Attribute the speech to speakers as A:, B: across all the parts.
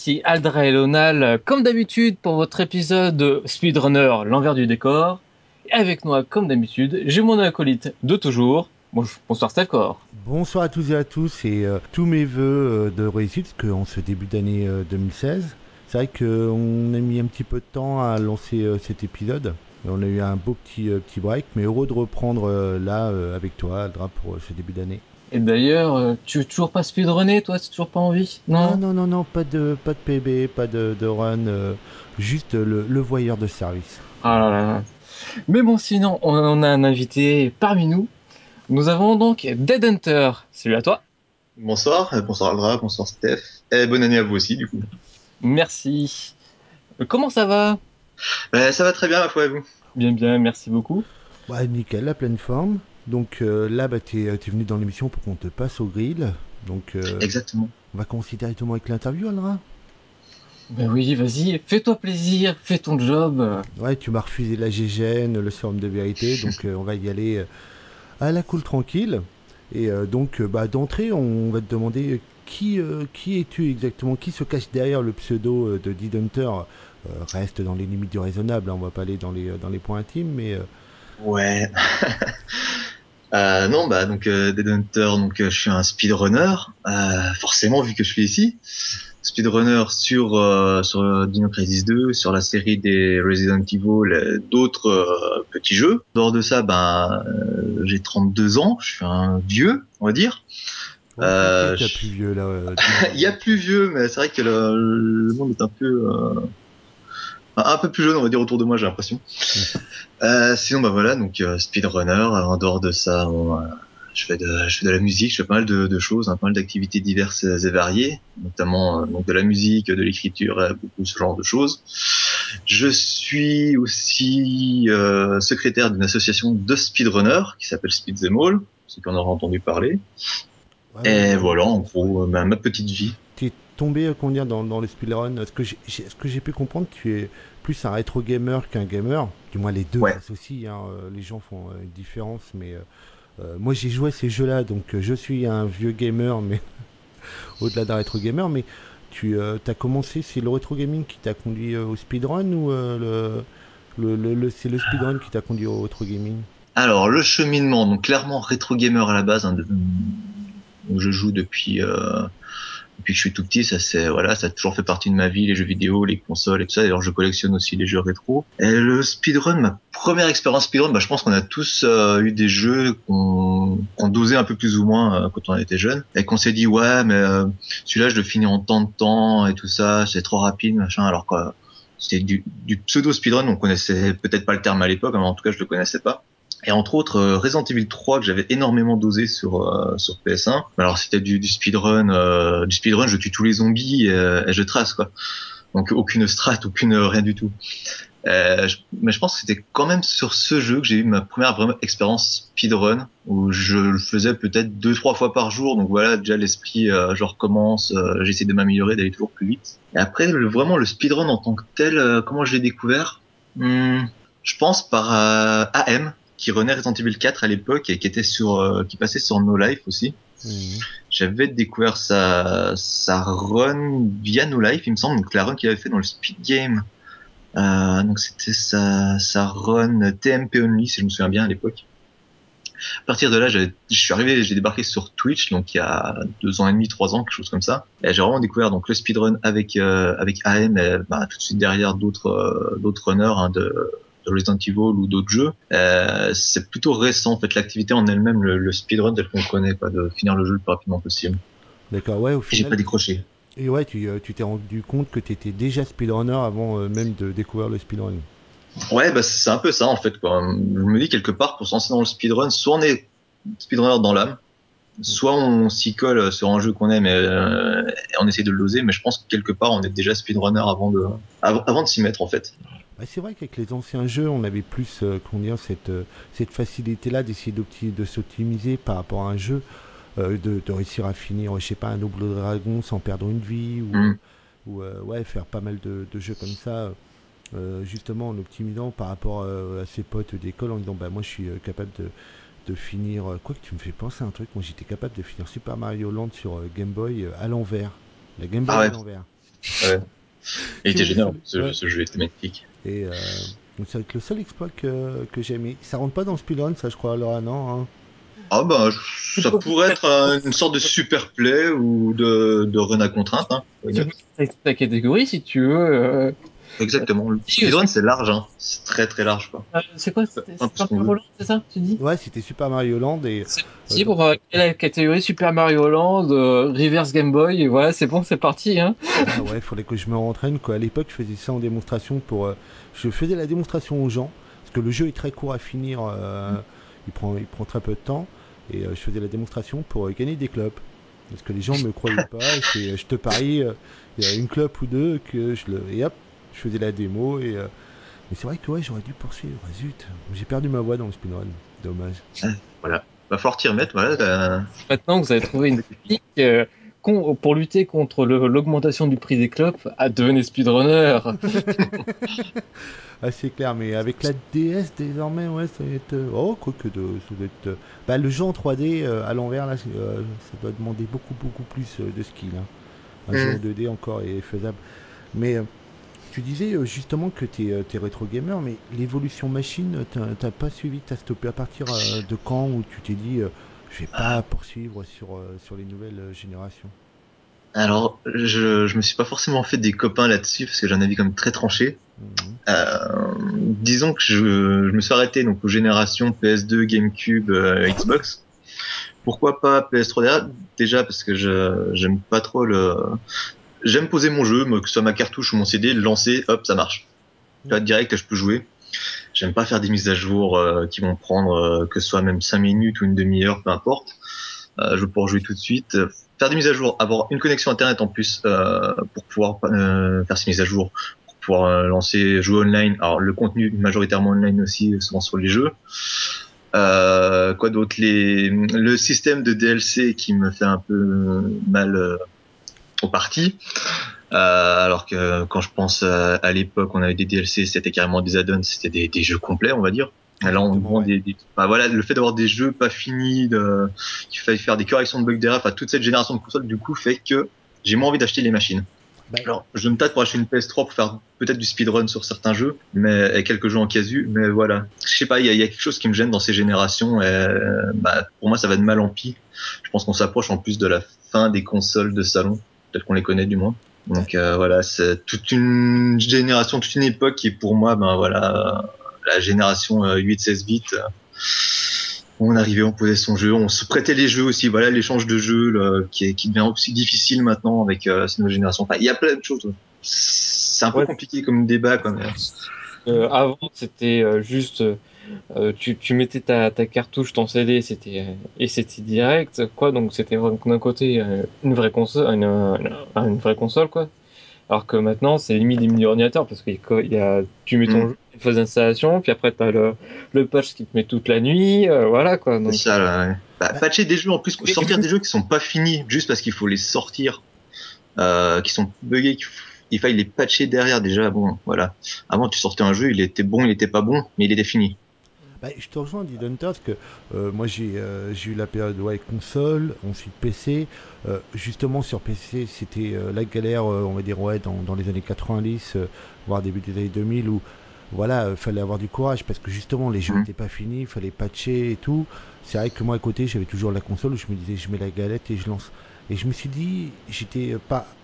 A: Ici Aldra et Lonal, comme d'habitude pour votre épisode Speedrunner, l'envers du décor. Et avec moi, comme d'habitude, j'ai mon acolyte de toujours. Bonsoir Stalcor.
B: Bonsoir à tous et à tous et euh, tous mes voeux euh, de réussite qu'en ce début d'année 2016. Euh, C'est vrai qu'on a mis un petit peu de temps à lancer cet épisode. On a eu un beau petit, petit break, mais heureux de reprendre là avec toi, Aldra, pour ce début d'année.
A: Et d'ailleurs, euh, tu veux toujours pas speedrunner, toi C'est toujours pas envie?
B: Non? Non, non, non, pas de, pas de PB, pas de, run, euh, juste le, voyeur de service.
A: Ah là là. Mais bon, sinon, on, a un invité parmi nous. Nous avons donc Dead Hunter. Salut à toi.
C: Bonsoir, euh, bonsoir Aldra, bonsoir Steph. Et bonne année à vous aussi, du coup.
A: Merci. Comment ça va?
C: Ben, Ça va très bien, ma foi, à vous?
A: Bien, bien, merci beaucoup.
B: Ouais, nickel, la pleine forme. Donc euh, là, bah, tu es, euh, venu dans l'émission pour qu'on te passe au grill. Donc,
C: euh, Exactement.
B: On va commencer directement avec l'interview, Alra
A: Ben oui, vas-y, fais-toi plaisir, fais ton job.
B: Ouais, tu m'as refusé la GGN, le serum de vérité, donc on va y aller à la cool tranquille. Et donc, bah, d'entrée, on va te demander qui, qui es-tu exactement? Qui se cache derrière le pseudo de Dead Hunter? Reste dans les limites du raisonnable, hein, on va pas aller dans les, dans les points intimes, mais...
C: Ouais. Euh, non, bah donc euh, Dead Hunter, donc euh, je suis un speedrunner, euh, forcément vu que je suis ici. Speedrunner sur euh, sur Dino Crisis 2, sur la série des Resident Evil, d'autres petits jeux. Dehors de ça, ben j'ai 32 ans, je suis un vieux, on va dire.
B: il y a plus vieux là.
C: il y a plus vieux, mais c'est vrai que le, le, monde est un peu un peu plus jeune, on va dire, autour de moi, j'ai l'impression. euh, sinon, bah voilà, donc euh, speedrunner. En dehors de ça, euh, je fais de, je fais de la musique, je fais pas mal de, de choses, hein, pas mal d'activités diverses et variées, notamment euh, donc de la musique, de l'écriture, beaucoup ce genre de choses. Je suis aussi euh, secrétaire d'une association de speedrunners qui s'appelle Speed Them All, ceux qui en auront entendu parler. et voilà, en gros, ma, ma petite vie
B: tombé euh, dire, dans, dans le speedrun Ce que j'ai pu comprendre, tu es plus un rétro gamer qu'un gamer? Du moins, les deux s'associent. Hein. Euh, les gens font euh, une différence, mais moi j'ai joué à ces jeux-là, donc je suis un vieux gamer, mais au-delà d'un rétro gamer. Mais tu as commencé, c'est le rétro gaming qui t'a conduit au speedrun ou le, le, le, c'est le speedrun qui t'a conduit au rétro gaming?
C: Alors, le cheminement, donc clairement rétro gamer à la base. Hein, je joue depuis depuis que je suis tout petit, ça c'est voilà, ça a toujours fait partie de ma vie, les jeux vidéo, les consoles et tout ça. D'ailleurs, je collectionne aussi les jeux rétro. Et le speedrun, ma première expérience speedrun, bah, je pense qu'on a tous euh, eu des jeux qu'on qu dosait un peu plus ou moins euh, quand on était jeune, et qu'on s'est dit ouais, mais euh, celui-là je le finis en temps de temps et tout ça, c'est trop rapide, machin. Alors quoi, c'était du, du pseudo speedrun, on connaissait peut-être pas le terme à l'époque, mais en tout cas je le connaissais pas. Et entre autres, euh, Resident Evil 3 que j'avais énormément dosé sur euh, sur PS1. Alors c'était du, du speedrun, euh, du speedrun, je tue tous les zombies et, et, je trace quoi. Donc aucune strat, aucune rien du tout. Euh, je, mais je pense que c'était quand même sur ce jeu que j'ai eu ma première vraie expérience speedrun où je le faisais peut-être deux trois fois par jour. Donc voilà, déjà l'esprit, euh, je recommence, euh, j'essaie de m'améliorer, d'aller toujours plus vite. Et après, le, vraiment le speedrun en tant que tel, comment je l'ai découvert? Hmm, Je pense par AM qui renaît Resident Evil 4 à l'époque et qui était sur, euh, qui passait sur No Life aussi. Mhm. J'avais découvert sa, sa run via No Life, il me semble, donc la run qu'il avait fait dans le Speed Game. Euh, donc c'était sa, sa run TMP Only, si je me souviens bien à l'époque. À partir de là, je suis arrivé, j'ai débarqué sur Twitch, donc il y a deux ans et demi, trois ans, quelque chose comme ça. Et j'ai vraiment découvert donc le speedrun avec euh, avec AM, et, bah, tout de suite derrière d'autres euh, d'autres runners hein, de de Resident Evil ou d'autres jeux, euh, c'est plutôt récent en fait l'activité en elle-même, le, speedrun tel qu'on connaît, pas de finir le jeu le plus rapidement possible.
B: D'accord, ouais, au final.
C: J'ai pas décroché.
B: Et ouais, tu euh, t'es rendu compte que tu étais déjà speedrunner avant euh, même de découvrir le speedrun.
C: Ouais, bah c'est un peu ça en fait. Quoi. Je me dis quelque part pour se lancer dans le speedrun, soit on est speedrunner dans l'âme, soit on s'y colle sur un jeu qu'on aime et, et, on essaie de le loser, mais je pense que quelque part on est déjà speedrunner avant de, avant de s'y mettre en fait.
B: Bah, c'est vrai qu'avec les anciens jeux, on avait plus euh, dire, cette, euh, cette facilité-là d'essayer de s'optimiser par rapport à un jeu, euh, de, de, réussir à finir, je sais pas, un double dragon sans perdre une vie, ou, mm. ou ouais, faire pas mal de, de jeux comme ça, justement en optimisant par rapport à ses potes d'école, en disant bah moi je suis capable de, de finir, quoi que tu me fais penser à un truc, moi j'étais capable de finir Super Mario Land sur Game Boy à l'envers. La Game Boy
C: Ah ouais.
B: à l'envers.
C: Ouais. Il était génial, ce,
B: ouais.
C: ce jeu était magnifique.
B: Et euh, donc c'est le seul exploit que, que j'ai aimé. Ça rentre pas dans speedrun, ça je crois, alors non. Hein?
C: Ah bah, ça pourrait être euh, une sorte de super play ou de, de run à contrainte. Hein.
A: Tester ta catégorie si tu veux. Euh,
C: Exactement. Le speedrun, c'est large. Hein. C'est très très large. Quoi.
A: euh, c'est quoi C'était Super Mario. Land, c'est ça Tu dis?
B: Ouais, c'était Super Mario Land et
A: C'est parti pour euh, la catégorie Super Mario Land, euh, Reverse Game Boy, et voilà, c'est bon, c'est parti. Hein.
B: ah ouais, fallait que je me rentraîne quoi. À l'époque, je faisais ça en démonstration pour. euh, je faisais la démonstration aux gens parce que le jeu est très court à finir. euh, il prend il prend très peu de temps et euh, je faisais la démonstration pour euh, gagner des clubs. Parce que les gens me croyaient pas. et je te parie, euh, il y a une club ou deux que je le et hop, je faisais la démo et. euh, mais c'est vrai que ouais, j'aurais dû poursuivre. Zut, j'ai perdu ma voix dans le speedrun. Dommage.
C: Va falloir t'y remettre. Voilà, la-
A: Maintenant que vous avez trouvé une technique euh, con- pour lutter contre le- l'augmentation du prix des clubs, à devenir speedrunner.
B: Ah, c'est clair, mais avec la DS désormais, ouais, ça va être. euh, Oh, quoi que de. Ça doit être, euh, Bah, le jeu en 3D euh, à l'envers, là, c'est, euh, ça doit demander beaucoup, beaucoup plus euh, de skill. hein. Un jeu
C: Mm.
B: en 2D encore est faisable. Mais euh, tu disais euh, justement que tu es, rétro gamer, mais l'évolution machine, t'as t'as pas suivi, t'as stoppé à partir euh, de quand où tu t'es dit, euh, je vais pas poursuivre sur, euh, sur les nouvelles euh, générations?
C: Alors, je, je me suis pas forcément fait des copains là-dessus parce que j'ai un avis comme très tranché.
B: Mhm.
C: Euh, disons que je, je me suis arrêté donc aux générations PS2, GameCube, euh, Xbox. Pourquoi pas PS3 déjà Déjà parce que je j'aime pas trop le. J'aime poser mon jeu, que ce soit ma cartouche ou mon CD, lancer, hop, ça marche. Vois, direct, je peux jouer. J'aime pas faire des mises à jour euh, qui vont prendre euh, que ce soit même 5 minutes ou une demi-heure, peu importe. Euh, je veux pouvoir jouer tout de suite. Faire des mises à jour, avoir une connexion internet en plus euh, pour pouvoir euh, faire ces mises à jour, pour pouvoir euh, lancer, jouer online. Alors le contenu majoritairement online aussi, souvent sur les jeux. Quoi d'autre? Les le système de DLC qui me fait un peu mal au parti. Euh, alors que quand je pense à, à l'époque, on avait des DLC, c'était carrément des add-ons, c'était des, des jeux complets, on va dire. Là, on
B: Exactement,
C: vend
B: ouais.
C: des, des- bah, voilà, le fait d'avoir des jeux pas finis, de, qu'il fallait faire des corrections de bugs derrière, enfin, toute cette génération de consoles, du coup, fait que j'ai moins envie d'acheter les machines.
B: Bah,
C: Alors, je me tâte pour acheter une PS3 pour faire peut-être du speedrun sur certains jeux, mais et quelques jeux en casu, mais voilà. Je sais pas, il y y a quelque chose qui me gêne dans ces générations, et euh, bah, pour moi, ça va de mal en pis. Je pense qu'on s'approche en plus de la fin des consoles de salon, peut-être qu'on les connaît du moins. Donc euh, voilà, c'est toute une génération, toute une époque qui est pour moi, ben voilà, euh, la génération euh, 8-16 bits. euh, on arrivait, on posait son jeu, on se prêtait les jeux aussi. Voilà, l'échange de jeux là, qui, est, qui devient aussi difficile maintenant avec euh, cette nouvelle génération. Enfin, il y a plein de choses. C'est un peu
A: Ouais.
C: compliqué comme débat, quoi. mais-
A: Euh, avant, c'était euh, juste, euh, tu, tu mettais ta, ta cartouche, ton CD, c'était euh, et c'était direct, quoi. Donc c'était vraiment d'un côté euh, une vraie console, une, une, une vraie console, quoi. Alors que maintenant, c'est limite des mini-ordinateurs parce qu'il y a quoi- il y a, tu mets ton
C: Mm.
A: jeu, une phase d'installation, puis après t'as le, le patch qui te met toute la nuit, euh, voilà, quoi. Donc,
C: C'est ça, là, ouais. Bah, patcher des jeux en plus,
A: mais-
C: sortir des jeux qui sont pas finis juste parce qu'il faut les sortir, euh, qui sont buggés, qu'il f- il faille les patcher derrière déjà. Bon, voilà. Avant, tu sortais un jeu, il était bon, il était pas bon, mais il était fini.
B: Bah, je te rejoins, dit Hunter, parce que euh, moi j'ai euh, j'ai eu la période ouais, console, ensuite PC. Euh, justement sur PC, c'était euh, la galère, euh, on va dire, ouais, dans, dans les années 90, euh, voire début des années 2000, où voilà, euh, fallait avoir du courage parce que justement les jeux
C: Mhm.
B: n'étaient pas finis, fallait patcher et tout. C'est vrai que moi à côté, j'avais toujours la console où je me disais, je mets la galette et je lance. Et je me suis dit, j'étais euh, pas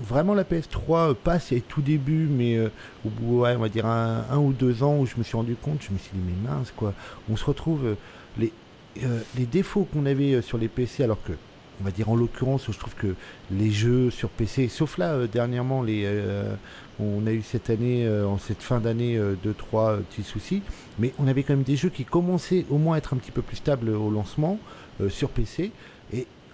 B: vraiment la PS3 euh, passe et tout début, mais euh, au bout, ouais, on va dire un, ou deux ans où je me suis rendu compte, je me suis dit mais mince quoi, on se retrouve euh, les euh, les défauts qu'on avait sur les PC, alors que on va dire en l'occurrence, je trouve que les jeux sur PC, sauf là dernièrement, les on a eu cette année, en cette fin d'année, deux trois petits soucis, mais on avait quand même des jeux qui commençaient au moins à être un petit peu plus stables au lancement sur PC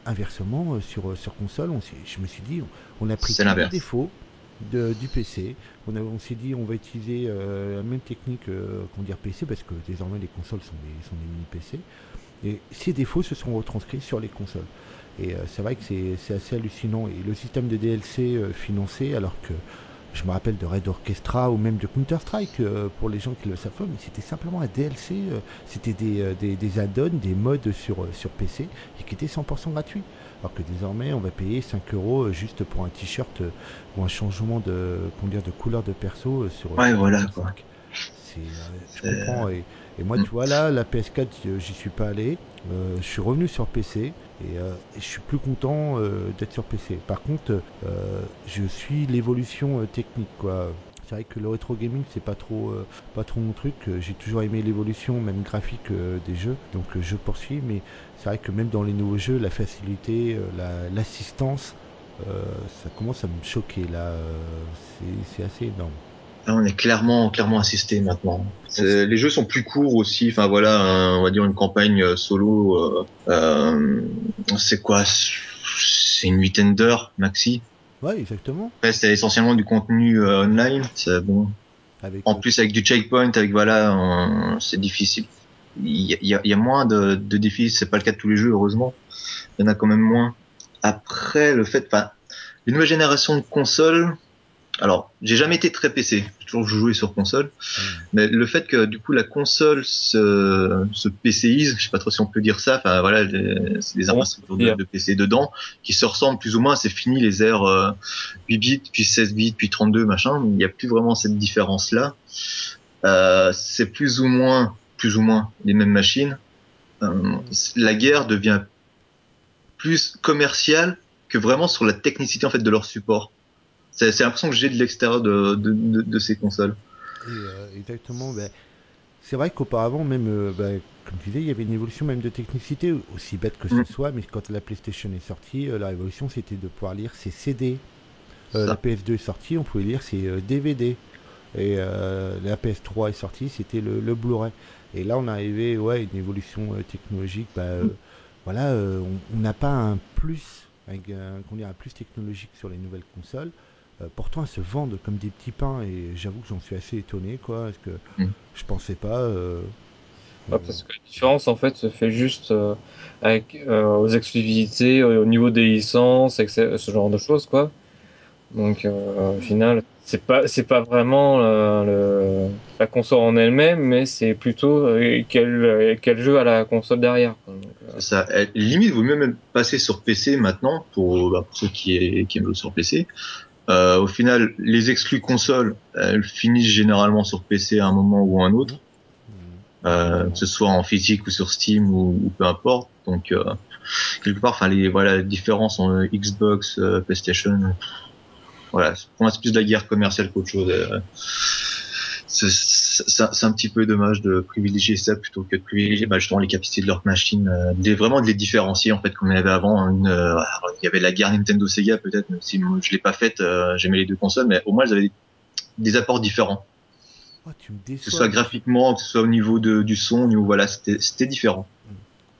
B: inversement euh, sur euh, sur console, on je me suis dit on a pris tous défauts de- du PC. On, a- on s'est dit on va utiliser euh, la même technique euh, qu'on dire PC parce que désormais les consoles sont des, sont des mini PC. Et ces défauts se sont retranscrits sur les consoles. Et euh, c'est vrai que c'est assez hallucinant. Et le système de DLC financé, alors que je me rappelle de Red Orchestra ou même de Counter Strike pour les gens qui le savent pas, mais c'était simplement un DLC, c'était des, des, des add-ons, des modes sur sur PC et qui étaient 100% gratuits. Alors que désormais, on va payer 5 euros juste pour un t-shirt ou un changement de, dire, de couleur de perso sur.
C: Ouais, voilà.
B: je comprends. Et, et moi, mm. tu vois, là, la PS4, j'y suis pas allé. Euh, je suis revenu sur PC et, euh, je suis plus content euh, d'être sur PC. Par contre, je suis l'évolution technique, quoi. C'est vrai que le rétro gaming c'est pas trop pas trop mon truc. J'ai toujours aimé l'évolution même graphique des jeux, donc je poursuis. Mais c'est vrai que même dans les nouveaux jeux, la facilité, l'assistance, ça commence à me choquer là. c'est assez énorme.
C: Là, on est clairement, clairement assisté maintenant. Les jeux sont plus courts aussi. Enfin voilà, on va dire une campagne euh, solo. Euh, euh, c'est quoi? C'est une huitaine d'heures maxi.
B: Ouais, exactement.
C: c'est essentiellement du contenu online. C'est bon. en plus avec du checkpoint, avec voilà, c'est difficile. Il y, a, y a, moins de, de défis. C'est pas le cas de tous les jeux, heureusement. Il y en a quand même moins. Après, le fait, enfin, une nouvelle génération de consoles alors, j'ai jamais été très PC, j'ai toujours joué sur console, hmm. mais le fait que du coup la console se, se PCise, je sais pas trop si on peut dire ça, enfin voilà, c'est des infrastructures de, PC dedans qui se ressemblent plus ou moins, c'est fini les airs 8 euh, bits, puis 16 bits, puis 32 machin, il n'y a plus vraiment cette différence là. Euh, c'est plus ou moins, plus ou moins les mêmes machines. Euh, la guerre devient plus commerciale que vraiment sur la technicité en fait de leur support. C'est l'impression que j'ai de l'extérieur de, de, de, ces consoles.
B: Euh, exactement. Ben, c'est vrai qu'auparavant, même, euh, ben, comme tu disais, il y avait une évolution même de technicité, aussi bête que ce mm. soit, mais quand la PlayStation est sortie, euh, la révolution c'était de pouvoir lire ses CD. la PS2 est sortie, on pouvait lire ses DVD. Et la PS3 est sortie, c'était le, le Blu-ray. Et là, on est arrivé, ouais, une évolution technologique. Mm. Voilà, on n'a pas un plus, un, un, un plus technologique sur les nouvelles consoles. Euh, pourtant elles se vendent comme des petits pains et j'avoue que j'en suis assez étonné quoi parce que mm. je pensais pas euh,
A: parce que la différence en fait se fait juste euh, avec aux exclusivités au niveau des licences et ce genre de choses quoi. Donc au final c'est pas c'est pas vraiment le, la console en elle-même mais c'est plutôt quel quel jeu à la console derrière
C: ça. Limite vous mieux même passer sur PC maintenant pour, bah, pour ceux qui, qui aiment le sur PC euh, au final, les exclus consoles, elles finissent généralement sur PC à un moment ou à un autre, euh, que ce soit en physique ou sur Steam ou, peu importe. Donc euh, quelque part, enfin les voilà, les différences en Xbox, euh, PlayStation, voilà, pour moi c'est plus de la guerre commerciale qu'autre chose. C'est un petit peu dommage de privilégier ça plutôt que de privilégier bah, justement les capacités de leur machine, euh, vraiment de les différencier en fait comme il y avait avant. Une, euh, il y avait la guerre Nintendo Sega peut-être, même si je l'ai pas faite, euh, j'aimais les deux consoles, mais au moins elles avaient des, apports différents.
B: Oh, tu me déçois.
C: Que ce soit graphiquement, que ce soit au niveau de, du son, au niveau voilà, c'était différent.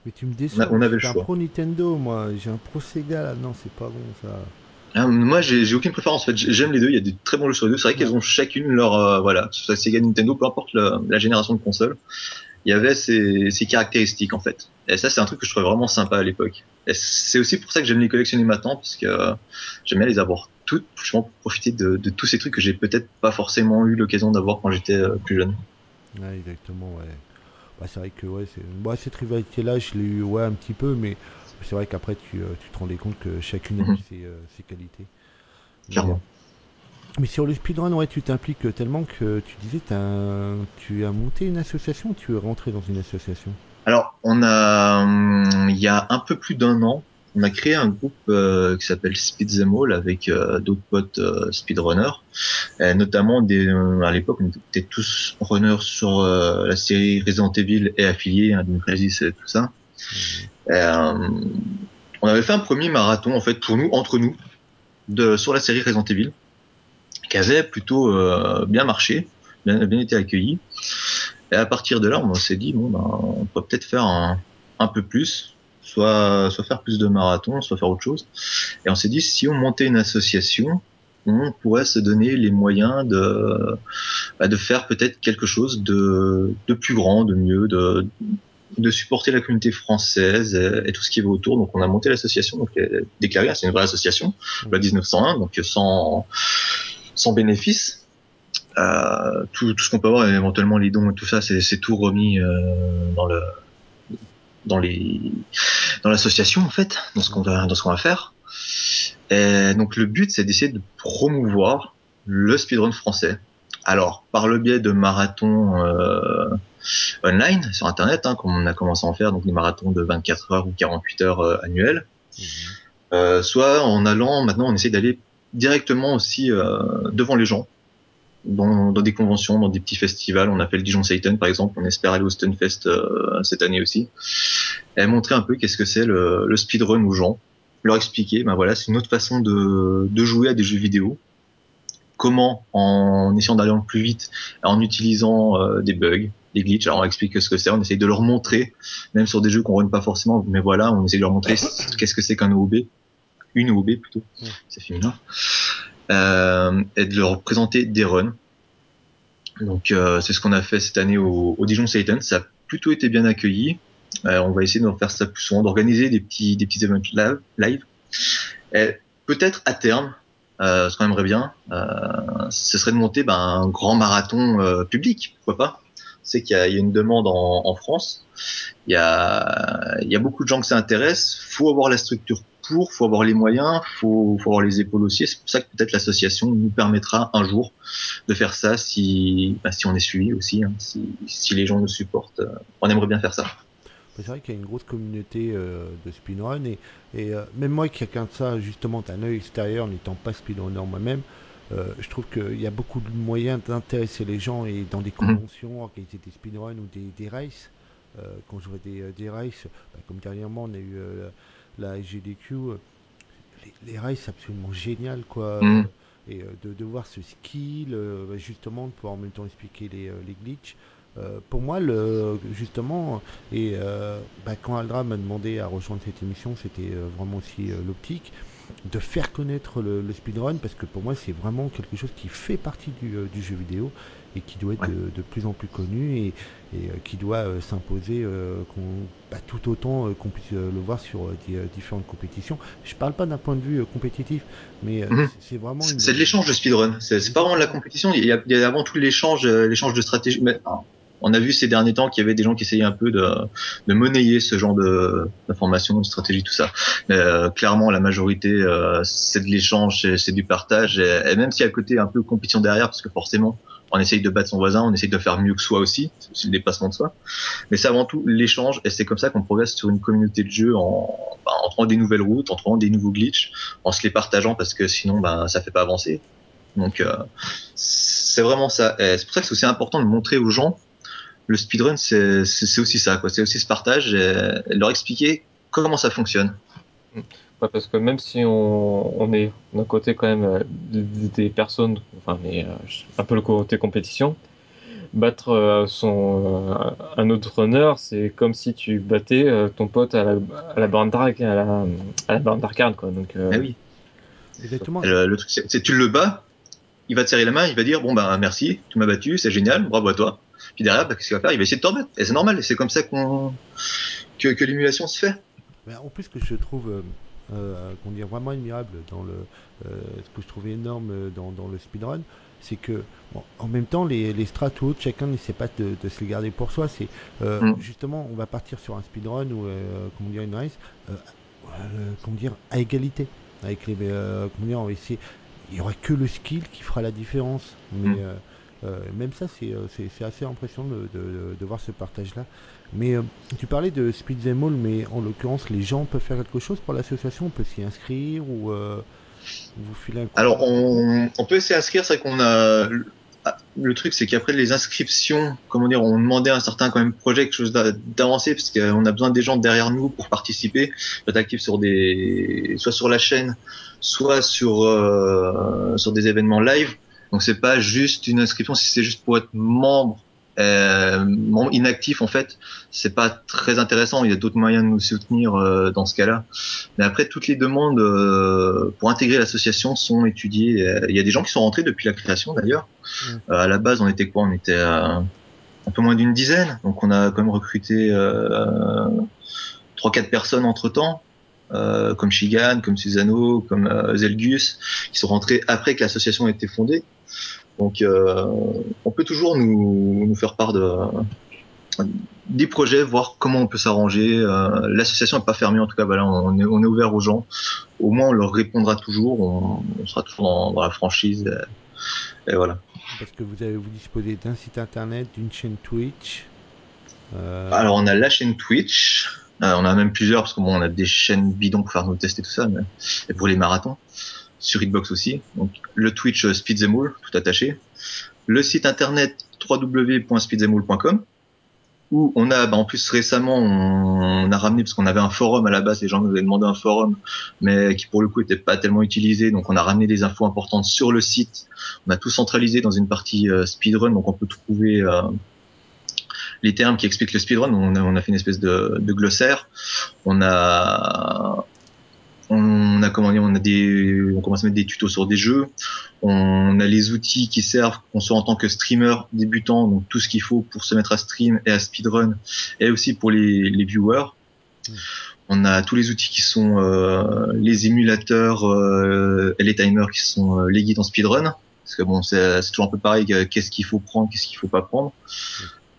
B: Mais tu me déçois. On, avait le choix. un pro Nintendo, moi. J'ai un pro Sega là. Non, c'est pas bon ça.
C: Ah, moi, j'ai aucune préférence. En fait, j'aime les deux. Il y a des très bons jeux sur les deux. C'est vrai qu'elles ont chacune leur, euh, voilà, soit Sega, Nintendo, peu importe la, génération de console, il y avait ces, ces, caractéristiques en fait. Et ça, c'est un truc que je trouvais vraiment sympa à l'époque. Et c'est aussi pour ça que j'aime les collectionner maintenant, parce que euh, j'aime bien les avoir toutes, justement pour profiter de, de tous ces trucs que j'ai peut-être pas forcément eu l'occasion d'avoir quand j'étais euh, plus jeune.
B: Ouais, exactement. Ouais. Bah, c'est vrai que ouais, c'est, bah, cette rivalité-là, je l'ai eu ouais un petit peu, mais c'est vrai qu'après, tu, euh, tu, te rendais compte que chacune avait mhm. ses, euh, ses, qualités.
C: Clairement.
B: Mais, sur le speedrun, ouais, tu t'impliques tellement que tu disais, as, tu as monté une association ou tu es rentré dans une association?
C: Alors, on a, hum, il y a un peu plus d'un an, on a créé un groupe euh, qui s'appelle Speed Them All avec d'autres potes speedrunners, notamment des, à l'époque on était tous runners sur la série Resident Evil et affiliés, hein, Crisis et tout ça. Euh, on avait fait un premier marathon en fait pour nous, entre nous, de, sur la série Resident Evil, qui avait plutôt euh, bien marché, bien, bien été accueilli. Et à partir de là, on s'est dit bon, ben, on peut peut-être faire un, un, peu plus, soit soit faire plus de marathons, soit faire autre chose. Et on s'est dit si on montait une association, on pourrait se donner les moyens de bah, de faire peut-être quelque chose de de plus grand, de mieux, de de supporter la communauté française et, tout ce qui va autour. Donc on a monté l'association, donc déclaré, c'est une vraie association, la 1901, donc sans sans bénéfice. Euh, tout, tout, ce qu'on peut avoir, éventuellement les dons et tout ça, c'est tout remis euh, dans le dans les dans l'association en fait, dans ce qu'on va dans ce qu'on va faire. Et donc le but, c'est d'essayer de promouvoir le speedrun français. Alors par le biais de marathons euh, online sur internet, hein, comme on a commencé à en faire, donc des marathons de 24 heures ou 48 heures euh, annuels. Mmh. Euh, soit en allant, maintenant on essaie d'aller directement aussi euh, devant les gens, dans, dans, des conventions, dans des petits festivals. On appelle Dijon Satan par exemple. On espère aller au Stunfest euh, cette année aussi. Et montrer un peu qu'est-ce que c'est le, le speedrun aux gens. Leur expliquer, ben voilà, c'est une autre façon de, de jouer à des jeux vidéo. Comment en essayant d'aller plus vite, en utilisant des bugs, des glitches. Alors on explique ce que c'est, on essaye de leur montrer, même sur des jeux qu'on run pas forcément, mais voilà, on essaie de leur montrer qu'est-ce que c'est qu'un OOB, une OOB plutôt, c'est féminin euh, et de leur présenter des runs. Donc euh, c'est ce qu'on a fait cette année au, Dijon Satan. Ça a plutôt été bien accueilli. Euh, on va essayer de faire ça plus souvent, d'organiser des petits des petits événements live. Peut-être à terme, euh, ce qu'on aimerait bien, euh, ce serait de monter ben, un grand marathon euh, public, pourquoi pas. C'est qu'il y, a une demande en, France. Il y a, beaucoup de gens que ça intéresse. Faut avoir la structure pour, faut avoir les moyens, faut, faut avoir les épaules aussi. C'est pour ça que peut-être l'association nous permettra un jour de faire ça si, bah, on est suivi aussi, hein, si, les gens nous supportent. Euh, on aimerait bien faire ça.
B: C'est vrai qu'il y a une grosse communauté euh, de speedrun et, et euh, même moi qui regarde ça justement d'un œil extérieur, n'étant pas speedrunner moi-même, euh, je trouve qu'il y a beaucoup de moyens d'intéresser les gens et dans des mhm. conventions, organiser des speedruns ou des, des races. quand je vois des, des races, bah, comme dernièrement on a eu la GDQ, euh, les, c'est absolument génial quoi. Mm. Et euh, de, de, voir ce skill, euh, bah, justement, de pouvoir en même temps expliquer les, les glitches. pour moi, le, justement, et bah, quand Aldra m'a demandé à rejoindre cette émission, c'était vraiment aussi l'optique de faire connaître le, le, speedrun parce que pour moi c'est vraiment quelque chose qui fait partie du, du jeu vidéo et qui doit être de, de, plus en plus connu et, et euh, qui doit euh, s'imposer euh, bah, tout autant qu'on puisse le voir sur différentes compétitions. Je parle pas d'un point de vue compétitif, mais mhm. c'est vraiment.
C: C'est de l'échange de speedrun. C'est pas vraiment de la compétition. Il y a, il y a avant tout l'échange, l'échange de stratégie. Mais, on a vu ces derniers temps qu'il y avait des gens qui essayaient un peu de, de monnayer ce genre de d'informations, de stratégie, tout ça. Euh, clairement, la majorité, euh, c'est de l'échange, c'est du partage, et, même s'il y a côté un peu compétition derrière, parce que forcément, on essaye de battre son voisin, on essaye de faire mieux que soi aussi, c'est le dépassement de soi. Mais c'est avant tout l'échange, et c'est comme ça qu'on progresse sur une communauté de jeu en, bah, en trouvant des nouvelles routes, en trouvant des nouveaux glitches, en se les partageant parce que sinon, ben, ça fait pas avancer. Donc, euh, c'est vraiment ça. C'est pour ça que c'est aussi important de montrer aux gens le speedrun, c'est aussi ça, quoi. C'est aussi ce partage et, leur expliquer comment ça fonctionne.
A: parce que même si on, on est d'un côté quand même euh, des personnes, enfin, mais euh, un peu le côté compétition, battre euh, son un autre runner, c'est comme si tu battais ton pote à la, à la borne à la, à la borne d'arcade, quoi. Donc,
C: ah oui. Exactement. Le, le truc, c'est tu le bats, il va te serrer la main, il va dire bon bah merci, tu m'as battu, c'est génial, bravo à toi. Puis derrière, bah, qu'est-ce qu'il va faire? Il va essayer de te remettre. Et c'est normal, c'est comme ça qu'on que, que l'émulation se fait.
B: En plus, que je trouve euh, euh, qu'on dit vraiment admirable dans le, euh, ce que je trouve énorme dans, dans le speedrun, c'est que bon, en même temps, les, les strats ou autres, chacun n'essaie pas de, de, se les garder pour soi. C'est euh, mm. justement, on va partir sur un speedrun ou comment dire une race, comment dire à égalité avec les, comment dire, on va essayer. Il y aura que le skill qui fera la différence, mais mm. Euh, même ça, c'est euh, assez impressionnant de, de, de, voir ce partage-là. Mais euh, tu parlais de Speed All, mais en l'occurrence, les gens peuvent faire quelque chose pour l'association? On peut s'y inscrire ou vous filez un
C: Alors, on, on peut s'y inscrire, c'est qu'on a ah, le truc, c'est qu'après les inscriptions, comment dire, on demandait un certain quand même projet, quelque chose d'avancer, parce qu'on a besoin des gens derrière nous pour participer, être actif sur des, soit sur la chaîne, soit sur euh, sur des événements live. Donc c'est pas juste une inscription, si c'est juste pour être membre, euh, membre inactif en fait, c'est pas très intéressant. Il y a d'autres moyens de nous soutenir euh, dans ce cas-là. Mais après, toutes les demandes euh, pour intégrer l'association sont étudiées. Il y a des gens qui sont rentrés depuis la création d'ailleurs. Mmh. à la base, on était quoi? On était un peu moins d'une dizaine, donc on a quand même recruté trois quatre personnes entre temps. euh, comme Shigan, comme Susano, comme euh, Zelgus, qui sont rentrés après que l'association a été fondée. Donc, euh, on peut toujours nous, nous faire part de des projets, voir comment on peut s'arranger. Euh, l'association n'est pas fermée, en tout cas, voilà, on est, on est ouvert aux gens. Au moins, on leur répondra toujours. On, on sera toujours dans, dans la franchise. Et, et, voilà.
B: Parce que vous avez vous disposez d'un site internet, d'une chaîne Twitch.
C: Euh... Alors, on a la chaîne Twitch. Euh, on a même plusieurs parce que bon, on a des chaînes bidons pour faire nos tests et tout ça, mais... et pour les marathons sur Hitbox aussi. Donc le Twitch euh, Speedzemoul, tout attaché. Le site internet www.speedzemoul.com où on a, bah, en plus récemment, on, a ramené parce qu'on avait un forum à la base, les gens nous avaient demandé un forum, mais qui pour le coup était pas tellement utilisé, donc on a ramené des infos importantes sur le site. On a tout centralisé dans une partie euh, speedrun, donc on peut trouver euh, les termes qui expliquent le speedrun. On a, on a fait une espèce de, de glossaire. On a on a comment dire, on a des, on commence à mettre des tutos sur des jeux. On a les outils qui servent, qu'on soit en tant que streamer débutant, donc tout ce qu'il faut pour se mettre à stream et à speedrun, et aussi pour les, les viewers. Mmh. On a tous les outils qui sont euh, les émulateurs euh, et les timers qui sont euh, les guides en speedrun. Parce que bon, c'est toujours un peu pareil. Qu'est-ce qu'il faut prendre, qu'est-ce qu'il faut pas prendre.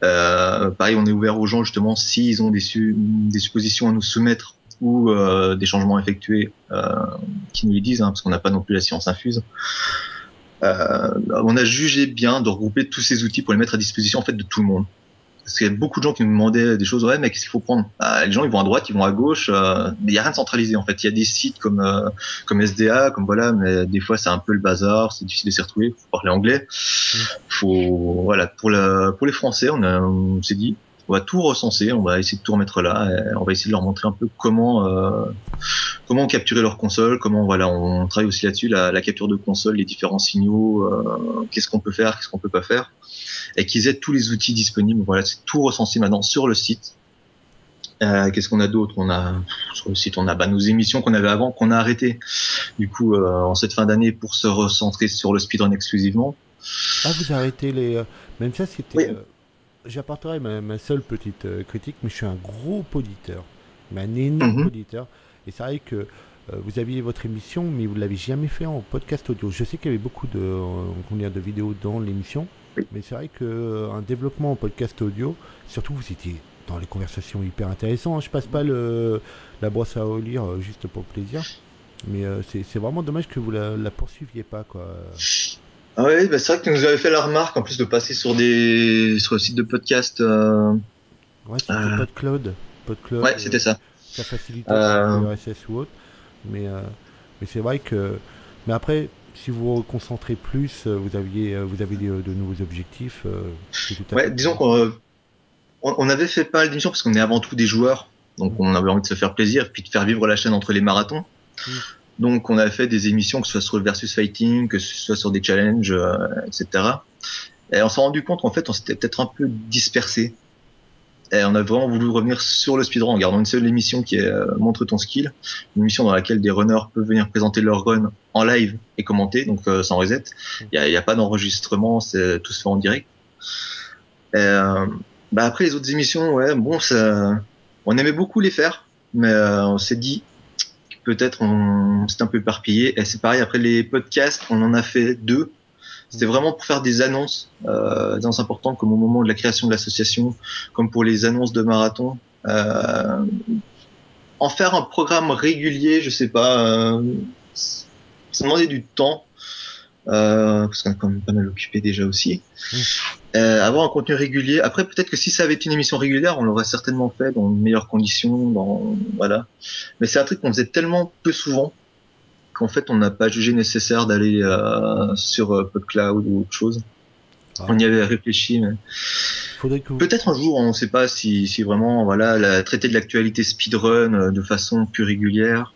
C: Euh, pareil, on est ouvert aux gens justement s'ils ont des, su des suppositions à nous soumettre ou euh, des changements effectués euh, qui nous les disent, hein, parce qu'on n'a pas non plus la science infuse. Euh, on a jugé bien de regrouper tous ces outils pour les mettre à disposition en fait de tout le monde. Parce qu'il y a beaucoup de gens qui nous demandaient des choses, ouais, mais qu'est-ce qu'il faut prendre? Bah, Les gens, ils vont à droite, ils vont à gauche, euh, mais il y a rien de centralisé en fait. Il y a des sites comme euh, comme SDA, comme voilà, mais des fois c'est un peu le bazar, c'est difficile de s'y retrouver. Faut parler anglais. Faut voilà pour la pour les Français, on, a, on s'est dit, on va tout recenser, on va essayer de tout remettre là, on va essayer de leur montrer un peu comment euh, comment capturer leur console, comment voilà, on travaille aussi là-dessus la, la, capture de console, les différents signaux, euh, qu'est-ce qu'on peut faire, qu'est-ce qu'on peut pas faire, et qu'ils aient tous les outils disponibles. Voilà, c'est tout recensé maintenant sur le site. Euh, qu'est-ce qu'on a d'autre? On a sur le site, on a bah, nos émissions qu'on avait avant, qu'on a arrêtées. Du coup, euh, en cette fin d'année, pour se recentrer sur le speedrun exclusivement.
B: Ah, vous arrêtez les. euh, Même ça, c'était.
C: Oui.
B: J'apporterai ma, ma seule petite euh, critique, mais je suis un gros poditeur, mais un énorme
C: Mhm.
B: poditeur. Et c'est vrai que euh, vous aviez votre émission, mais vous l'avez jamais fait en podcast audio. Je sais qu'il y avait beaucoup de, euh, de vidéos dans l'émission, mais c'est vrai que euh, développement en podcast audio, surtout vous étiez dans les conversations hyper intéressantes. Je passe pas le, la brosse à euh, juste pour plaisir, mais c'est c'est vraiment dommage que vous la, la poursuiviez pas, quoi.
C: Ah oui, bah c'est vrai que tu nous avais fait la remarque en plus de passer sur des sur le site de podcast. euh,
B: Ouais, c'était
C: Euh.
B: PodCloud. PodCloud.
C: Ouais,
B: euh,
C: c'était ça.
B: ça facilite
C: Euh.
B: le RSS ou autre. Mais, euh, mais c'est vrai que. Mais après, si vous vous concentrez plus, euh, vous aviez, euh, vous avez euh, de nouveaux objectifs. euh,
C: Ouais, disons qu'on euh, on avait fait pas mal d'émissions parce qu'on est avant tout des joueurs, donc on avait envie de se faire plaisir, puis de faire vivre la chaîne entre les marathons.
B: Mm.
C: Donc on a fait des émissions, que ce soit sur le versus fighting, que ce soit sur des challenges, euh, etc. Et on s'est rendu compte qu'en fait on s'était peut-être un peu dispersé. Et on a vraiment voulu revenir sur le speedrun en gardant une seule émission qui est euh, Montre ton skill, une émission dans laquelle des runners peuvent venir présenter leur run en live et commenter, donc euh, sans reset. Il n'y a, a pas d'enregistrement, c'est tout se fait en direct. Et, euh, bah après les autres émissions, ouais, bon, ça, on aimait beaucoup les faire, mais euh, on s'est dit peut-être on s'est un peu éparpillé. Et c'est pareil après les podcasts, on en a fait deux. C'était vraiment pour faire des annonces, euh, annonces importantes comme au moment de la création de l'association, comme pour les annonces de marathon. Euh, en faire un programme régulier, je sais pas, euh, ça demandait du temps. Euh, parce qu'on est quand même pas mal occupé déjà aussi. Euh, avoir un contenu régulier. Après, peut-être que si ça avait été une émission régulière, on l'aurait certainement fait dans de meilleures conditions, dans voilà. Mais c'est un truc qu'on faisait tellement peu souvent qu'en fait, on n'a pas jugé nécessaire d'aller euh, sur euh, PodCloud ou autre chose.
B: Ah.
C: On y avait réfléchi, mais
B: vous...
C: peut-être un jour, on ne sait pas si, si vraiment, voilà, la, traiter de l'actualité speedrun euh, de façon plus régulière.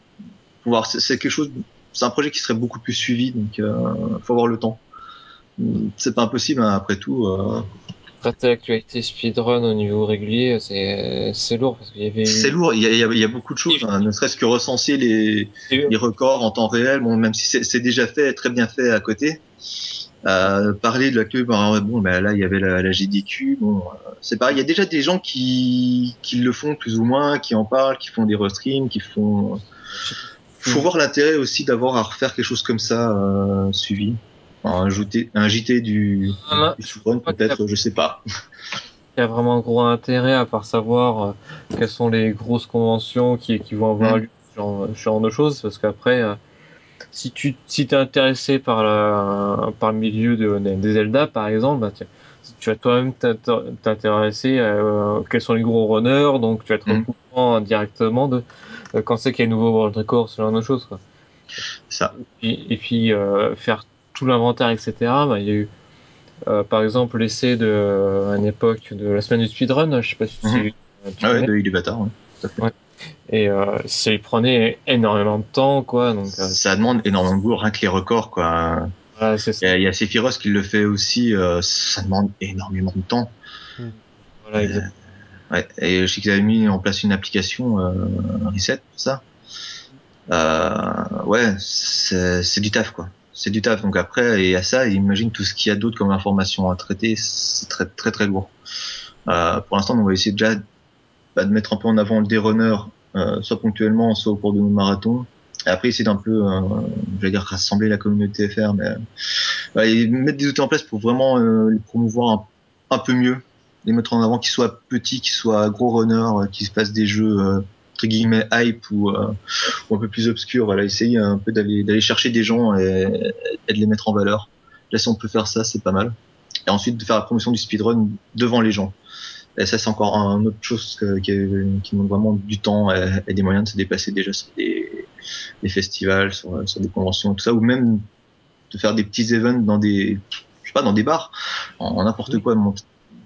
C: Pouvoir, c'est c'est quelque chose, c'est un projet qui serait beaucoup plus suivi, donc euh, faut avoir le temps. C'est pas impossible, hein, après tout. Euh,
A: Traiter l'actualité speedrun au niveau régulier, c'est c'est lourd parce qu'il y avait.
C: c'est lourd, il y a, il y beaucoup de choses, hein, ne serait-ce que recenser les, les records en temps réel, bon, même si c'est- déjà fait, très bien fait à côté. Euh, parler de la queue, ben, bon, ben, là il y avait la, la GDQ, bon, euh, c'est pareil. Il y a déjà des gens qui, qui le font plus ou moins, qui en parlent, qui font des restreams, qui font. faut voir l'intérêt aussi d'avoir à refaire quelque chose comme ça euh, suivi. Un, un JT du, ah, du peut-être, je sais pas.
A: Il y a vraiment un gros intérêt à part savoir euh, quelles sont les grosses conventions qui, qui vont avoir mm. lieu ce genre de choses, parce qu'après, euh, si tu si es intéressé par, la, par le milieu de, des Zelda, par exemple, bah, tu vas toi-même t'intéresser à euh, quels sont les gros runners, donc tu vas être au mm. courant directement de euh, quand c'est qu'il y a un nouveau world record, ce genre de choses. Quoi.
C: Ça.
A: Et, puis euh, faire tout l'inventaire, etc. Bah, il y a eu par exemple l'essai de à une époque de la semaine du speedrun, je sais pas si tu
C: mm Ah ouais, de Illuvatar, ouais.
A: Et euh, ça lui prenait énormément de temps, quoi. Donc,
C: ça demande énormément de boulot, rien que les records, quoi. Il y, a Sephiroth qui le fait aussi, euh, ça demande énormément de temps.
A: Voilà, exactement.
C: Euh, ouais, et je sais qu'ils avaient mis en place une application euh, Reset pour ça. Euh, ouais, c'est du taf quoi. C'est du taf. Donc après, et à ça, imagine tout ce qu'il y a d'autre comme information à traiter, c'est très très très lourd. Euh, pour l'instant, on va essayer déjà bah, de mettre un peu en avant des runners, euh, soit ponctuellement, soit au cours de nos marathons, après, essayer d'un peu, euh, je vais dire, rassembler la communauté FR, mais euh, mettre des outils en place pour vraiment euh, les promouvoir un, peu mieux, les mettre en avant, qu'ils soient petits, qu'ils soient gros runners, qu'ils se fassent des jeux entre guillemets hype ou, ou, un peu plus obscurs. Voilà, essayer un peu d'aller d'aller chercher des gens et, et, de les mettre en valeur. Là, si on peut faire ça, c'est pas mal. Et ensuite, de faire la promotion du speedrun devant les gens. Et ça, c'est encore une autre chose qui, qui demande vraiment du temps et, et des moyens de se dépasser déjà sur des des festivals, sur, sur, des conventions, tout ça, ou même de faire des petits events dans des, je sais pas, dans des bars, en n'importe quoi,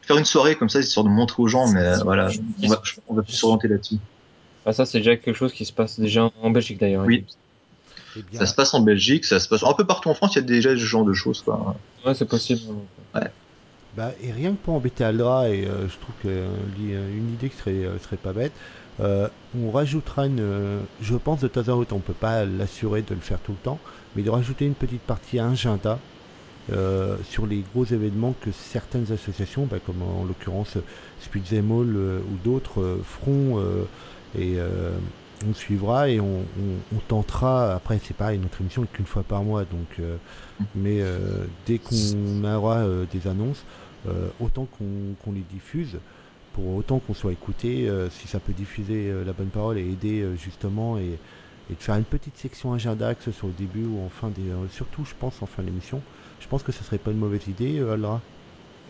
C: faire une soirée comme ça, histoire de montrer aux gens, mais voilà, on va, on va plus s'orienter là-dessus.
A: Ah, ça, c'est déjà quelque chose qui se passe déjà en Belgique d'ailleurs.
C: Oui. Eh ça se passe en Belgique, ça se passe un peu partout en France, il y a déjà ce genre de choses. Quoi.
A: Ouais, c'est possible.
C: Ouais.
B: Bah, et rien que pour embêter Aldra, et euh, je trouve que une idée qui serait, euh, serait pas bête, euh, on rajoutera une, je pense de temps en temps, on peut pas l'assurer de le faire tout le temps, mais de rajouter une petite partie agenda euh, sur les gros événements que certaines associations, bah, comme en l'occurrence euh, ou d'autres, feront et on suivra et on, tentera. Après, c'est pareil, notre émission qu'une fois par mois, donc, mais dès qu'on aura des annonces, autant qu'on les diffuse, pour autant qu'on soit écouté, euh, si ça peut diffuser euh, la bonne parole et aider euh, justement et, de faire une petite section agenda, que ce soit au début ou en fin des, surtout je pense en fin d'émission. Je pense que ce serait pas une mauvaise idée, Alra.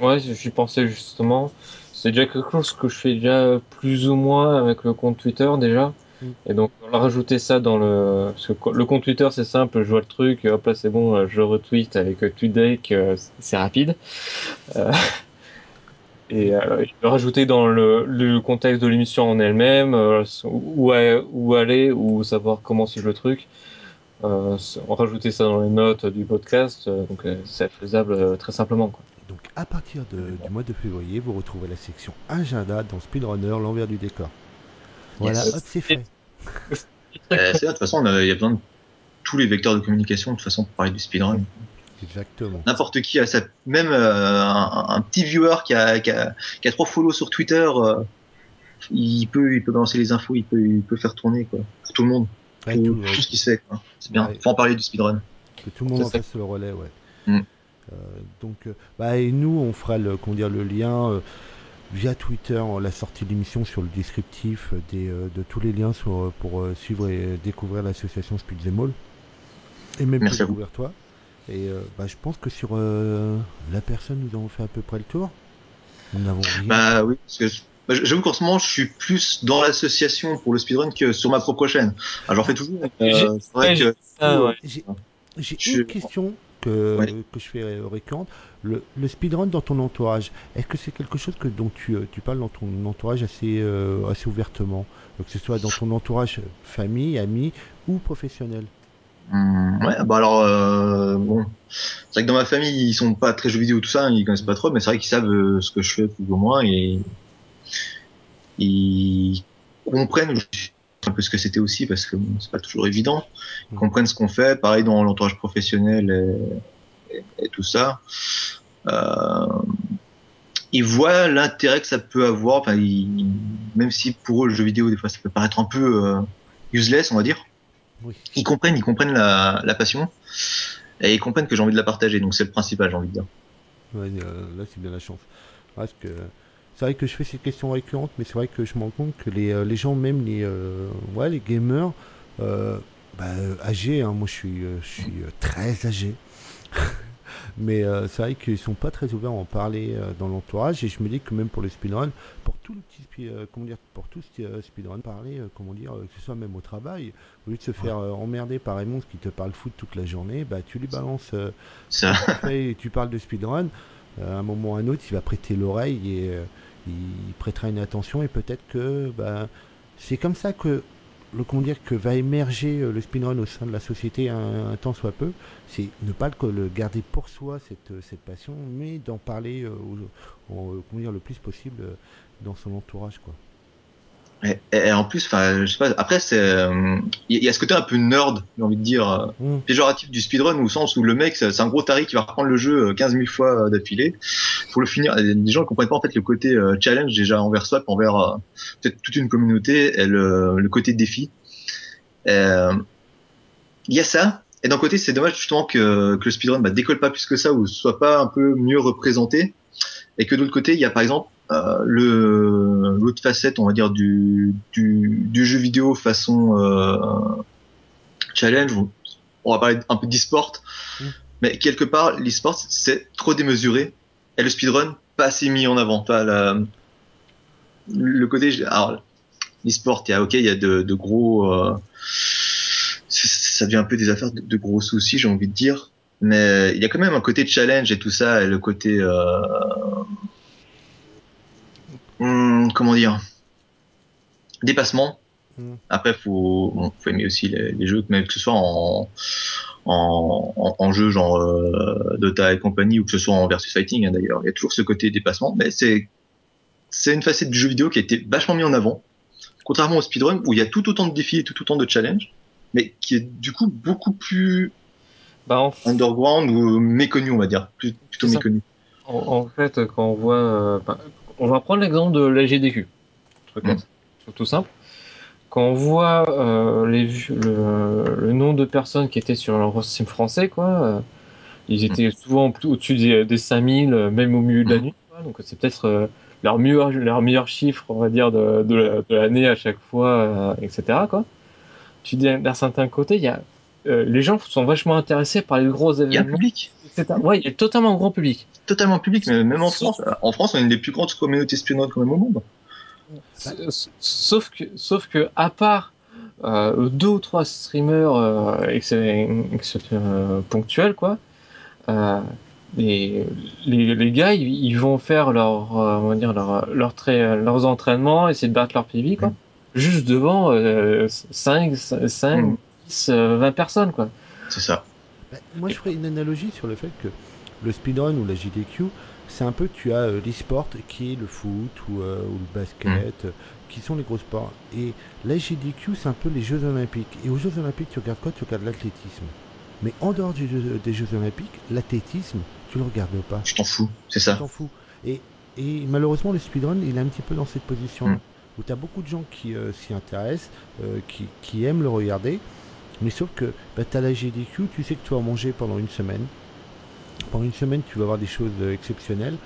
A: Ouais, j'y pensais justement. C'est déjà quelque chose que je fais déjà plus ou moins avec le compte Twitter déjà. Mm. Et donc, on a rajouté ça dans le, le compte Twitter, c'est simple, je vois le truc, hop là, c'est bon, je retweet avec TweetDeck, c'est rapide. et euh, rajouter dans le, le contexte de l'émission en elle-même, euh, où, où aller, ou savoir comment suivre le truc. Euh, rajouter ça dans les notes du podcast, euh, donc c'est faisable très simplement. Quoi.
B: Donc à partir de, du mois de février, vous retrouvez la section agenda dans Speedrunner, l'envers du décor. Voilà, hop, c'est fait.
C: c'est de toute façon, il y a besoin de tous les vecteurs de communication de toute façon pour parler du speedrun.
B: Exactement.
C: N'importe qui a sa, même euh, un, petit viewer qui a, qui a, qui a trois follow sur Twitter, euh, il peut, il peut balancer les infos, il peut, il peut faire tourner quoi, pour tout le monde, tout, ce qui se fait. C'est bien. Faut en parler du speedrun.
B: Que tout le monde en fasse le relais, ouais. Mm. Euh, donc, bah et nous, on fera le, comment dire, le lien via Twitter, la sortie de l'émission sur le descriptif des, de tous les liens sur, pour suivre et découvrir l'association Speedzemol. Et même
C: Merci
B: pour découvrir toi. Et euh, bah, je pense que sur euh, la personne, nous avons fait à peu près le tour. Nous n'avons rien.
C: Bah oui, parce que bah, j'avoue qu'en ce moment, je suis plus dans l'association pour le speedrun que sur ma propre chaîne. Alors, j'en fais toujours.
B: Euh, j'ai une question que, que je fais récurrente. Le, le, speedrun dans ton entourage, est-ce que c'est quelque chose que, dont tu, tu parles dans ton entourage assez, assez ouvertement? Que ce soit dans ton entourage famille, amis ou professionnel?
C: Hum, ouais, bah alors euh, bon, c'est vrai que dans ma famille ils sont pas très jeux vidéo tout ça, ils connaissent pas trop, mais c'est vrai qu'ils savent euh, ce que je fais plus ou moins et ils comprennent un peu ce que c'était aussi parce que c'est pas toujours évident. Ils comprennent ce qu'on fait, pareil dans l'entourage professionnel et, et, tout ça. Euh, ils voient l'intérêt que ça peut avoir, enfin, même si pour eux le jeu vidéo des fois ça peut paraître un peu euh, useless, on va dire Ils comprennent, ils comprennent la, la passion et ils comprennent que j'ai envie de la partager. Donc c'est le principal, j'ai envie de dire.
B: Ouais, euh, là c'est bien la chance. Parce que c'est vrai que je fais ces questions récurrentes, mais c'est vrai que je me rends compte que les, euh, les gens, même les, euh, ouais, les gamers, euh, bah, âgés, hein, moi je suis, je suis très âgé. mais c'est vrai qu'ils sont pas très ouverts à en parler dans l'entourage et je me dis que même pour le speedrun, pour tout le petit comment dire, pour tout ce speedrun, parler, comment dire, que ce soit même au travail, au lieu de se faire emmerder par Raymond qui te parle foot toute la journée, bah tu lui balances
C: ça.
B: Tu, tu parles de speedrun, à un moment ou à un autre, il va prêter l'oreille et il prêtera une attention et peut-être que bah, c'est comme ça que le comment que va émerger euh, le speedrun au sein de la société un, temps soit peu, c'est ne pas le, garder pour soi cette, euh, cette passion, mais d'en parler euh, dire, le plus possible dans son entourage quoi.
C: Et, et, en plus, enfin, je sais pas. Après, c'est, il euh, y, a ce côté un peu nerd, j'ai envie de dire, mm. péjoratif du speedrun, au sens où le mec, c'est un gros taré qui va reprendre le jeu 15 000 fois d'affilée pour le finir. Les gens ne comprennent pas en fait le côté euh, challenge déjà envers soi, envers euh, peut-être toute une communauté, et le, le côté défi. Il y a ça. Et d'un côté, c'est dommage justement que, que le speedrun bah, décolle pas plus que ça ou soit pas un peu mieux représenté. Et que d'autre côté, il y a par exemple euh, le l'autre facette, on va dire du du, du jeu vidéo façon euh, challenge. On va parler un peu d'e-sport, mm. mais quelque part l'e-sport c'est trop démesuré et le speedrun pas assez mis en avant. Pas la, le côté alors l'e-sport, il y a ok, il y a de, de gros euh, ça devient un peu des affaires de, de gros soucis, j'ai envie de dire. Mais il y a quand même un côté challenge et tout ça, et le côté euh, Hum, comment dire? Dépassement. Mmh. Après, faut, bon, faut aimer aussi les, les, jeux, même que ce soit en, en, en, jeu genre euh, Dota et compagnie ou que ce soit en versus fighting hein, d'ailleurs. Il y a toujours ce côté dépassement, mais c'est c'est une facette du jeu vidéo qui a été vachement mis en avant, contrairement au speedrun où il y a tout autant de défis et tout autant de challenges, mais qui est du coup beaucoup plus bah, en... underground ou méconnu, on va dire, plutôt méconnu.
A: En, en, fait, quand on voit, euh, bah, on va prendre l'exemple de la GDQ. Truc mmh. tout simple. Quand on voit euh, les, le, le, nombre de personnes qui étaient sur le roster français, quoi, euh, ils étaient souvent au-dessus des, des 5000, euh, même au milieu de la nuit. Quoi, donc c'est peut-être euh, leur meilleur, leur meilleur chiffre, on va dire, de, de, l'année à chaque fois, etc. Quoi. Tu dis d'un certain côté, il y a euh, les gens sont vachement intéressés par les gros événements. Il y a un
C: public.
A: Ouais, il y a totalement grand public.
C: Totalement public, mais même en France. En France, on a une des plus grandes communautés quand même au monde.
A: Sauf que, sauf que, à part euh, deux ou trois streamers euh, ponctuels, quoi, les, les, les, gars, ils, ils vont faire leur, on va dire leur, leur leurs entraînements, essayer de battre leur PV, quoi, mmh. juste devant 5, 5 mmh. 10, 20 personnes, quoi.
C: C'est ça.
B: Bah, moi, je ferais une analogie sur le fait que le speedrun ou la JDQ, c'est un peu, tu as euh, l'e-sport qui est le foot ou, euh, ou le basket, mmh. qui sont les gros sports. Et la JDQ, c'est un peu les Jeux Olympiques. Et aux Jeux Olympiques, tu regardes quoi? Tu regardes l'athlétisme. Mais en dehors du jeu, des Jeux Olympiques, l'athlétisme, tu le regardes pas.
C: Je t'en fous, c'est ça.
B: Tu t'en fous. Et, et malheureusement, le speedrun, il est un petit peu dans cette position mmh. où tu as beaucoup de gens qui euh, s'y intéressent, euh, qui, qui, aiment le regarder. Mais sauf que bah, tu as la GDQ, tu sais que tu vas manger pendant une semaine. Pendant une semaine, tu vas avoir des choses euh, exceptionnelles.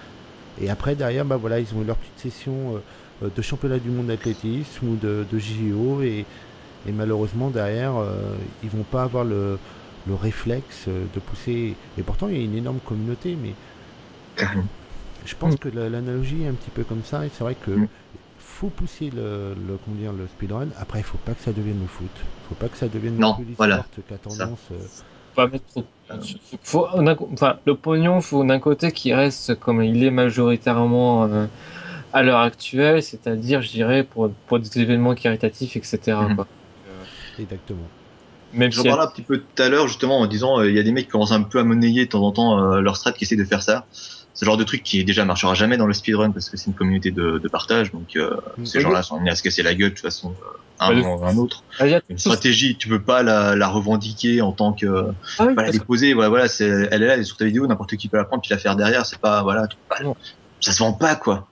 B: Et après, derrière, bah, voilà, ils ont eu leur petite session euh, euh, de championnat du monde d'athlétisme ou de, de JO. Et, et, malheureusement, derrière, euh, ils vont pas avoir le, le, réflexe de pousser. Et pourtant, il y a une énorme communauté. Mais je pense mmh. que l'analogie est un petit peu comme ça. Et c'est vrai que. Faut pousser le, le, comment dire, le speedrun. Après, il faut pas que ça devienne le foot. Il faut pas que ça devienne
C: non, le voilà.
B: qui a tendance. Euh...
A: Pas mettre trop. Faut, enfin, le pognon, faut d'un côté qui reste comme il est majoritairement euh, à l'heure actuelle, c'est-à-dire, je dirais, pour, pour des événements caritatifs, etc. Quoi.
B: Euh, Exactement.
C: Même J'en si parlais un petit peu tout à l'heure, justement, en disant, euh, il y a des mecs qui commencent un peu à monnayer de temps en temps euh, leur strat qui essaient de faire ça ce genre de truc qui déjà marchera jamais dans le speedrun parce que c'est une communauté de, de partage. Donc euh, mmh. ces gens-là sont amenés à se casser la gueule de toute façon euh, un bah, moment ou un autre. Ah, une stratégie tu peux pas la, la revendiquer en tant que ah, oui, pas la déposer. Voilà, voilà c'est elle est là elle est sur ta vidéo n'importe qui peut la prendre puis la faire derrière c'est pas voilà pas, ça se vend pas quoi.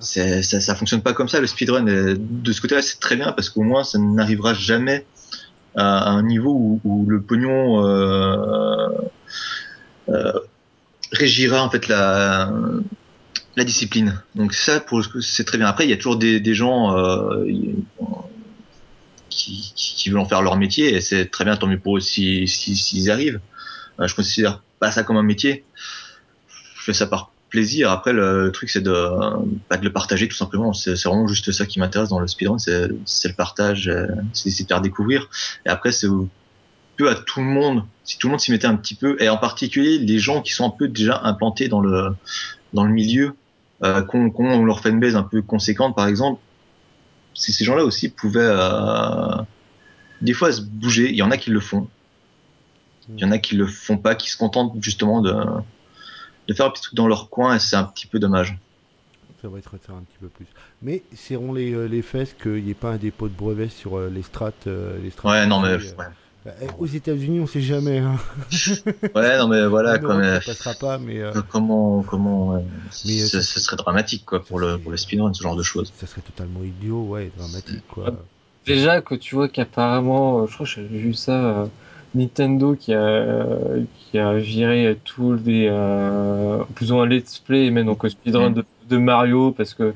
C: Ça, ça fonctionne pas comme ça le speedrun. De ce côté-là c'est très bien parce qu'au moins ça n'arrivera jamais à, un niveau où, le pognon euh, euh, régira en fait la discipline. Donc ça, pour c'est très bien. Après, il y a toujours des, gens euh, qui, qui, veulent en faire leur métier et c'est très bien, tant mieux pour eux s'ils si, si, arrivent. Euh, je considère pas ça comme un métier. Je fais ça par plaisir. Après, le, truc, c'est de, pas de le partager tout simplement. C'est vraiment juste ça qui m'intéresse dans le speedrun, c'est le partage, euh, c'est de faire découvrir. Et après, c'est peu à tout le monde, si tout le monde s'y mettait un petit peu, et en particulier les gens qui sont un peu déjà implantés dans le dans le milieu, euh, qu'on qu leur fanbase un peu conséquente par exemple, si ces gens-là aussi pouvaient euh, des fois se bouger, il y en a qui le font, il y en a qui le font pas, qui se contentent justement de de faire un petit truc dans leur coin et c'est un petit peu dommage.
B: Ça va être faire un petit peu plus. Mais serrons les, euh, les fesses qu'il n'y ait pas un dépôt de brevet sur euh, les strates. les
C: strates ouais, non mais.
B: Eh, aux États-Unis, on sait jamais. Hein.
C: ouais, non, mais voilà,
B: quand même. Ça passera pas, mais.
C: Euh, comment, comment, mais ce, serait dramatique, quoi, pour le, pour le speedrun, ce genre de choses.
B: Ça serait totalement idiot, ouais, dramatique, quoi.
A: Déjà, que tu vois qu'apparemment, euh, je crois que j'ai vu ça, euh, Nintendo qui a, qui a viré tous les, plus ou moins let's play, même donc speedrun de, de Mario, parce que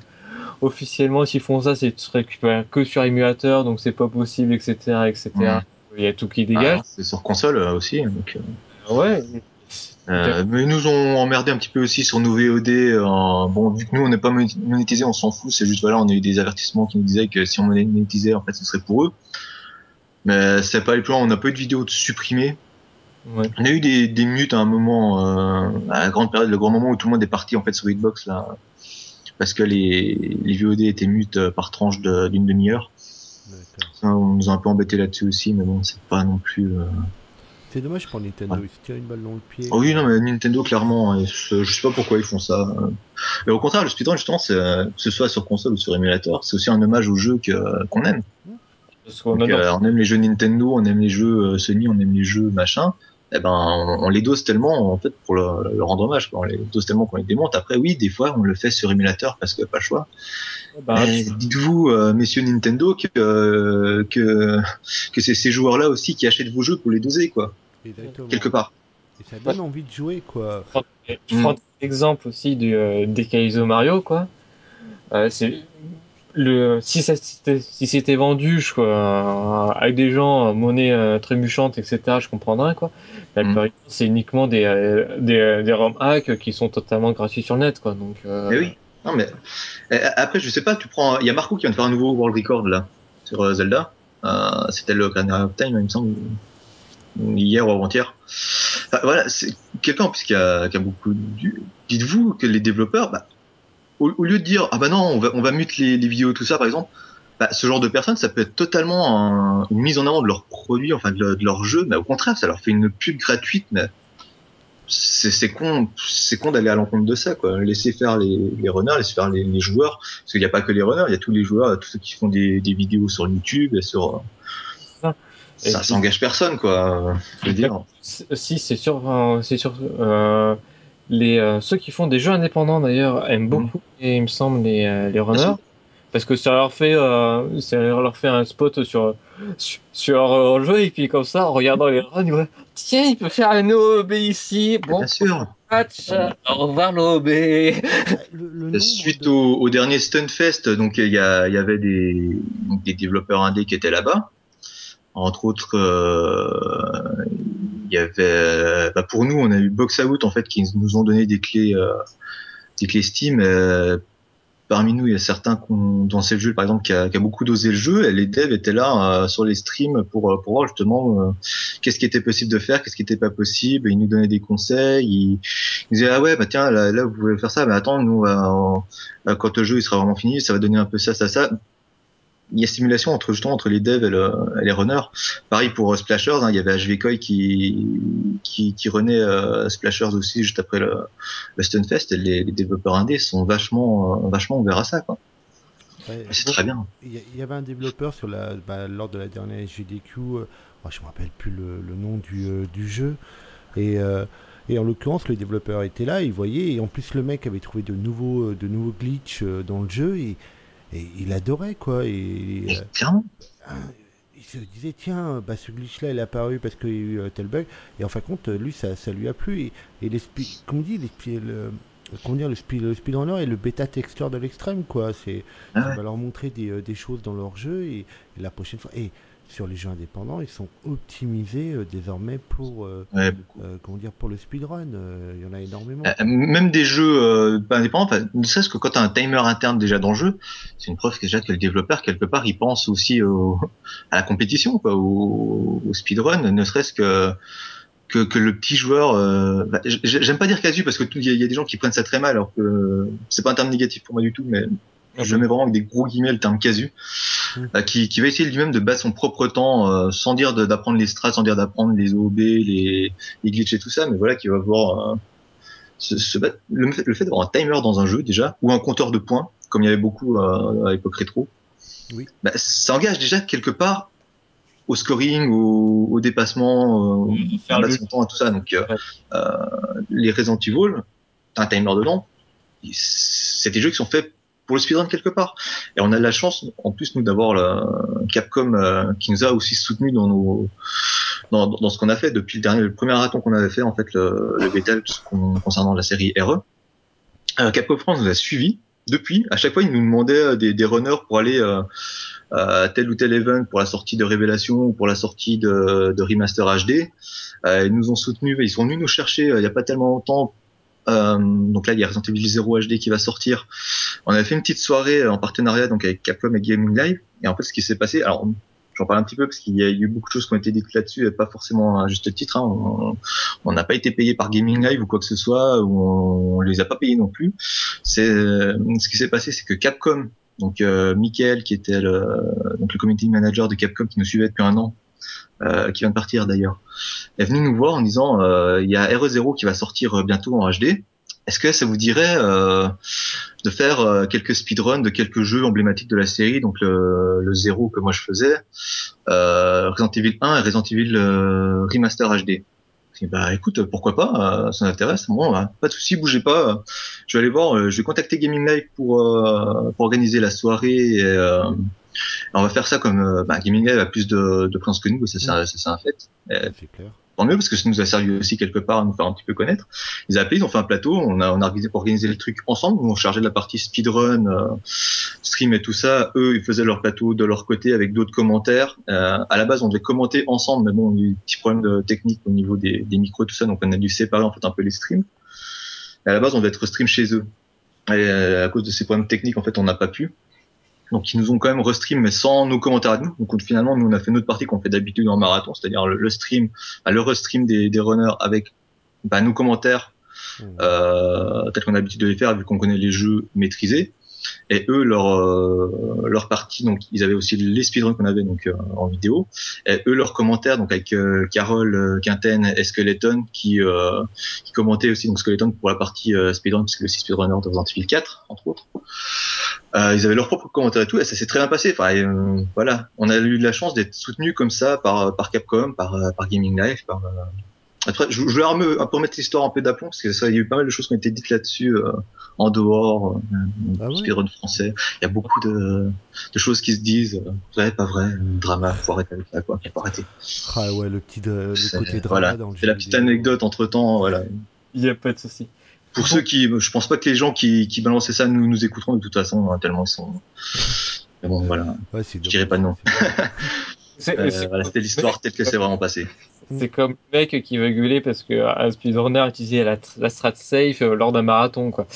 A: officiellement, s'ils font ça, c'est récupérer que sur émulateur, donc c'est pas possible, etc., etc il y a tout qui dégage. Ah,
C: c'est sur console euh, aussi. Donc,
A: euh. ouais.
C: Euh, mais ils nous ont emmerdé un petit peu aussi sur nos VOD. Euh, bon, vu que nous on n'est pas monétisé, on s'en fout. C'est juste voilà, on a eu des avertissements qui nous disaient que si on monétisait, en fait, ce serait pour eux. Mais c'est pas les plans. On n'a pas eu de vidéos de supprimer. Ouais. On a eu des, des mutes à un moment, euh, à la grande période, le grand moment où tout le monde est parti en fait sur Hitbox là, parce que les, les VOD étaient mutes par tranche d'une demi-heure on nous a un peu embêté là-dessus aussi, mais bon, c'est pas non plus. Euh,
B: c'est dommage pour Nintendo, ils se tirent une balle dans le pied.
C: Oh oui, non, mais Nintendo, clairement, je sais pas pourquoi ils font ça. Mais au contraire, le speedrun, justement, c'est, que ce soit sur console ou sur émulateur, c'est aussi un hommage aux jeux qu'on aime. Euh, on aime les jeux Nintendo, on aime les jeux euh, Sony, on aime les jeux machin. Eh ben, on, les dose tellement, en fait, pour le, rendre hommage, On les dose tellement qu'on les démonte. Après, oui, des fois, on le fait sur émulateur parce que pas le choix. Bah, dites-vous, euh, messieurs Nintendo, que, euh, que, que c'est ces joueurs-là aussi qui achètent vos jeux pour les doser, quoi. Quelque part.
B: Et ça donne envie de jouer, quoi.
A: Je prends l'exemple aussi du, euh, des Kaizo Mario, quoi. c'est le si ça si c'était vendu je, avec des gens monnaie trébuchante etc je comprendrais quoi mais mm. c'est uniquement des, des des ROM hacks qui sont totalement gratuits sur le net quoi donc
C: mais oui non, mais eh, après, je sais pas, tu prends. Il y a Marco qui vient de faire un nouveau World Record là sur euh, Zelda. Euh, C'était le Ocarina of Time, il me semble, hier ou avant-hier. voilà, c'est quelqu'un en plus qui a, beaucoup. Dites-vous que les développeurs, bah, au, lieu de dire ah bah non, on va on va mute les, les vidéos tout ça par exemple, bah, ce genre de personnes, ça peut être totalement une mise en avant de leurs produits, enfin de, de leur jeu, mais au contraire, ça leur fait une pub gratuite, mais c'est con, c'est con d'aller à l'encontre de ça, quoi. Laisser faire les, les runners, laisser faire les, les joueurs, parce qu'il n'y a pas que les runners, il y a tous les joueurs, tous ceux qui font des, des vidéos sur YouTube et sur. Ça, ça s'engage personne, quoi. Je veux dire.
A: Si c'est sûr, c'est sûr. Euh, les euh, ceux qui font des jeux indépendants d'ailleurs aiment mhm. beaucoup, et, il me semble, les, euh, les runners parce que ça leur fait euh, ça leur fait un spot sur sur, leur jeu et puis comme ça en regardant les runs ouais, tiens il peut faire un OB ici.
C: Bon bien sûr.
A: match, au revoir l'OB
C: suite au, au, dernier Stunfest donc il y, a, il y avait des des développeurs indés qui étaient là-bas. Entre autres euh, il y avait bah pour nous on a eu Box Out en fait qui nous ont donné des clés euh, des clés Steam euh, parmi nous, il y a certains qu'on, dans ces jeux, par exemple, qui a, beaucoup dosé le jeu, et les devs étaient là euh, sur les streams pour, euh, pour voir justement euh, qu'est-ce qui était possible de faire, qu'est-ce qui était pas possible. Ils nous donnaient des conseils. Ils, disaient ah ouais bah tiens là, là vous pouvez faire ça, mais attends nous quand le jeu il sera vraiment fini, ça va donner un peu ça ça ça il y a stimulation entre justement entre les devs et, les runners. Pareil pour euh, Splashers, hein, il y avait HVKoi qui qui, qui renait euh, Splashers aussi juste après le, le Stunfest et les, les, développeurs indés sont vachement euh, vachement ouverts à ça quoi. c'est très bien.
B: Il y, avait un développeur sur la bah, lors de la dernière GDQ, euh, oh, je me rappelle plus le, le nom du, euh, du jeu et et en l'occurrence, le développeur était là, il voyait, et en plus le mec avait trouvé de nouveaux, de nouveaux glitches dans le jeu, et, et il adorait quoi. Et,
C: euh,
B: il se disait tiens bah ce glitch là il est apparu parce qu'il y a eu tel bug et en fin de compte lui ça, ça lui a plu et, et les comme dit les, le, comment dire, le, speed, le speedrunner est le bêta texture de l'extrême, quoi. C'est, ah ça va leur montrer des, des, choses dans leur jeu et, et, la prochaine fois. Et sur les jeux indépendants, ils sont optimisés euh, désormais pour, euh,
C: ouais,
B: euh, comment dire, pour le speedrun. Il y en a énormément.
C: même des jeux indépendants, ne serait-ce que quand tu as un timer interne déjà dans le jeu, c'est une preuve déjà que le développeur, quelque part, il pense aussi au, à la compétition, quoi, au, au speedrun, ne serait-ce que que, que le petit joueur, euh, bah, j'aime pas dire casu parce que il y, a des gens qui prennent ça très mal, alors que c'est pas un terme négatif pour moi du tout, mais je mets vraiment avec des gros guillemets le terme casu, mmh. euh, qui, qui va essayer lui-même de battre son propre temps, euh, sans dire d'apprendre les strats, sans dire d'apprendre les OB, les, les glitches et tout ça, mais voilà, qui va voir se, battre. Le, fait, le fait d'avoir un timer dans un jeu déjà, ou un compteur de points, comme il y avait beaucoup à l'époque rétro,
B: oui.
C: bah, ça engage déjà quelque part au scoring, au, au dépassement, euh, faire son temps, tout ça. Donc, euh, euh, les Resident Evil, t'as un timer dedans. C'est des jeux qui sont faits pour le speedrun quelque part. Et on a la chance, en plus nous, d'avoir Capcom euh, qui nous a aussi soutenu dans nos dans, dans ce qu'on a fait depuis le dernier, le premier marathon qu'on avait fait en fait le, le bêta concernant la série RE. Euh, Capcom France nous a suivi depuis. À chaque fois, ils nous demandaient des, des runners pour aller euh, tel ou tel event pour la sortie de Révélation ou pour la sortie de, de Remaster HD. Euh, ils nous ont soutenus, ils sont venus nous chercher euh, il n'y a pas tellement longtemps. Euh, donc là, il y a Resident Evil 0 HD qui va sortir. On avait fait une petite soirée en partenariat donc avec Capcom et Gaming Live. Et en fait, ce qui s'est passé, alors j'en parle un petit peu parce qu'il y a eu beaucoup de choses qui ont été dites là-dessus et pas forcément à juste titre. Hein. On n'a pas été payé par Gaming Live ou quoi que ce soit, ou on, les a pas payés non plus. C'est ce qui s'est passé, c'est que Capcom donc euh, Michael, qui était le, donc le community manager de Capcom, qui nous suivait depuis un an, euh, qui vient de partir d'ailleurs, est venu nous voir en disant euh, il y a RE0 qui va sortir bientôt en HD. Est-ce que ça vous dirait euh, de faire euh, quelques speedruns de quelques jeux emblématiques de la série, donc le, le 0 que moi je faisais, euh, Resident Evil 1 et Resident Evil Remaster HD bah écoute, pourquoi pas, euh, ça m'intéresse. Bon, bah, pas de souci, bougez pas. Je vais aller voir, euh, je vais contacter Gaming Live pour, euh, pour organiser la soirée. Et, euh, on va faire ça comme bah, Gaming Live a plus de, de présence que nous, ça c'est un fait.
B: C'est clair
C: tant mieux parce que ça nous a servi aussi quelque part à nous faire un petit peu connaître. Ils ont appelé, ils ont fait un plateau, on a, on a organisé, organisé le truc ensemble, on chargeait de la partie speedrun, euh, stream et tout ça. Eux, ils faisaient leur plateau de leur côté avec d'autres commentaires. Euh, à la base, on devait commenter ensemble, mais bon, y a eu des petits problèmes de technique au niveau des, des micros et tout ça, donc on a dû séparer en fait un peu les streams. Et à la base, on devait être stream chez eux. Et euh, à cause de ces problèmes techniques, en fait, on n'a pas pu. Donc ils nous ont quand même restream mais sans nos commentaires à nous. Donc finalement nous on a fait notre partie qu'on fait d'habitude en marathon, c'est-à-dire le, stream, bah, le restream des, des runners avec bah, nos commentaires mmh. euh, tel qu'on a l'habitude de les faire vu qu'on connaît les jeux maîtrisés. Et eux, leur euh, leur partie, donc ils avaient aussi les speedruns qu'on avait donc euh, en vidéo. Et eux, leurs commentaires, donc avec euh, Carole Quinten et Skeleton qui qui commentaient aussi donc Skeleton pour la partie speedrun parce que le speedrunner de Resident Evil 4 entre autres. Ils avaient leurs propres commentaires et tout, et ça s'est très bien passé. Enfin, voilà, on a eu de la chance d'être soutenu comme ça par par Capcom, par par Gaming Life, par après, je, je voulais un peu, remettre l'histoire un peu d'aplomb parce que ça, il y a eu pas mal de choses qui ont été dites là-dessus euh, en dehors, euh, ah speedrun français. Il y a beaucoup de, de choses qui se disent, euh, vrai, pas vrai, drama, faut arrêter avec ça, quoi. Faut arrêter.
B: Ah ouais, le petit, de, le côté drama
C: voilà. C'est la petite anecdote entre temps, voilà.
A: Il y a pas de souci.
C: Pour ceux qui, je pense pas que les gens qui, qui balançaient ça nous, nous écouteront de toute façon, hein, tellement ils sont. Mais bon, voilà.
B: Ouais,
C: je dirais pas de nom. Euh, voilà, c'était l'histoire telle que c'est vraiment passé.
A: C'est comme le mec qui va gueuler parce que un speedrunner utilisait la, la strat safe euh, lors d'un marathon, quoi.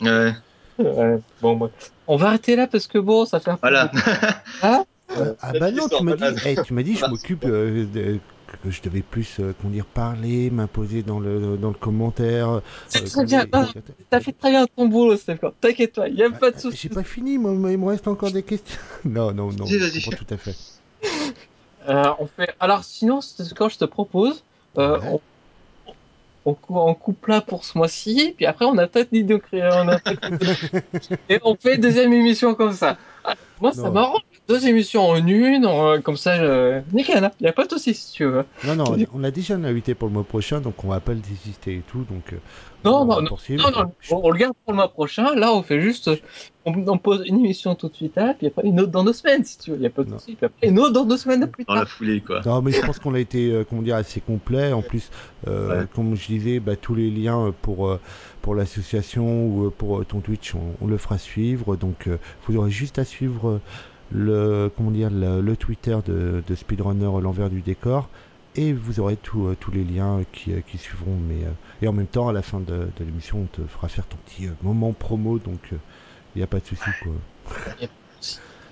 C: ouais.
A: ouais. Bon, bon, on va arrêter là parce que bon, ça fait un
C: peu. Voilà.
B: Hein? Ah bah non, tu m'as dit, hey, tu m'as dit, je m'occupe euh, de, je devais plus, euh, qu'on dire, parler, m'imposer dans le, dans le commentaire.
A: C'est euh, très bien. T'as fait très bien ton boulot, Stéphane. T'inquiète pas, il y a pas de souci.
B: J'ai pas fini, moi, il me reste encore des questions. non, non, non.
C: Vas-y.
B: Tout à fait.
A: Euh, on fait. Alors, sinon, quand je te propose, euh, on, on, coupe là pour ce mois-ci, puis après, on a peut-être l'idée on a Et on fait deuxième émission comme ça. Moi, ça m'arrange. Deux émissions en une, en, comme ça, je... nickel, il hein. n'y a pas de souci si tu veux.
B: Non, non, on a déjà une invité pour le mois prochain, donc on va pas le désister et tout, donc.
A: Non, non, non, non, non, on, on, le garde pour le mois prochain. Là, on fait juste on, pose une émission tout de suite, hein, puis après une autre dans deux semaines, si tu veux. Il n'y a pas de souci. Puis après une autre dans deux semaines plus
C: tard. Dans la foulée, quoi.
B: Non, mais je pense qu'on a été, euh, comment dire, assez complet. En plus, euh, comme je disais, bah, tous les liens pour, euh, pour l'association ou pour ton Twitch, on, le fera suivre. Donc, vous aurez juste à suivre le, comment dire, le, Twitter de, de Speedrunner l'envers du décor et vous aurez tous les liens qui, qui suivront. Mais, et en même temps, à la fin de, de l'émission, on te fera faire ton petit moment promo. Donc, il n'y a pas de souci, quoi.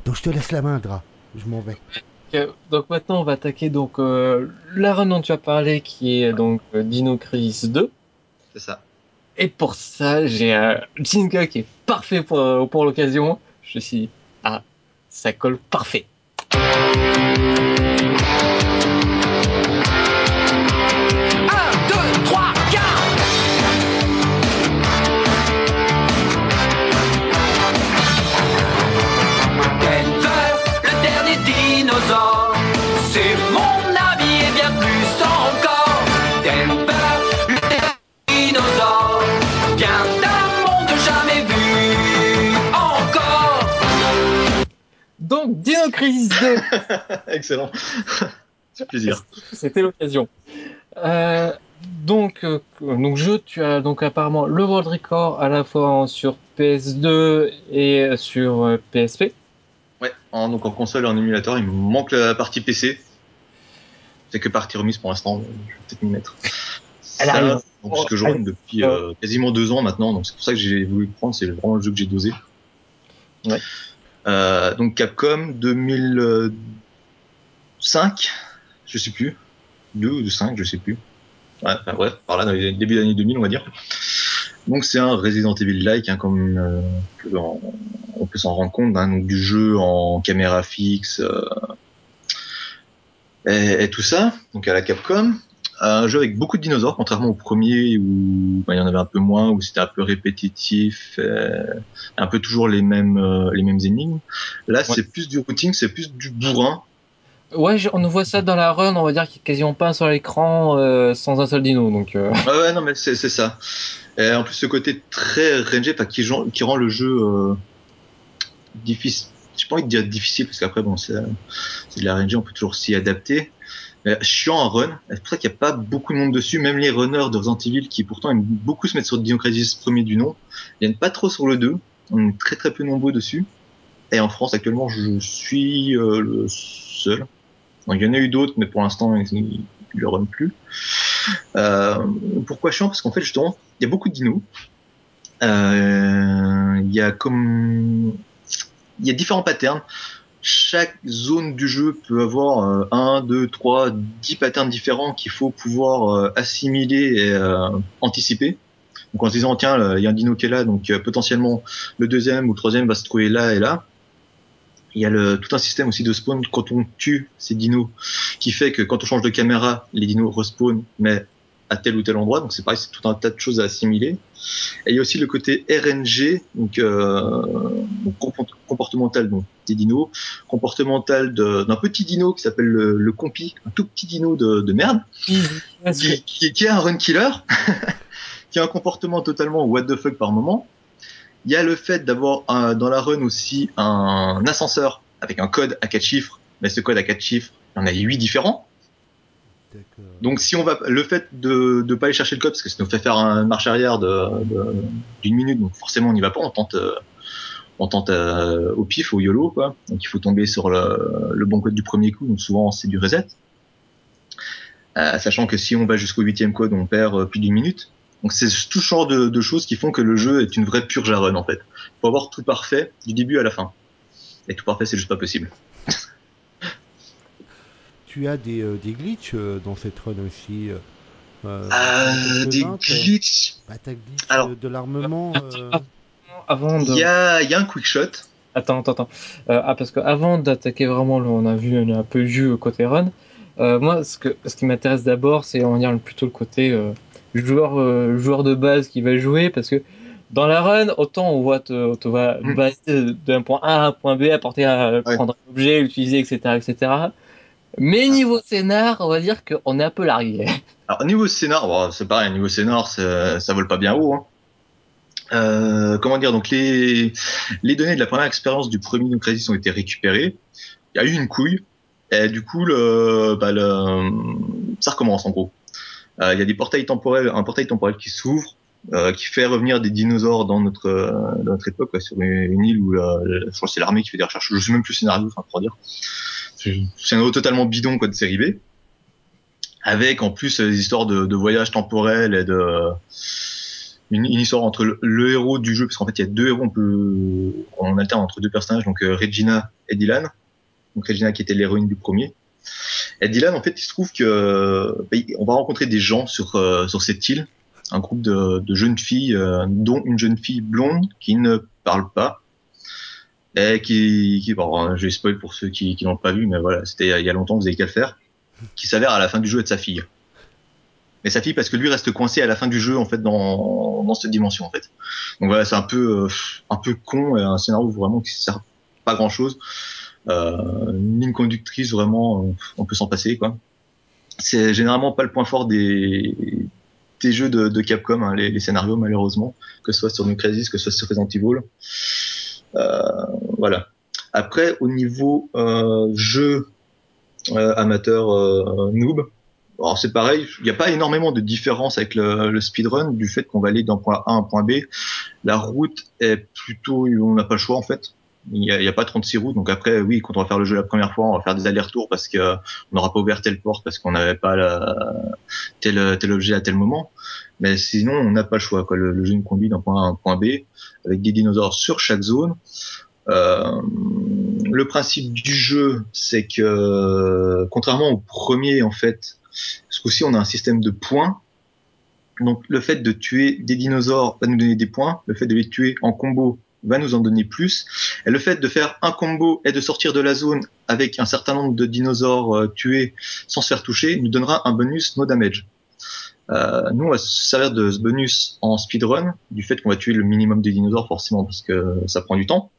B: donc je te laisse la main, Dra. Je m'en vais.
A: Donc maintenant, on va attaquer donc euh, la run dont tu as parlé, qui est donc euh, Dino Crisis 2.
C: C'est ça.
A: Et pour ça, j'ai un jingle qui est parfait pour, euh, pour l'occasion. Je suis ah, ça colle parfait. Dino Crisis 2.
C: Excellent. C'est plaisir.
A: C'était l'occasion. Euh, donc, euh, donc jeu, tu as donc apparemment le world record à la fois sur PS2 et sur PSP.
C: Euh, ouais, en, donc en console et en émulateur, il me manque la partie PC. C'est que partie remise pour l'instant, je vais peut-être m'y mettre. Elle arrive. puisque je run depuis quasiment deux ans maintenant, donc c'est pour ça que j'ai voulu prendre, c'est vraiment le jeu que j'ai dosé. Ouais. Euh, donc Capcom 2005, je sais plus, 2 ou 5, je sais plus. Ouais, enfin, par là, dans les débuts d'année 2000, on va dire. Donc c'est un Resident Evil-like, hein, comme euh, on peut s'en rendre compte, hein, du jeu en caméra fixe euh, et, tout ça, donc à la Capcom un jeu avec beaucoup de dinosaures, contrairement au premier où bah, il y en avait un peu moins, où c'était un peu répétitif, euh, un peu toujours les mêmes euh, les mêmes énigmes. Là, c'est plus du routing, c'est plus du bourrin.
A: Ouais, on voit ça dans la run, on va dire qu'il n'y a quasiment pas sur l'écran euh, sans un seul dino, donc.
C: Ouais, ouais, non, mais c'est ça. Et en plus, ce côté très rangé, qui, qui rend le jeu difficile. J'ai pas envie de dire difficile parce qu'après bon, c'est de la RNG, on peut toujours s'y adapter euh, chiant à run. C'est pour ça qu'il n'y a pas beaucoup de monde dessus. Même les runners de Resident qui pourtant aiment beaucoup se mettre sur Dino Crisis premier du nom, ils viennent pas trop sur le 2. On est très très peu nombreux dessus. Et en France actuellement, je suis euh, le seul. il y en a eu d'autres, mais pour l'instant, ils ne le run plus. Euh, pourquoi chiant? Parce qu'en fait, justement, il y a beaucoup de dinos. Euh, il y a comme il y a différents patterns chaque zone du jeu peut avoir euh, un, deux, trois, dix patterns différents qu'il faut pouvoir euh, assimiler et euh, anticiper. Donc en se disant tiens il y a un dino qui est là donc potentiellement le deuxième ou le troisième va se trouver là et là. Il y a tout un système aussi de spawn quand on tue ces dinos qui fait que quand on change de caméra les dinos respawn mais à tel ou tel endroit. Donc c'est pareil, c'est tout un tas de choses à assimiler. Et il y a aussi le côté RNG, donc, euh, comportemental donc des dinos, comportemental d'un petit dino qui s'appelle le, compi, un tout petit dino de, merde, qui, qui, est un run killer, qui a un comportement totalement what the fuck par moment. Il y a le fait d'avoir dans la run aussi un ascenseur avec un code à quatre chiffres, mais ce code à quatre chiffres, il y en a huit différents. Donc si on va le fait de ne pas aller chercher le code parce que ça nous fait faire un marche arrière d'une minute donc forcément on n'y va pas on tente euh, on tente euh, au pif au YOLO quoi. Donc il faut tomber sur le, bon code du premier coup donc souvent c'est du reset. Euh, sachant que si on va jusqu'au huitième code on perd plus d'une minute. Donc c'est tout genre de, choses qui font que le jeu est une vraie purge à run en fait. Faut avoir tout parfait du début à la fin. Et tout parfait c'est juste pas possible
B: tu as des, euh, des glitches euh, dans cette run aussi
C: euh, des glitches
B: bah, Alors, de l'armement
A: avant
C: il y a, y a un quick shot
A: Attends, attends, attends. ah, parce qu'avant d'attaquer vraiment, on a vu un peu le côté run. moi, ce, que, ce qui m'intéresse d'abord, c'est on va dire plutôt le côté joueur, joueur de base qui va jouer, parce que dans la run, autant on voit te, te va mm. d'un point A à un point B, apporter à prendre un objet, l'utiliser, etc., etc. Mais niveau scénar, on va dire qu'on est un peu largué.
C: Alors niveau scénar, bon, c'est pareil, niveau scénar, ça, ça vole pas bien haut. Hein. Euh, comment dire Donc les les données de la première expérience du premier Crisis ont été récupérées. Il y a eu une couille. Et du coup, le, bah, le, ça recommence en gros. Euh, il y a des portails temporels, un portail temporel qui s'ouvre, euh, qui fait revenir des dinosaures dans notre dans notre époque, sur une, île où la, je crois c'est l'armée qui fait des recherches. Je sais même plus le scénario, enfin pour dire. C'est un totalement bidon quoi de série B, avec en plus des histoires de, de voyage temporel et de une, une, histoire entre le, héros du jeu, parce qu'en fait il y a deux héros, on peut on alterne entre deux personnages, donc euh, Regina et Dylan. Donc Regina qui était l'héroïne du premier. Et Dylan, en fait, il se trouve que bah, on va rencontrer des gens sur euh, sur cette île, un groupe de, de jeunes filles, euh, dont une jeune fille blonde qui ne parle pas et qui, qui bon, je spoil pour ceux qui, qui l'ont pas vu, mais voilà, c'était il y a longtemps, vous avez qu'à le faire, qui s'avère à la fin du jeu être sa fille mais sa fille parce que lui reste coincé à la fin du jeu en fait dans, dans cette dimension en fait. Donc voilà, c'est un peu euh, un peu con et un scénario vraiment qui sert pas grand chose. Euh, une ligne conductrice vraiment, euh, on peut s'en passer quoi. C'est généralement pas le point fort des des jeux de, de Capcom, hein, les, les, scénarios malheureusement, que ce soit sur New Crisis, que ce soit sur Resident Evil. Euh, voilà. Après, au niveau euh, jeu euh, amateur noob, alors c'est pareil, il n'y a pas énormément de différence avec le, le speedrun du fait qu'on va aller d'un point A à un point B. La route est plutôt, on n'a pas le choix en fait. Il n'y a, a, pas 36 routes, donc après oui, quand on va faire le jeu la première fois, on va faire des allers-retours parce que on n'aura pas ouvert telle porte parce qu'on n'avait pas la, tel tel objet à tel moment. Mais sinon, on n'a pas le choix. Quoi. Le, jeu nous conduit d'un point A à un point B avec des dinosaures sur chaque zone. Euh, le principe du jeu, c'est que contrairement au premier en fait, ce coup-ci, on a un système de points. Donc, le fait de tuer des dinosaures va nous donner des points. Le fait de les tuer en combo va nous en donner plus. Et le fait de faire un combo et de sortir de la zone avec un certain nombre de dinosaures euh, tués sans se faire toucher nous donnera un bonus no damage. Euh, nous, on va se servir de ce bonus en speedrun, du fait qu'on va tuer le minimum de dinosaures forcément parce que ça prend du temps.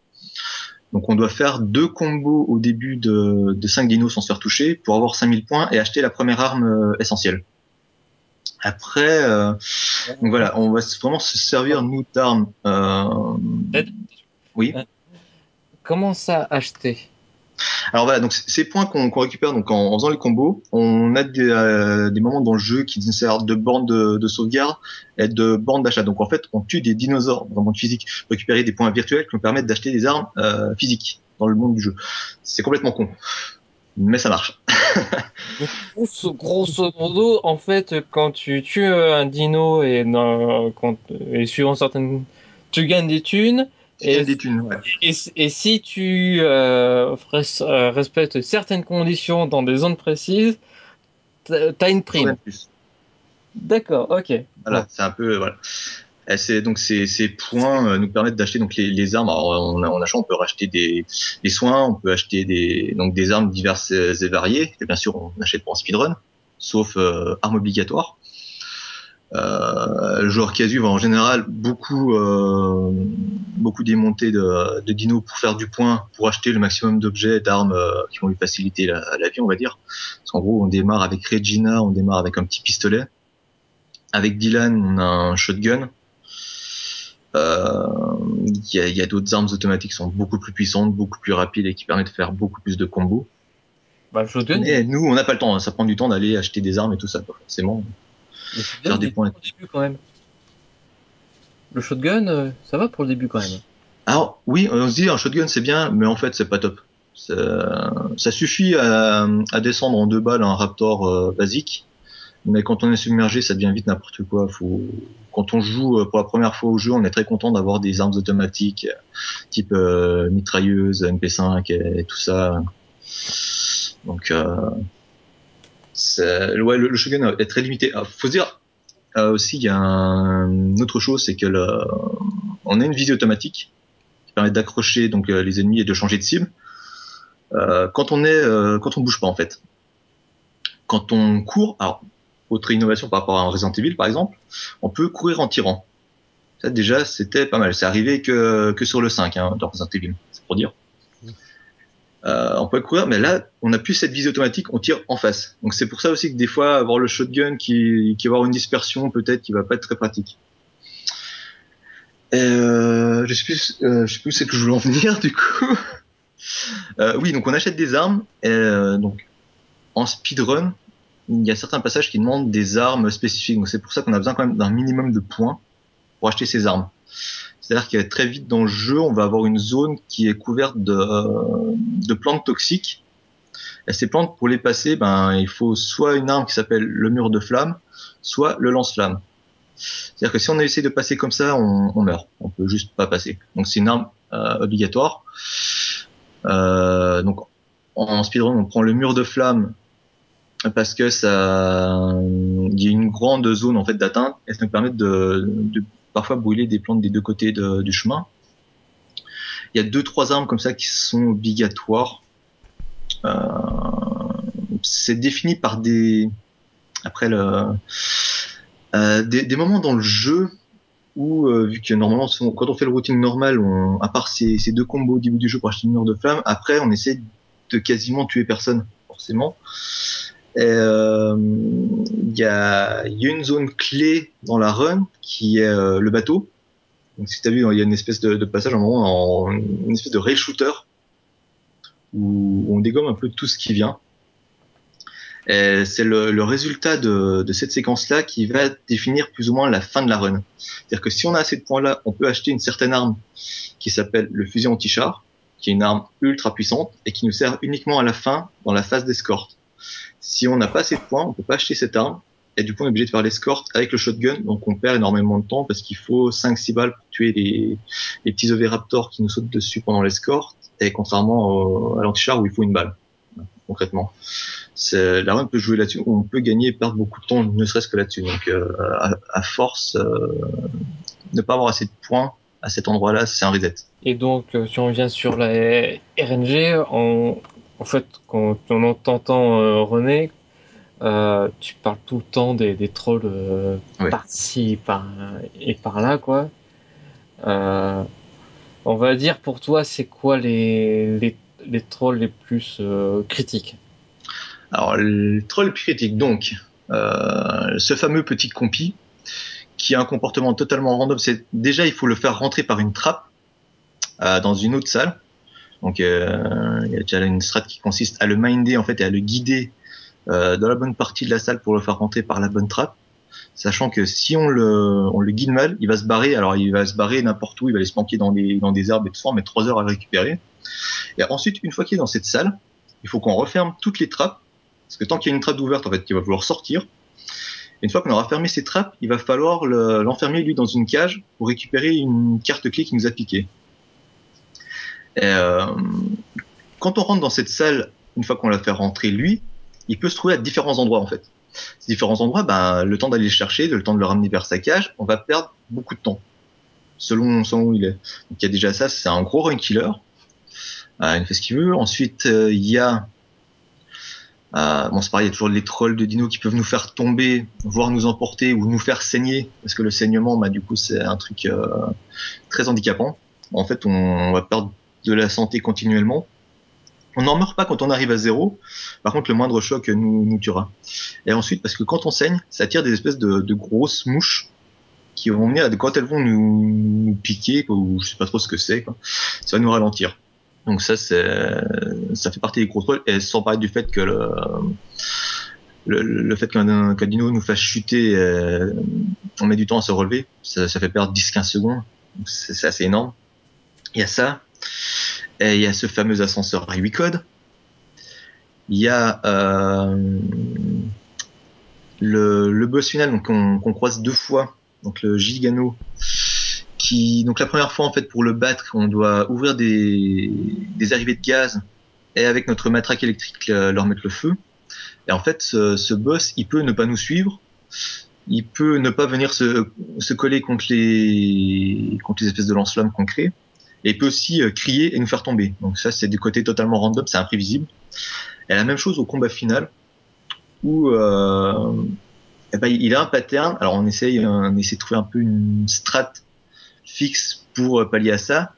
C: Donc on doit faire deux combos au début de, de 5 dinos sans se faire toucher pour avoir 5000 points et acheter la première arme euh, essentielle. Après, euh, donc voilà, on va vraiment se servir nous d'armes. Euh... Oui.
A: Comment ça acheter?
C: Alors voilà, donc ces points qu'on qu récupère donc en, en, faisant les combos, on a des, euh, des moments dans le jeu qui servent de bornes de, de, sauvegarde et de bornes d'achat. Donc en fait, on tue des dinosaures dans le monde physique pour récupérer des points virtuels qui nous permettent d'acheter des armes euh, physiques dans le monde du jeu. C'est complètement con, mais ça marche.
A: grosso, grosso modo, en fait, quand tu tues un dino et, dans, quand, et suivant certaines, tu gagnes des thunes.
C: Et, des thunes, ouais.
A: et, et, si tu euh, respectes certaines conditions dans des zones précises, t'as une prime. D'accord, ok.
C: Voilà, c'est un peu voilà. C'est donc ces, points euh, nous permettent d'acheter donc les, les armes. Alors, on, en achetant, on peut racheter des, des soins, on peut acheter des donc des armes diverses et variées. Et bien sûr, on achète pour un speedrun, sauf euh, armes obligatoires. Euh, le joueur casu va en général beaucoup euh, beaucoup démonter de, de dinos pour faire du point, pour acheter le maximum d'objets, d'armes euh, qui vont lui faciliter la, la, vie, on va dire. Parce qu'en gros, on démarre avec Regina, on démarre avec un petit pistolet. Avec Dylan, on a un shotgun. Il y a, y a d'autres armes automatiques qui sont beaucoup plus puissantes, beaucoup plus rapides et qui permettent de faire beaucoup plus de combos.
A: Bah, le shotgun.
C: Mais nous, on n'a pas le temps. Ça prend du temps d'aller acheter des armes et tout ça, forcément.
A: Faire des points. Début, quand même. Le shotgun, euh, ça va pour le début quand même.
C: Alors oui, on se dit un shotgun c'est bien, mais en fait c'est pas top. Ça suffit à, à, descendre en deux balles un Raptor euh, basique, mais quand on est submergé, ça devient vite n'importe quoi. Faut... Quand on joue euh, pour la première fois au jeu, on est très content d'avoir des armes automatiques, type euh, mitrailleuse, MP5 et, tout ça. Donc ouais, le, le, shotgun est très limité. Il faut dire euh, aussi, il y a un, une autre chose, c'est que le, on a une visée automatique qui permet d'accrocher donc euh, les ennemis et de changer de cible. Euh, quand on est, euh, quand on bouge pas en fait. Quand on court, alors autre innovation par rapport à un Resident Evil par exemple, on peut courir en tirant. Ça déjà c'était pas mal. C'est arrivé que que sur le 5 hein, dans Resident Evil, c'est pour dire. Euh, on peut courir, mais là, on n'a plus cette visée automatique, on tire en face. Donc c'est pour ça aussi que des fois, avoir le shotgun qui, qui va avoir une dispersion, peut-être, qui va pas être très pratique. Euh, je sais plus, euh, je sais plus c'est que je voulais en venir du coup. Euh, oui, donc on achète des armes. Donc en speedrun, il y a certains passages qui demandent des armes spécifiques. Donc c'est pour ça qu'on a besoin quand même d'un minimum de points pour acheter ces armes. C'est-à-dire que très vite dans le jeu, on va avoir une zone qui est couverte de, de plantes toxiques. Et ces plantes, pour les passer, ben, il faut soit une arme qui s'appelle le mur de flamme, soit le lance-flamme. C'est-à-dire que si on essaie de passer comme ça, on, on, meurt. On peut juste pas passer. Donc c'est une arme euh, obligatoire. Euh, donc en speedrun, on prend le mur de flamme parce que ça, il y a une grande zone en fait d'atteinte et ça nous permet de, parfois brûler des plantes des deux côtés du chemin. Il y a deux trois armes comme ça qui sont obligatoires. Euh, c'est défini par des après le euh, des, moments dans le jeu où, euh, vu que normalement, quand on fait le routine normal, à part ces, ces, deux combos au début du jeu pour acheter une mur de flamme, après, on essaie de quasiment tuer personne, forcément. Il euh, y, a, y a une zone clé dans la run qui est euh, le bateau. Donc, si tu as vu, il y a une espèce de, de passage, un moment, en, une espèce de rail shooter où on dégomme un peu tout ce qui vient. C'est le, le, résultat de, de cette séquence-là qui va définir plus ou moins la fin de la run. C'est-à-dire que si on a assez de points-là, on peut acheter une certaine arme qui s'appelle le fusil anti-char, qui est une arme ultra puissante et qui nous sert uniquement à la fin dans la phase d'escorte. Si on n'a pas assez de points, on peut pas acheter cette arme. Et du coup on est obligé de faire l'escorte avec le shotgun, donc on perd énormément de temps parce qu'il faut 5-6 balles pour tuer les, les petits oviraptors qui nous sautent dessus pendant l'escorte, et contrairement au, à l'anti-char où il faut une balle, concrètement. La run peut jouer là-dessus, on peut gagner et perdre beaucoup de temps, ne serait-ce que là-dessus. Donc, euh, à, à, force, euh, ne pas avoir assez de points à cet endroit-là, c'est un reset.
A: Et donc, euh, si on revient sur la RNG, on, en fait, quand on entend euh, René, euh, tu parles tout le temps des, des trolls euh,
C: Ouais.
A: par-ci par, et par-là, quoi. Euh, on va dire pour toi, c'est quoi les, les, les trolls les plus critiques?
C: Alors, le troll plus critique, donc, ce fameux petit compi qui a un comportement totalement random, c'est déjà il faut le faire rentrer par une trappe dans une autre salle. Donc, euh, il y a déjà une strat qui consiste à le minder en fait et à le guider euh, dans la bonne partie de la salle pour le faire rentrer par la bonne trappe. Sachant que si on le, on le guide mal, il va se barrer. Alors, il va se barrer n'importe où, il va aller se planquer dans des, dans des arbres et tout ça, on met trois heures à le récupérer. Et ensuite, une fois qu'il est dans cette salle, il faut qu'on referme toutes les trappes parce que tant qu'il y a une trappe ouverte, en fait, il va vouloir sortir. Et une fois qu'on aura fermé ces trappes, il va falloir l'enfermer lui dans une cage pour récupérer une carte clé qui nous a piqué. Et, euh, quand on rentre dans cette salle, une fois qu'on l'a fait rentrer lui, il peut se trouver à différents endroits en fait. Ces différents endroits, ben, le temps d'aller le chercher, le temps de le ramener vers sa cage, on va perdre beaucoup de temps selon, selon où il est. Donc il y a déjà ça, c'est un gros run killer. Euh, il fait ce qu'il veut. Ensuite, euh, il y a euh, bon, c'est pareil, il y a toujours les trolls de dino qui peuvent nous faire tomber, voire nous emporter ou nous faire saigner, parce que le saignement, bah, du coup, c'est un truc euh, très handicapant. En fait, on, va perdre de la santé continuellement. On n'en meurt pas quand on arrive à zéro. Par contre, le moindre choc nous, nous tuera. Et ensuite, parce que quand on saigne, ça attire des espèces de, grosses mouches qui vont venir, quand elles vont nous, nous piquer, ou je sais pas trop ce que c'est, ça va nous ralentir. Donc ça, ça fait partie des gros trolls. Et sans parler du fait que le, le, fait qu'un, dino nous fasse chuter, euh, on met du temps à se relever. Ça, ça fait perdre 10-15 secondes. C'est assez énorme. Il y a ça. Il y a ce fameux ascenseur à 8 codes. Il y a euh, le, le boss final qu'on, croise deux fois, donc le Gigano, qui donc la première fois en fait pour le battre on doit ouvrir des, des arrivées de gaz et avec notre matraque électrique leur mettre le feu. Et en fait ce, ce, boss il peut ne pas nous suivre. Il peut ne pas venir se, se coller contre les contre les espèces de lance-flammes qu'on crée et il peut aussi crier et nous faire tomber donc ça c'est du côté totalement random c'est imprévisible et la même chose au combat final où euh, eh ben, il a un pattern alors on essaye on essaie de trouver un peu une strat fixe pour pallier à ça.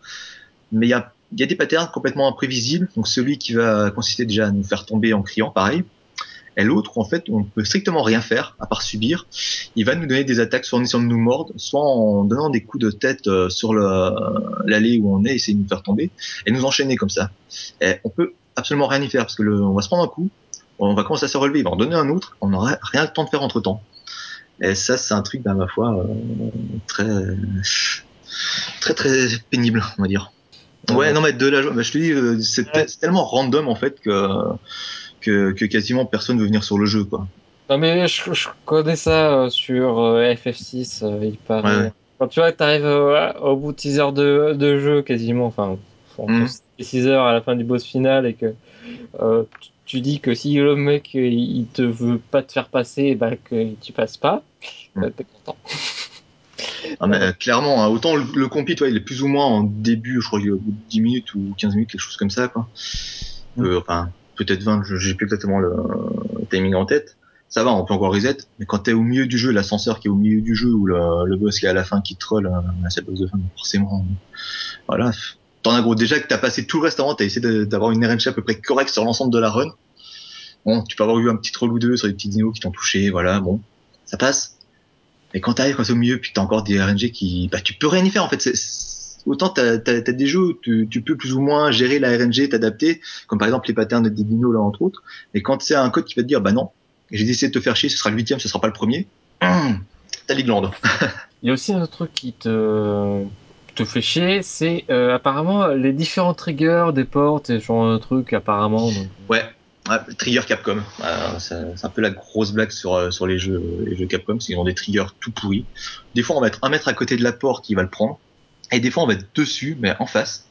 C: Mais il y a, y a des patterns complètement imprévisibles. Donc celui qui va consister déjà à nous faire tomber en criant, pareil. Et l'autre, en fait, on peut strictement rien faire à part subir. Il va nous donner des attaques soit en essayant de nous mordre, soit en donnant des coups de tête euh, sur l'allée où on est, essayer de nous faire tomber et nous enchaîner comme ça. Et on peut absolument rien y faire parce que le, on va se prendre un coup, on va commencer à se relever, il va en donner un autre, on n'aura rien le temps de faire entre temps. Et ça, c'est un truc, bah, ma foi, euh, très, très, très pénible, on va dire. Ouais, non, mais de la bah, je te dis, euh, c'est tellement random en fait que, que, que quasiment personne veut venir sur le jeu, quoi.
A: Non, mais je, je connais ça euh, sur FF6, il paraît. Quand tu vois, t'arrives au bout de 6 heures de, de jeu, quasiment, enfin, 6 heures à la fin du boss final et que euh, tu dis que si le mec il te veut pas te faire passer, bah, que tu passes pas, mm. bah, t'es content.
C: Ah, mais, clairement, hein, autant le, compit, il est plus ou moins en début, je crois au bout de 10 minutes ou 15 minutes, quelque chose comme ça, quoi. Mm. Euh, enfin, peut-être 20, j'ai plus exactement le, timing en tête. Ça va, on peut encore reset, mais quand t'es au milieu du jeu, l'ascenseur qui est au milieu du jeu ou le, le boss qui est à la fin qui troll, euh, c'est boss de fin, forcément, voilà, t'en as gros déjà que t'as passé tout le reste avant, t'as essayé d'avoir une RNG à peu près correcte sur l'ensemble de la run. Bon, tu peux avoir eu un petit troll ou deux sur les petits dinos qui t'ont touché, voilà, bon, ça passe. Mais quand t'arrives quand au milieu, puis t'as encore des RNG qui, bah, tu peux rien y faire en fait. Autant t'as as, des jeux où tu, tu, peux plus ou moins gérer la RNG, t'adapter, comme par exemple les patterns des dinos là entre autres. Mais quand c'est un code qui va te dire, bah non, j'ai décidé de te faire chier, ce sera le huitième, ce sera pas le premier. T'as les glandes.
A: Il y a aussi un autre truc qui te te fait chier, c'est euh, apparemment les différents triggers des portes et genre de trucs apparemment.
C: Ouais, trigger Capcom. c'est un peu la grosse blague sur, euh, sur les jeux, les jeux Capcom, c'est qu'ils ont des triggers tout pourris. Des fois, on va être un mètre à côté de la porte, il va le prendre. Et des fois, on va être dessus, mais en face.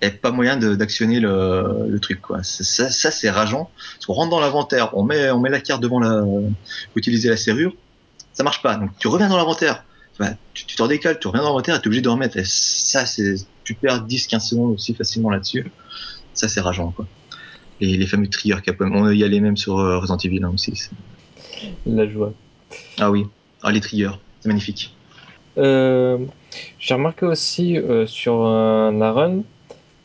C: Et pas moyen d'actionner le, le, truc, quoi. Ça, ça c'est rageant. Parce qu'on rentre dans l'inventaire, on met, on met la carte devant la, utiliser la serrure. Ça marche pas. Donc, tu reviens dans l'inventaire tu, t'en décales, tu reviens dans l'inventaire et tu es obligé de remettre. Et ça, c'est, tu perds 10-15 secondes aussi facilement là-dessus. Ça, c'est rageant, quoi. Et les fameux triggers Capcom, on y allait même sur euh, Resident Evil hein, aussi.
A: La joie.
C: Ah oui, ah, les triggers, c'est magnifique.
A: Euh, j'ai remarqué aussi euh, sur un run,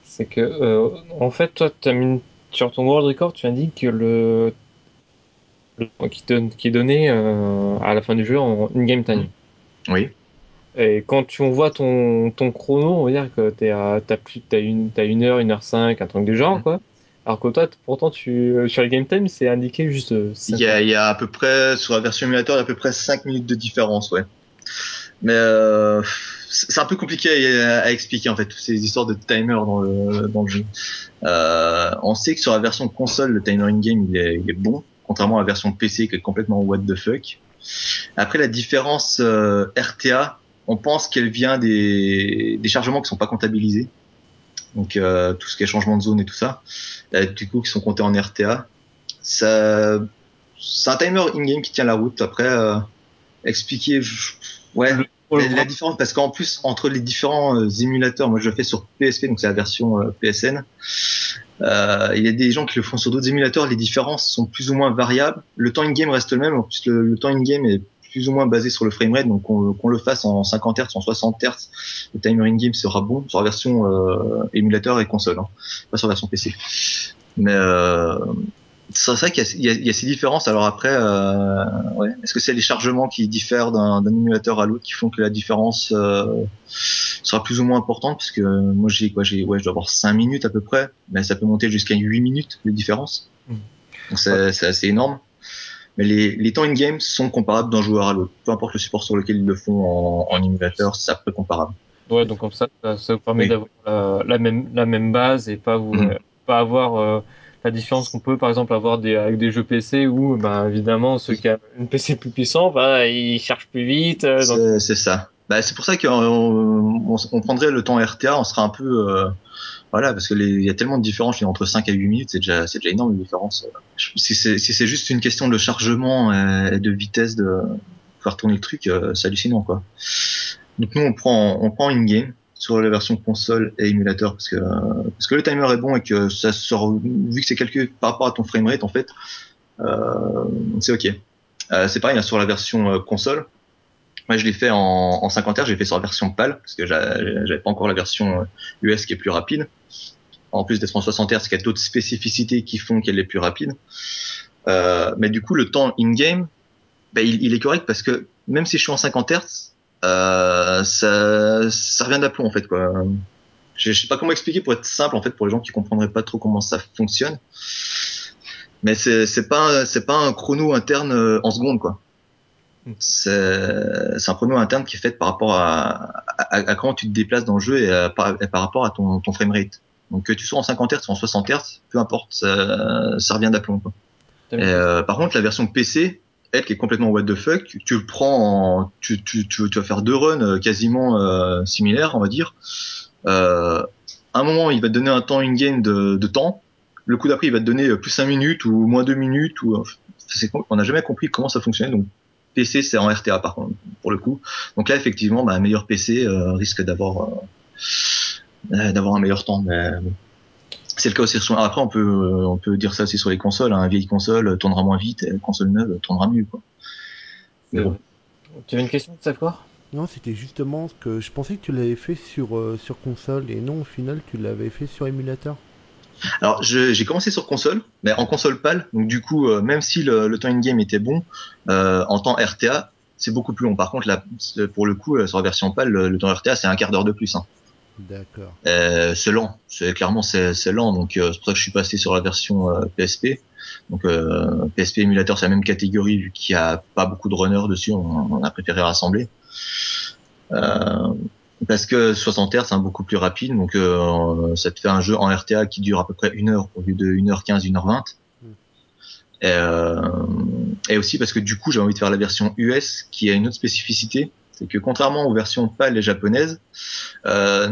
A: c'est que en fait, toi, as mis, sur ton world record, tu indiques que le, qui, donne, qui est donné à la fin du jeu en in-game time.
C: Oui.
A: Et quand tu voit ton, ton chrono, on va dire que tu as, une, as une heure, une heure cinq, un truc du genre, mm. quoi. Alors que toi, pourtant, tu, sur le game time, c'est indiqué juste. Euh,
C: il y, a, il y a à peu près, sur la version émulateur, il y a à peu près 5 minutes de différence, ouais. Mais euh, c'est un peu compliqué à, expliquer, en fait, toutes ces histoires de timer dans le, dans le jeu. Euh, on sait que sur la version console, le timer in-game, il est, bon, contrairement à la version PC qui est complètement what the fuck. Après, la différence euh, RTA, on pense qu'elle vient des, des chargements qui sont pas comptabilisés. Donc euh, tout ce qui est changement de zone et tout ça, euh, du coup qui sont comptés en RTA. Ça, c'est un timer in-game qui tient la route. Après, expliquer, ouais, la, différence parce qu'en plus entre les différents émulateurs, moi je le fais sur PSP, donc c'est la version PSN. Euh, il y a des gens qui le font sur d'autres émulateurs, les différences sont plus ou moins variables. Le temps in-game reste le même, en plus le, temps in-game est plus ou moins basé sur le framerate, donc qu'on le fasse en 50 Hz, en 60 Hz, le timer in-game sera bon sur la version euh, émulateur et console, hein, pas sur la version PC. Mais euh, c'est vrai qu'il y, y, a ces différences. Alors après, euh, ouais. est-ce que c'est les chargements qui diffèrent d'un émulateur à l'autre qui font que la différence euh, sera plus ou moins importante? Parce que moi, j'ai quoi J'ai ouais, je dois avoir 5 minutes à peu près, mais ça peut monter jusqu'à 8 minutes les différences. Mmh. Donc c'est assez énorme. Mais les, les temps in-game sont comparables d'un joueur à l'autre. Peu importe le support sur lequel ils le font en, en émulateur, ça peut comparable.
A: Ouais, donc comme ça, ça, vous permet d'avoir la, même la même base et pas vous mmh. pas avoir euh, la différence qu'on peut par exemple avoir des, avec des jeux PC où bah, évidemment ceux qui ont une PC plus puissant bah, ils cherchent plus vite.
C: Euh, c'est ça. Bah, c'est pour ça qu'on on, on, prendrait le temps RTA, on sera un peu euh, voilà parce que il y a tellement de différences entre 5 à 8 minutes, c'est déjà c'est déjà énorme les différence. Si c'est si juste une question de chargement et de vitesse de faire tourner le truc, euh, c'est hallucinant quoi. Donc nous on prend on prend une game sur la version console et émulateur parce que parce que le timer est bon et que ça sort vu que c'est calculé par rapport à ton framerate en fait euh, c'est ok. Euh, c'est pareil hein, sur la version euh, console. Moi je l'ai fait en, en 50 Hz j'ai fait sur la version PAL parce que j'avais pas encore la version US euh, qui est plus rapide. En plus d'être en 60 Hz il y a d'autres spécificités qui font qu'elle est plus rapide. Euh, mais du coup, le temps in-game, bah, il, il, est correct parce que même si je suis en 50 Hz, ça, ça revient d'aplomb en fait quoi. Je, je sais pas comment expliquer pour être simple en fait pour les gens qui comprendraient pas trop comment ça fonctionne. Mais c'est c'est pas c'est pas un chrono interne euh, en seconde quoi. Hmm. C'est un chrono interne qui est fait par rapport à, à, à, comment tu te déplaces dans le jeu et, à, par, et par rapport à ton, ton framerate. Donc que tu sois en 50 Hz ou en 60 Hz, peu importe, ça, ça revient d'aplomb euh, par contre, la version PC, elle qui est complètement what the fuck, tu le prends, en, tu, tu, tu, vas faire deux runs euh, quasiment euh, similaires, on va dire. Euh, un moment, il va te donner un temps in-game de, de, temps. Le coup d'après, il va te donner plus 5 minutes ou moins 2 minutes. Ou, on n'a jamais compris comment ça fonctionnait. Donc, PC, c'est en RTA par contre, pour le coup. Donc là, effectivement, bah, un meilleur PC euh, risque d'avoir euh, d'avoir un meilleur temps. Mais c'est le cas aussi sur. Après, on peut on peut dire ça aussi sur les consoles. Hein. Une vieille console tournera moins vite, et une console neuve tournera mieux. Quoi.
A: Mais bon. Tu avais une question de savoir
B: Non, c'était justement que je pensais que tu l'avais fait sur euh, sur console et non au final tu l'avais fait sur émulateur.
C: Alors j'ai commencé sur console, mais en console PAL. Donc du coup, euh, même si le, le temps in game était bon, euh, en temps RTA, c'est beaucoup plus long. Par contre, là, pour le coup, sur la version PAL, le, le temps RTA c'est un quart d'heure de plus. Hein.
B: D'accord.
C: Euh, c'est lent, c'est clairement c'est lent, donc euh, c'est pour ça que je suis passé sur la version euh, PSP. Donc PSP émulateur, c'est la même catégorie vu qu'il y a pas beaucoup de runners dessus, on, on a préféré rassembler. parce que 60 Hz c'est beaucoup plus rapide, donc ça te fait un jeu en RTA qui dure à peu près une heure au lieu de 1h15, 1h20. Mm. Et, et aussi parce que du coup j'ai envie de faire la version US qui a une autre spécificité, c'est que contrairement aux versions PAL et japonaises, euh,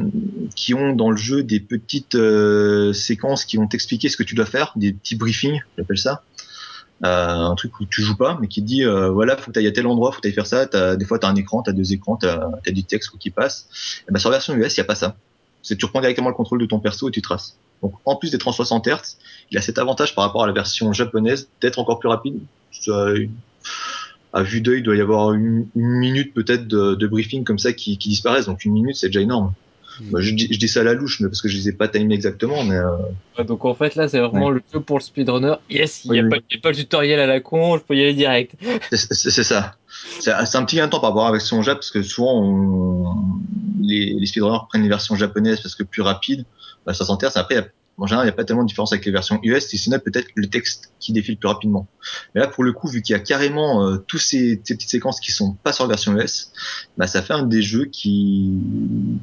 C: qui ont dans le jeu des petites euh, séquences qui vont t'expliquer ce que tu dois faire, des petits briefings, j'appelle ça, euh, un truc où tu joues pas, mais qui dit euh, voilà, faut que tu ailles à tel endroit, faut que tu ailles faire ça. Des fois, tu as un écran, tu as deux écrans, tu as, du texte qui passe. Et ben, sur la version US, il y a pas ça. C'est tu reprends directement le contrôle de ton perso et tu traces. Donc en plus d'être en 60 Hz, il a cet avantage par rapport à la version japonaise d'être encore plus rapide. Ça, à vue d'œil, il doit y avoir une, une minute peut-être de, de, briefing comme ça qui, qui disparaissent. Donc une minute, c'est déjà énorme. Mmh. Bah, je, dis, je, dis, ça à la louche, mais parce que je les ai pas timés exactement. Mais euh...
A: ouais, donc en fait là, c'est vraiment ouais. le jeu pour le speedrunner. Yes, il n'y a, oui. a, pas le tutoriel à la con, je peux y aller direct.
C: C'est ça. C'est un petit gain de temps par rapport à la version Jap parce que souvent on... les, les speedrunners prennent les versions japonaises parce que plus rapide. Bah, ça s'intéresse. Après, en général, il n'y a pas tellement de différence avec les versions US, si ce n'est peut-être le texte qui défile plus rapidement. Mais là, pour le coup, vu qu'il y a carrément euh, tous ces, ces, petites séquences qui sont pas sur version US, bah, ça fait un des jeux qui,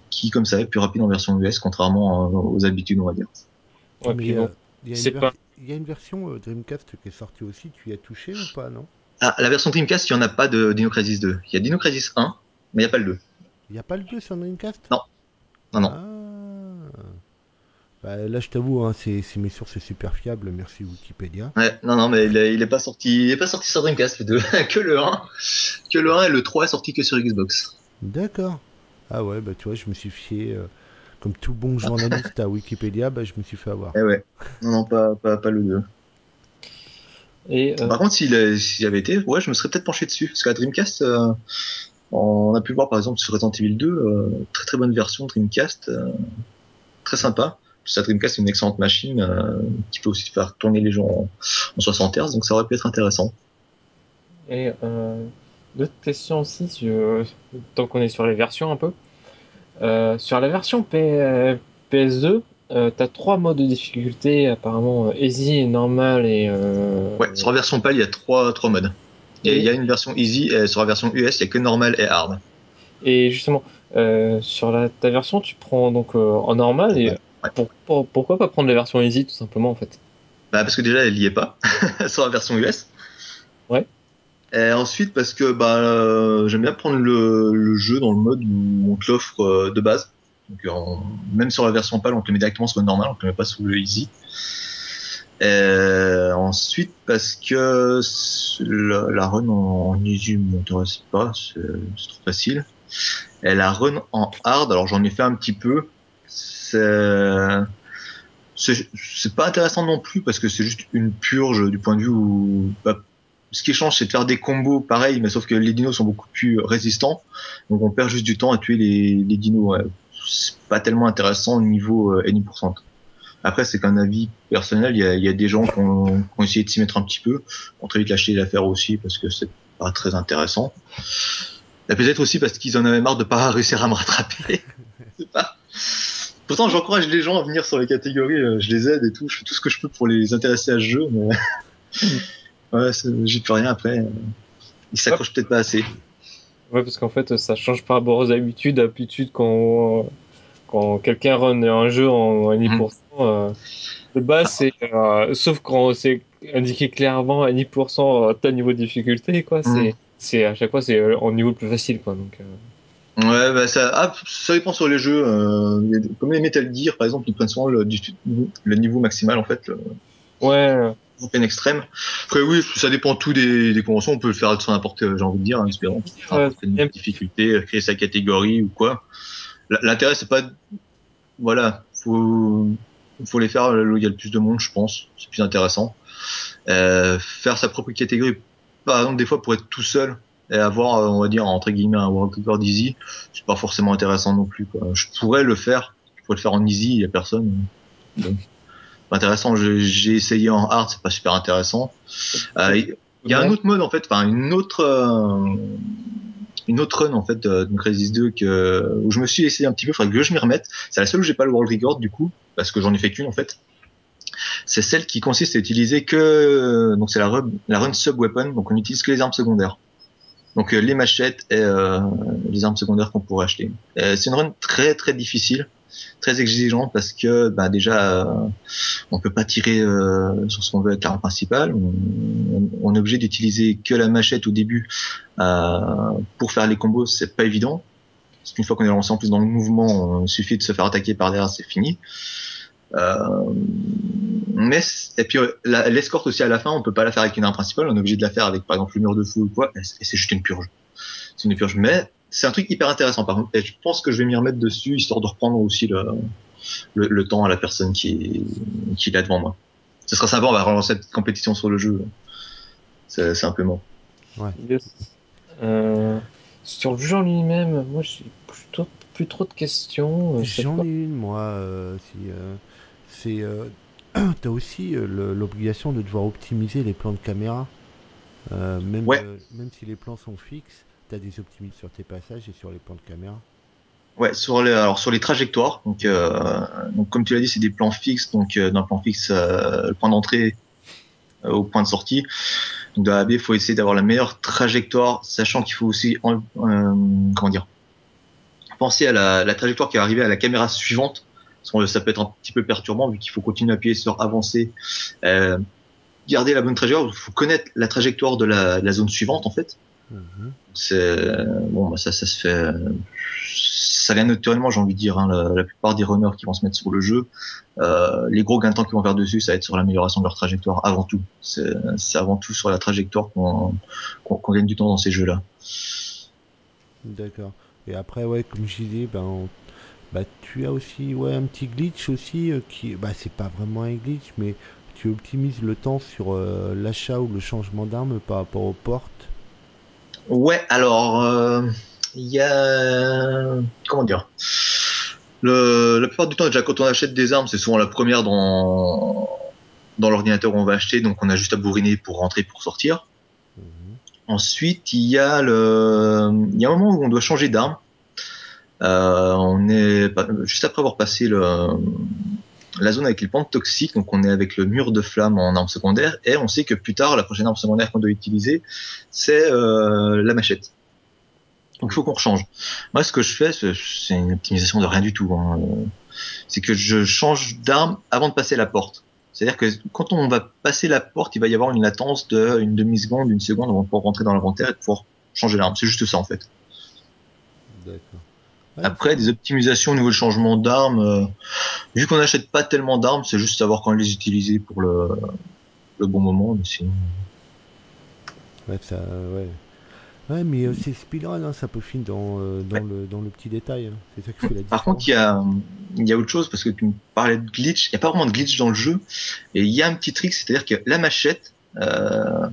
C: qui comme ça, est plus rapide en version US, contrairement aux habitudes, on va dire.
B: Ouais, Mais, euh, il, y pas... il y a une version euh, Dreamcast qui est sortie aussi, tu y as touché ou pas, non?
C: Ah, La version Dreamcast, il n'y en a pas de Dino Crisis 2. Il y a Dino Crisis 1, mais il n'y a pas le 2.
B: Il n'y a pas le 2 sur Dreamcast?
C: Non. Non, non.
B: Ah. Bah, là, je t'avoue, hein, c'est, mes sources, c'est super fiable. Merci Wikipédia.
C: Ouais, non, non, mais il est, il est pas sorti, il est pas sorti sur Dreamcast, le 2. que le 1. Que le 1 et le 3 est sorti que sur Xbox.
B: D'accord. Ah ouais, bah tu vois, je me suis fié, euh, comme tout bon journaliste à Wikipédia, bah je me suis fait avoir.
C: Eh ouais. Non, non, pas, pas, pas le 2.
A: Et euh...
C: Par contre, s'il, avait été, ouais, je me serais peut-être penché dessus. Parce qu'à Dreamcast, euh, on a pu voir par exemple sur Resident Evil 2, euh, très très bonne version Dreamcast, euh, très sympa sa Dreamcast est une excellente machine euh, qui peut aussi faire tourner les gens en, en 60 Hz, donc ça aurait pu être intéressant.
A: Et euh, d'autres questions aussi, tant qu'on est sur les versions un peu. Euh, sur la version P, PS2, euh, tu as trois modes de difficulté, apparemment easy, normal et. Euh...
C: Ouais, sur la version PAL, il y a trois, trois modes. Et il y a une version easy, et sur la version US, il n'y a que normal et hard.
A: Et justement, euh, sur la, ta version, tu prends donc en normal et. Ouais. Ouais. Pour, pour, pourquoi pas prendre la version easy tout simplement en fait?
C: Bah parce que déjà elle y est pas sur la version US.
A: Ouais.
C: Et ensuite parce que bah euh, j'aime bien prendre le, le, jeu dans le mode où on te l'offre euh, de base. Donc en, même sur la version PAL on te le met directement sur le normal, on te le met pas sous le easy. Et ensuite parce que la, la run en, en easy m'intéresse pas, c'est trop facile. Et la run en hard, alors j'en ai fait un petit peu, c'est c'est pas intéressant non plus parce que c'est juste une purge du point de vue où bah, ce qui change c'est de faire des combos pareils mais sauf que les dinos sont beaucoup plus résistants donc on perd juste du temps à tuer les, les dinos ouais. c'est pas tellement intéressant au niveau euh, any%. Après, c'est qu'un avis personnel. Il y a, y a des gens qui ont, qui ont essayé de s'y mettre un petit peu, ont très vite lâché l'affaire aussi parce que c'est pas très intéressant. Peut-être aussi parce qu'ils en avaient marre de pas réussir à me rattraper. c'est pas. Pourtant, j'encourage les gens à venir sur les catégories. euh, Je les aide et tout. Je fais tout ce que je peux pour les intéresser à ce jeu, mais ouais, j'y peux rien après. euh, Ils s'accrochent peut-être pas assez.
A: Ouais, parce qu'en fait, ça change par rapport aux habitudes. D'habitude, quand, quand quelqu'un run un jeu en, en 10%, euh, de base, c'est, euh, sauf quand c'est indiqué clairement à 10% à tel niveau de difficulté, quoi.
C: Mhm.
A: C'est, c'est, à chaque fois, c'est euh, en niveau le plus facile, quoi. Donc, euh,
C: Ouais, bah ça, ah, ça dépend sur les jeux. Euh, comme les Metal Gear, par exemple, ils prennent souvent le, le niveau maximal en fait, le,
A: ouais,
C: en peine extrême. Après oui, ça dépend tout des, des conventions. On peut le faire sur n'importe, j'ai envie de dire, hein, espérons.
A: Ouais, bien-
C: difficulté, créer sa catégorie ou quoi. L'intérêt c'est pas, voilà, faut, faut les faire là où il y a le plus de monde, je pense. C'est plus intéressant. Euh, faire sa propre catégorie, par exemple, des fois pour être tout seul et avoir, euh, on va dire, entre guillemets, un world record easy, c'est pas forcément intéressant non plus. Quoi. Je pourrais le faire, je pourrais le faire en easy, il y a personne. Donc, pas intéressant. J'ai essayé en hard, c'est pas super intéressant. Euh, Il y a un autre mode en fait, enfin une autre euh, une autre run en fait de, de Crisis 2 que où je me suis essayé un petit peu, faudrait que je m'y remette. C'est la seule où j'ai pas le world record du coup parce que j'en ai fait qu'une en fait. C'est celle qui consiste à utiliser que donc c'est la run, la run sub weapon, donc on utilise que les armes secondaires. Donc euh, les machettes et euh, les armes secondaires qu'on pourrait acheter. Euh, c'est une run très très difficile, très exigeante parce que bah, déjà euh, on peut pas tirer euh, sur ce qu'on veut avec l'arme principale. On, est obligé d'utiliser que la machette au début euh, pour faire les combos. C'est pas évident. Parce qu'une fois qu'on est lancé en plus dans le mouvement, il suffit de se faire attaquer par derrière, c'est fini. Euh, mais et puis euh, l'escorte aussi à la fin, on peut pas la faire avec une arme principale. On est obligé de la faire avec par exemple le mur de feu ou quoi. Et c'est juste une purge. C'est une purge. Mais c'est un truc hyper intéressant par contre. Et je pense que je vais m'y remettre dessus histoire de reprendre aussi le, le, le temps à la personne qui, qui l'a devant moi. Ce sera sympa, on va relancer cette compétition sur le jeu. C'est simplement.
A: Yes. Euh, sur le jeu en lui-même, moi, j'ai plutôt plus trop de questions. euh,
B: J'en ai une, moi. euh, si, euh, c'est, euh, t'as aussi euh, l'obligation de devoir optimiser les plans de caméra. Euh, même,
C: Ouais.
B: euh, même si les plans sont fixes, t'as des optimisations sur tes passages et sur les plans de caméra.
C: Ouais, sur les, alors sur les trajectoires, donc, donc comme tu l'as dit, c'est des plans fixes, donc d'un plan fixe, le point d'entrée au point de sortie. Donc dans la il faut essayer d'avoir la meilleure trajectoire, sachant qu'il faut aussi, en- comment dire, penser à la, la trajectoire qui va arriver à la caméra suivante, ça peut être un petit peu perturbant vu qu'il faut continuer à appuyer sur avancer, euh, garder la bonne trajectoire. Il faut connaître la trajectoire de la, de la zone suivante en fait.
B: Mhm.
C: C'est bon, bah ça, ça se fait. Ça vient naturellement, j'ai envie de dire. Hein, la, la plupart des runners qui vont se mettre sur le jeu, euh, les gros gains de temps qu'ils vont faire dessus, ça va être sur l'amélioration de leur trajectoire avant tout. C'est avant tout sur la trajectoire qu'on qu'on qu'on gagne du temps dans ces jeux-là.
B: D'accord. Et après, ouais, comme je disais, ben, on- bah, tu as aussi ouais, un petit glitch aussi euh, qui, bah, c'est pas vraiment un glitch, mais tu optimises le temps sur euh, l'achat ou le changement d'arme par rapport aux portes.
C: Ouais, alors euh, il y a comment dire. Le, la plupart du temps, déjà quand on achète des armes, c'est souvent la première dans dans l'ordinateur où on va acheter, donc on a juste à bourriner pour rentrer pour sortir.
B: Mhm.
C: Ensuite, il y a le, il y a un moment où on doit changer d'arme. Euh, on est juste après avoir passé le, la zone avec les pentes toxiques, donc on est avec le mur de flamme en arme secondaire, et on sait que plus tard, la prochaine arme secondaire qu'on doit utiliser, c'est euh, la machette. Donc il faut qu'on rechange. Moi, ce que je fais, c'est une optimisation de rien du tout. hein. C'est que je change d'arme avant de passer la porte. C'est-à-dire que quand on va passer la porte, il va y avoir une latence de une demi-seconde, une seconde avant de pouvoir rentrer dans l'inventaire et pouvoir changer l'arme. C'est juste ça en fait.
B: D'accord. Ouais,
C: Après, des optimisations au niveau de changement d'armes, euh, vu qu'on n'achète pas tellement d'armes, c'est juste savoir quand les utiliser pour le, le bon moment. Mais sinon...
B: ouais, ça, ouais. Ouais, mais euh, c'est speedrun, hein, ça peut finir dans, euh, dans, le, dans le petit détail. hein. C'est ça la.
C: Par contre, il y a, y a autre chose parce que tu me parlais de glitch. Il n'y a pas vraiment de glitch dans le jeu. Et il y a un petit trick, c'est-à-dire que la machette, euh,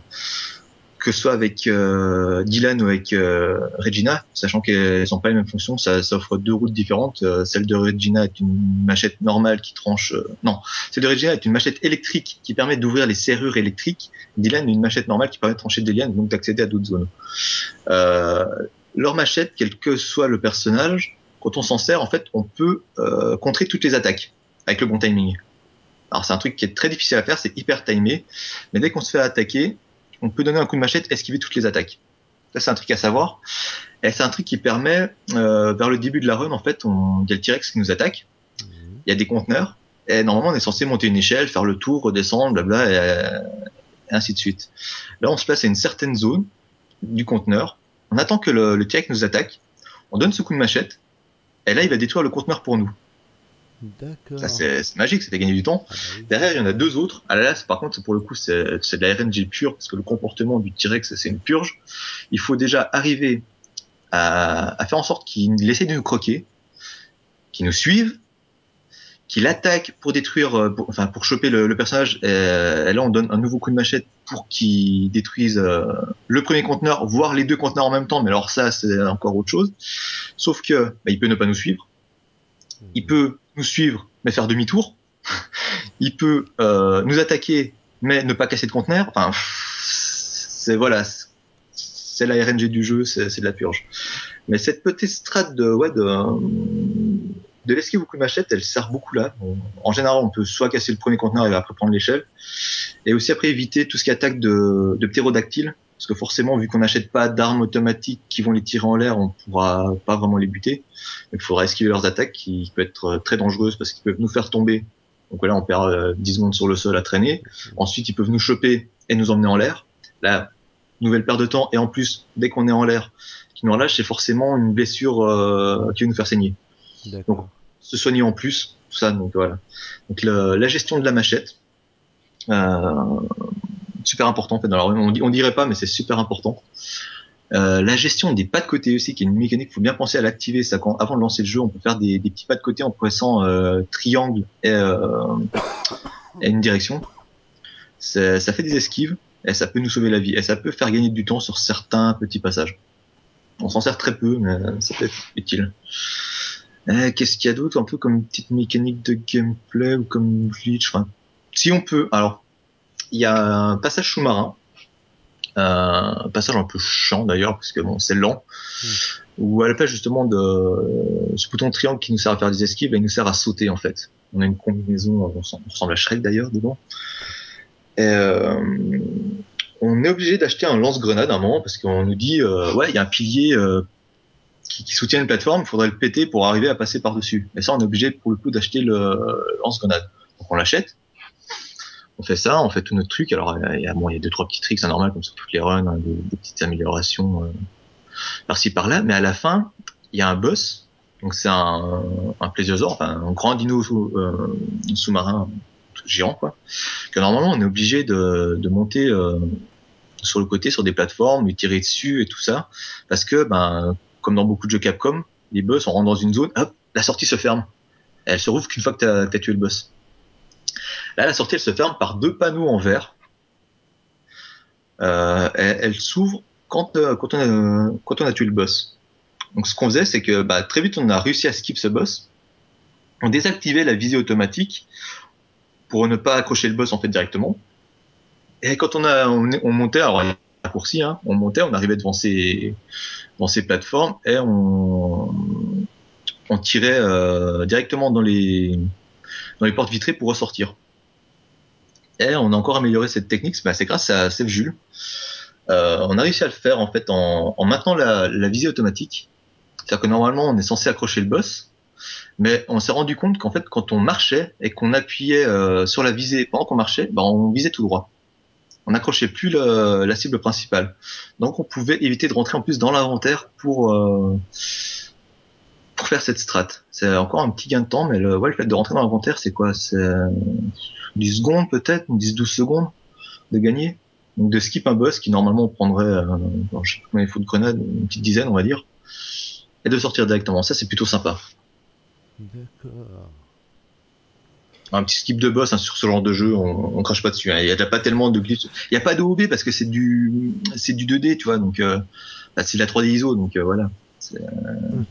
C: que ce soit avec euh, Dylan ou avec euh, Regina, sachant qu'elles n'ont pas les mêmes fonctions, ça, ça offre deux routes différentes. Euh, celle de Regina est une machette normale qui tranche. non, celle de Regina est une machette électrique qui permet d'ouvrir les serrures électriques. Dylan est une machette normale qui permet de trancher des liens, donc d'accéder à d'autres zones. leur machette, quel que soit le personnage, quand on s'en sert, en fait, on peut contrer toutes les attaques avec le bon timing. Alors c'est un truc qui est très difficile à faire, c'est hyper timé, mais dès qu'on se fait attaquer, on peut donner un coup de machette, esquiver toutes les attaques. Ça, c'est un truc à savoir. Et c'est un truc qui permet, euh, vers le début de la run, en fait, on, il y a le T-Rex qui nous attaque. Mhm. Il y a des conteneurs. Et normalement, on est censé monter une échelle, faire le tour, redescendre, blabla, et, et ainsi de suite. Là, on se place à une certaine zone du conteneur. On attend que le, le T-Rex nous attaque. On donne ce coup de machette. Et là, il va détruire le conteneur pour nous. Ça, c'est magique, ça fait gagner du temps. Ah, bah Derrière, il y en a deux autres. À la par contre, pour le coup, c'est de la RNG pure, parce que le comportement du T-Rex, c'est une purge. Il faut déjà arriver à, à faire en sorte qu'il essaie de nous croquer, qu'il nous suive, qu'il attaque pour détruire, euh, enfin pour choper le, personnage. Et, là, on donne un nouveau coup de machette pour qu'il détruise euh, le premier conteneur, voire les deux conteneurs en même temps. Mais alors ça, c'est encore autre chose. Sauf que bah, il peut ne pas nous suivre. Il peut nous suivre mais faire demi-tour. il peut euh, nous attaquer mais ne pas casser de conteneur. Enfin, c'est voilà, c'est la RNG du jeu, c'est de la purge. Mais cette petite strat de ouais de de l'esquive beaucoup de machette, elle sert beaucoup là. en général, on peut soit casser le premier conteneur et après prendre l'échelle, et aussi après éviter tout ce qui attaque de, de parce que forcément, vu qu'on n'achète pas d'armes automatiques qui vont les tirer en l'air, on pourra pas vraiment les buter. Il faudra esquiver leurs attaques, qui peuvent être très dangereuses parce qu'ils peuvent nous faire tomber. Donc là, on perd 10 euh, secondes sur le sol à traîner. Ensuite, ils peuvent nous choper et nous emmener en l'air. Là, nouvelle perte de temps. Et en plus, dès qu'on est en l'air, qui nous relâche, c'est forcément une blessure euh, qui va nous faire saigner. Donc, se soigner en plus, tout ça. Donc voilà. Donc la gestion de la machette. Euh, super important en fait dans On, dirait pas, mais c'est super important. Euh, la gestion des pas de côté aussi, qui est une mécanique, faut bien penser à l'activer. Ça, quand, avant de lancer le jeu, on peut faire des, petits pas de côté en pressant euh, triangle et, euh, et, une direction. Ça fait des esquives et ça peut nous sauver la vie et ça peut faire gagner du temps sur certains petits passages. On s'en sert très peu, mais ça peut être utile. Qu'est-ce qu'il y a d'autre Un peu comme petite mécanique de gameplay ou comme glitch. Enfin, si on peut. Alors, il y a un passage sous-marin, un passage un peu chiant d'ailleurs parce que bon c'est lent, hmm. où à la place justement de ce bouton triangle qui nous sert à faire des esquives, il nous sert à sauter en fait. On a une combinaison, on ressemble à Shrek d'ailleurs dedans. Et, euh, on est obligé d'acheter un lance-grenade à un moment parce qu'on nous dit euh, ouais il y a un pilier euh, qui, qui, soutient une plateforme, il faudrait le péter pour arriver à passer par dessus. Et ça on est obligé pour le coup d'acheter le lance-grenade. Donc on l'achète on fait ça, on fait tout notre truc. Alors il y a, bon, il y a deux trois petits tricks, c'est normal comme sur toutes les runs, hein, des, petites améliorations euh, par-ci par-là. Mais à la fin, il y a un boss. Donc c'est un, un plésiosaure, enfin un grand dino sous, euh, sous-marin géant quoi. Que normalement on est obligé de, de monter euh, sur le côté sur des plateformes, lui tirer dessus et tout ça, parce que ben comme dans beaucoup de jeux Capcom, les boss on rentre dans une zone, hop, la sortie se ferme. elle se rouvre qu'une fois que t'as as tué le boss. Là, la sortie, elle se ferme par deux panneaux en verre. Euh, elle, s'ouvre quand, euh, quand, on a, quand on a tué le boss. Donc, ce qu'on faisait, c'est que bah, très vite, on a réussi à skip ce boss. On désactivait la visée automatique pour ne pas accrocher le boss en fait directement. Et quand on a on, montait, alors raccourci, hein, on montait, on arrivait devant ces dans ces plateformes et on on tirait euh, directement dans les dans les portes vitrées pour ressortir. Et on a encore amélioré cette technique, c'est grâce à Seth Jules. Euh, on a réussi à le faire en fait en, maintenant la, visée automatique. C'est-à-dire que normalement on est censé accrocher le boss, mais on s'est rendu compte qu'en fait quand on marchait et qu'on appuyait euh, sur la visée pendant qu'on marchait, bah, on visait tout droit. On n'accrochait plus la cible principale. Donc on pouvait éviter de rentrer en plus dans l'inventaire pour euh, pour faire cette strat. C'est encore un petit gain de temps, mais le, ouais, le fait de rentrer dans l'inventaire, c'est quoi? C'est 10 secondes peut-être, 10-12 secondes de gagner? Donc de skip un boss qui normalement prendrait, euh, je sais pas combien il faut de grenades, une petite dizaine on va dire, et de sortir directement. Ça c'est plutôt sympa. D'accord. un petit skip de boss hein, sur ce genre de jeu, on, on crache pas dessus. hein. Il y a déjà pas tellement de glitch. Il y a pas de OB parce que c'est du c'est du 2D, tu vois, donc euh, bah, c'est de la 3D ISO, donc euh, voilà. C'est, euh,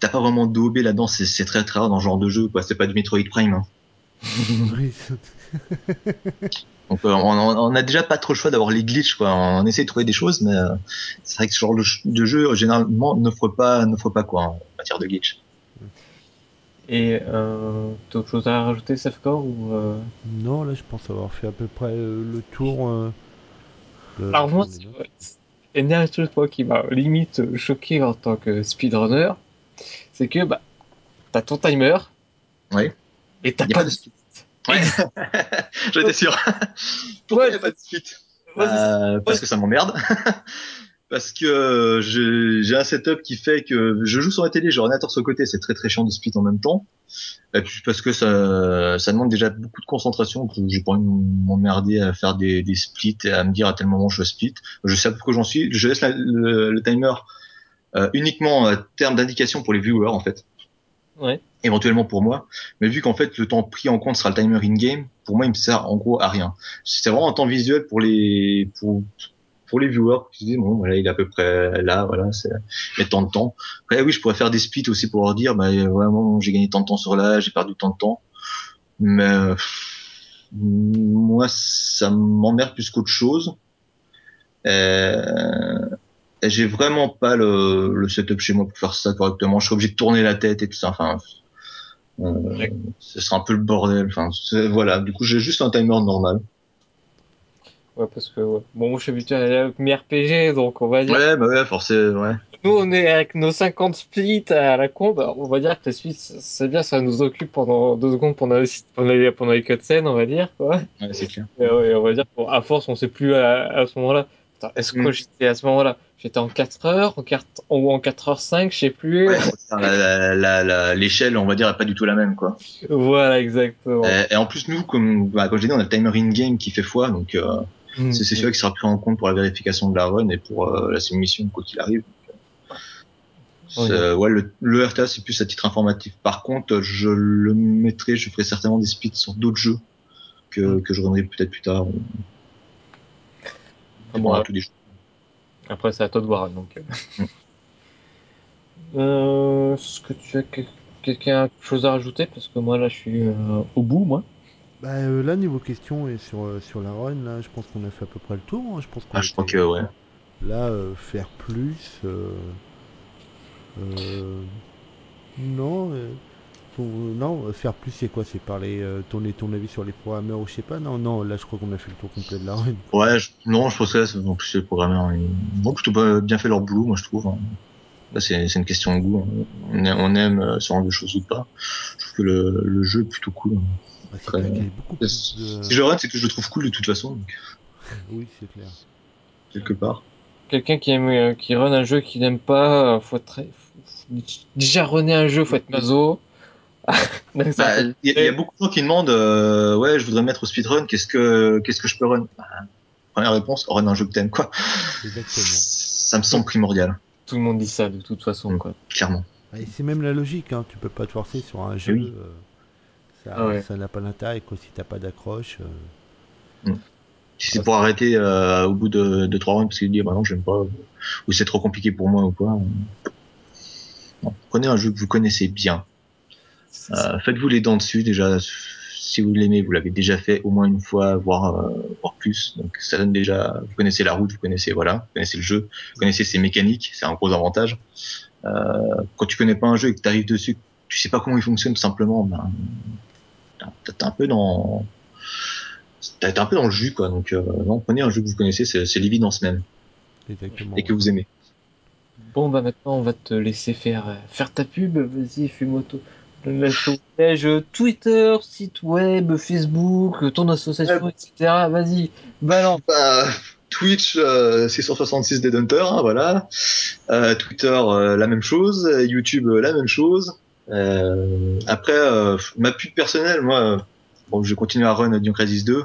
C: T'as pas vraiment d'OB là-dedans, c'est c'est très très rare dans ce genre de jeu, quoi. C'est pas du Metroid Prime. hein. Donc euh, on, on a déjà pas trop le choix d'avoir les glitches, quoi. On essaie de trouver des choses, mais euh, c'est vrai que ce genre de, de jeu généralement n'offre pas n'offre pas quoi en matière de glitch.
A: Et euh, t'as autre chose à rajouter, Safcore ou euh...
B: Non, là, je pense avoir fait à peu près euh, le tour. euh, de-
A: Alors moi, une dernière chose moi, qui m'a limite choqué en tant que speedrunner, c'est que bah t'as ton timer.
C: Oui.
A: Et t'as pas,
C: pas de speed. Ouais. J'étais sûr. Pourquoi
A: Ouais,
C: y a pas de suite Euh, Parce que ça m'emmerde. parce que euh, j'ai un setup qui fait que je joue sur la télé, j'ai un ordinateur sur le côté, c'est très très chiant de split en même temps. Et puis parce que ça, ça demande déjà beaucoup de concentration, que j'ai pas envie de m'emmerder à faire des, des splits et à me dire à tel moment je split. Je sais à peu près où j'en suis. Je laisse la- le, le timer euh, uniquement à terme d'indication pour les viewers en fait
A: Ouais.
C: éventuellement pour moi. Mais vu qu'en fait le temps pris en compte sera le timer in-game, pour moi il me sert en gros à rien. C'est vraiment un temps visuel pour les pour pour les viewers qui se disent bon voilà il est à peu près là voilà c'est mais tant de temps. Après oui je pourrais faire des splits aussi pour leur dire bah vraiment j'ai gagné tant de temps sur là j'ai perdu tant de temps. Mais euh, moi ça m'emmerde plus qu'autre chose. Euh, et j'ai vraiment pas le, le setup chez moi pour faire ça correctement. Je suis obligé de tourner la tête et tout ça. Enfin, euh, ce sera un peu le bordel. Enfin, voilà. Du coup, j'ai juste un timer normal.
A: Ouais, parce que ouais. bon, moi je suis habitué à aller avec mes RPG, donc on va dire.
C: Ouais, bah ouais, forcément, ouais.
A: Nous, on est avec nos 50 splits à la con, bah, on va dire que les splits, c'est bien, ça nous occupe pendant deux secondes pendant les, pendant les, pendant les cutscenes, on va dire, quoi.
C: Ouais, c'est clair.
A: Et ouais, on va dire qu'à force, on sait plus à, à ce moment-là. Est-ce que
C: Mm.
A: j'étais à ce moment-là? J'étais en 4 heures, en 4, ou en 4 heures 5, je sais plus.
C: Ouais, la- la- la- l'échelle, on va dire, est pas du tout la même, quoi.
A: Voilà, exactement.
C: Et, et en plus, nous, comme, bah, comme je l'ai dit, on a le timer in-game qui fait foi, donc euh,
A: Mm.
C: c'est c'est celui qui sera pris en compte pour la vérification de la run et pour euh, la soumission quoi qu'il arrive.
A: Oui.
C: C'est- ouais, le, le RTA c'est plus à titre informatif. Par contre, je le mettrai, je ferai certainement des splits sur d'autres jeux que, que je runnerai peut-être plus tard.
A: Ah bon, ouais.
C: jeux.
A: Après, c'est à toi de voir, donc.
C: Mm.
A: Euh, est-ce que tu as quel- quelqu'un a quelque chose à rajouter? Parce que moi, là, je suis euh, au bout, moi.
B: Bah, euh, là, niveau question et sur, euh, sur la run, là, je pense qu'on a fait à peu près le tour. hein. Je pense qu'on
C: Ah, je crois
B: était-
C: que ouais.
B: Là, euh, faire plus. euh, euh, non. euh, faut- non, euh, faire plus, c'est quoi? C'est parler, euh, donner ton avis sur les programmeurs ou je sais pas? Non, non, là, je crois qu'on a fait le tour complet de la run.
C: Ouais, je- non, je pense que là, c'est- en plus les programmeurs, ils ont plutôt pas bien fait leur boulot, moi je trouve. hein. Là, c'est c'est une question de goût. hein. On aime, on aime euh, ce genre de choses ou pas. Je trouve que le, le jeu est plutôt cool. hein.
B: Beaucoup plus de.
C: Si je run, c'est que je le trouve cool de toute façon, donc,
B: Oui, c'est clair.
C: quelque part.
A: Quelqu'un qui aime, euh, qui run un jeu qu'il n'aime pas, euh, faut être très, déjà runner un jeu, faut être maso.
C: Bah, Il y, a- il y a beaucoup de gens qui demandent, euh, ouais, je voudrais mettre au speedrun, qu'est-ce que, qu'est-ce que je peux run? Bah, Première réponse, run un jeu que t'aimes, quoi.
B: Exactement.
C: Ça me semble primordial,
A: Tout le monde dit ça, de toute façon, quoi.
C: clairement.
B: Et c'est même la logique, hein. tu peux pas te forcer sur un jeu.
C: oui.
B: euh, ça
A: Ah ouais.
B: ça n'a pas d'intérêt quoi, si t'as pas d'accroche. euh.
C: Si c'est pour arrêter euh, au bout de, de trois runs parce qu'il dit, bah non, j'aime pas, ou c'est trop compliqué pour moi ou quoi. euh. Prenez un jeu que vous connaissez bien. Euh, Faites-vous les dents dessus déjà. Si vous l'aimez, vous l'avez déjà fait au moins une fois, voire, euh, voire plus. Donc ça donne déjà. Vous connaissez la route, vous connaissez voilà, vous connaissez le jeu, vous connaissez ses mécaniques, c'est un gros avantage. Euh, quand tu connais pas un jeu et que tu arrives dessus, tu sais pas comment il fonctionne tout simplement, ben t'es un peu dans t'es un peu dans le jus quoi. Donc euh, non, prenez un jeu que vous connaissez, c'est c'est l'évidence même
B: Exactement.
C: et que vous aimez.
A: Bon, bah maintenant, on va te laisser faire, euh, faire ta pub. Vas-y. La page Twitter, site web, Facebook, ton association, etc. Vas-y, balance.
C: Bah, Twitch, euh, 666 Dead Hunter, hein, voilà. Euh, Twitter, euh, la même chose. YouTube, euh, la même chose. Euh, après, euh, ma pub personnelle, moi, euh, bon, je continue à run Dion Crisis 2.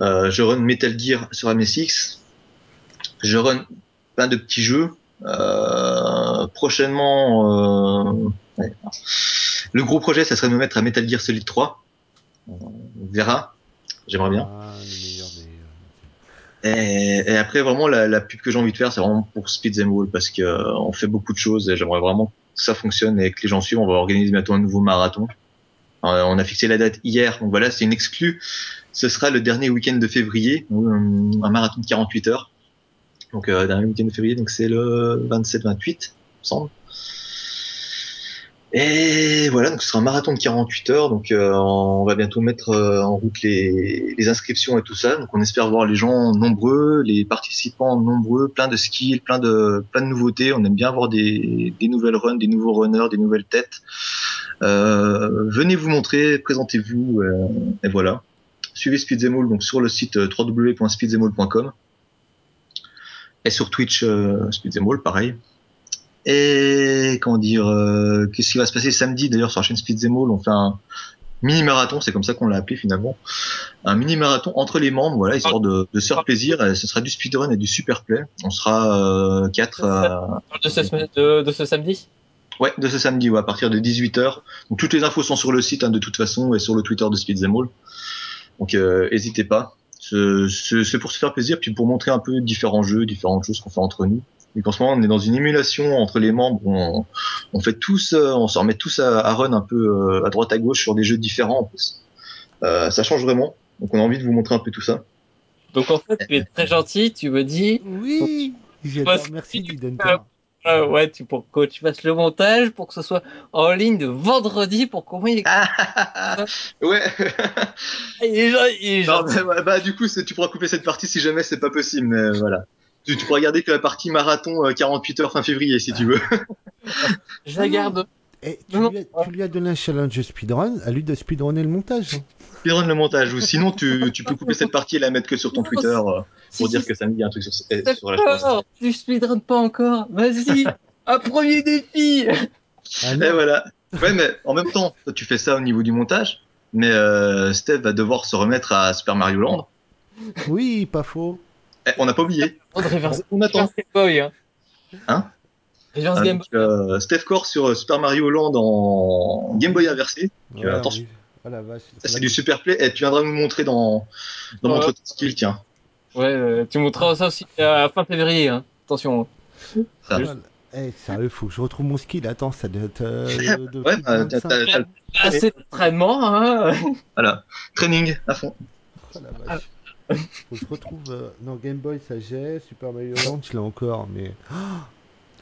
C: Euh, je run Metal Gear sur MSX. Je run plein de petits jeux. Euh, prochainement, euh, ouais. le gros projet, ça serait de me mettre à Metal Gear Solid 3. verra. J'aimerais bien.
B: Ah, des.
C: Et, et après, vraiment, la, la pub que j'ai envie de faire, c'est vraiment pour Speed and Wall parce que euh, on fait beaucoup de choses et j'aimerais vraiment ça fonctionne et que les gens suivent. On va organiser bientôt un nouveau marathon. Euh, on a fixé la date hier, donc voilà, c'est une exclue. Ce sera le dernier week-end de février, un, un marathon de 48 heures. Donc, euh, dernier week-end de février, donc c'est le 27-28, il me semble. Et voilà, donc ce sera un marathon de 48 heures. Donc euh, on va bientôt mettre euh, en route les, inscriptions et tout ça. Donc on espère voir les gens nombreux, les participants nombreux, plein de skills, plein de plein de nouveautés. On aime bien avoir des, des nouvelles runs, des nouveaux runners, des nouvelles têtes. Euh, venez vous montrer, présentez-vous et voilà. Suivez Speedzemol donc sur le site www.speedzemol.com et sur Twitch euh, pareil. Et comment dire, euh, qu'est-ce qui va se passer samedi? D'ailleurs sur la chaîne Speedzemol On fait un mini marathon, c'est comme ça qu'on l'a appelé finalement, un mini marathon entre les membres, voilà, histoire de, de se faire plaisir. Et ce sera du speedrun et du super play. On sera euh, quatre à...
A: de, ce, de, de ce samedi?
C: Ouais, de ce samedi, ouais, à partir de 18h. Donc toutes les infos sont sur le site hein, de toute façon et sur le Twitter de Speedzemol. Donc n'hésitez pas. C'est pour se faire plaisir, puis pour montrer un peu différents jeux, différentes choses qu'on fait entre nous. Et qu'en ce moment, on est dans une émulation entre les membres. On, on fait tous, on se remet tous à, à, run un peu à droite à gauche sur des jeux différents en plus. Euh, ça change vraiment. Donc on a envie de vous montrer un peu tout ça.
A: Donc en fait, tu es très gentil. Tu me dis.
B: Oui. J'adore. Merci, Didenter.
A: Euh, ouais, tu, pour que tu fasses le montage, pour que ce soit en ligne de vendredi, pour qu'on ait...
C: ouais.
A: il est, il est
C: non, bah, bah, du coup, tu pourras couper cette partie si jamais c'est pas possible, mais voilà. Tu, tu pourras regarder que la partie marathon euh, 48 heures fin février si tu veux.
A: Je la garde.
B: Et tu, lui as, tu, lui as, donné un challenge speedrun, à lui de speedrunner le montage.
C: Speedrun le montage, ou sinon tu, tu peux couper cette partie et la mettre que sur ton Twitter euh, pour si, dire si, que samedi il y a un truc sur, sur la chaîne.
A: Tu speedrun pas encore, vas-y, un premier défi.
C: Ah et voilà. Ouais, mais en même temps, tu fais ça au niveau du montage, mais euh, Steph va devoir se remettre à Super Mario Land.
B: Oui, pas faux.
C: Eh, on n'a pas oublié.
A: on attend. Boy, hein.
C: hein
A: Reverse
C: euh,
A: Game
C: donc, euh, Steph Core sur Super Mario Land en Game Boy inversé.
B: Ouais,
C: attention.
B: Oui. Oh la vache.
C: Ça, c'est du super play. Et tu viendras nous montrer dans, dans
A: Ouais.
C: mon skill, tiens.
A: Ouais, euh, tu montreras ça aussi à fin février, hein. Attention.
C: Ça.
B: Voilà. Eh, sérieux, faut que je retrouve mon skill. Attends, ça doit être. Euh, de
C: Ouais,
B: plus de
C: bah, t'as-
B: 25.
C: t'as- t'as le-
A: Assez d'entraînement, hein.
C: voilà. Training à fond.
B: Oh la vache. Faut que je retrouve. euh, Non, Game Boy, ça j'ai. Super Mario Land, je l'ai encore. Mais. Oh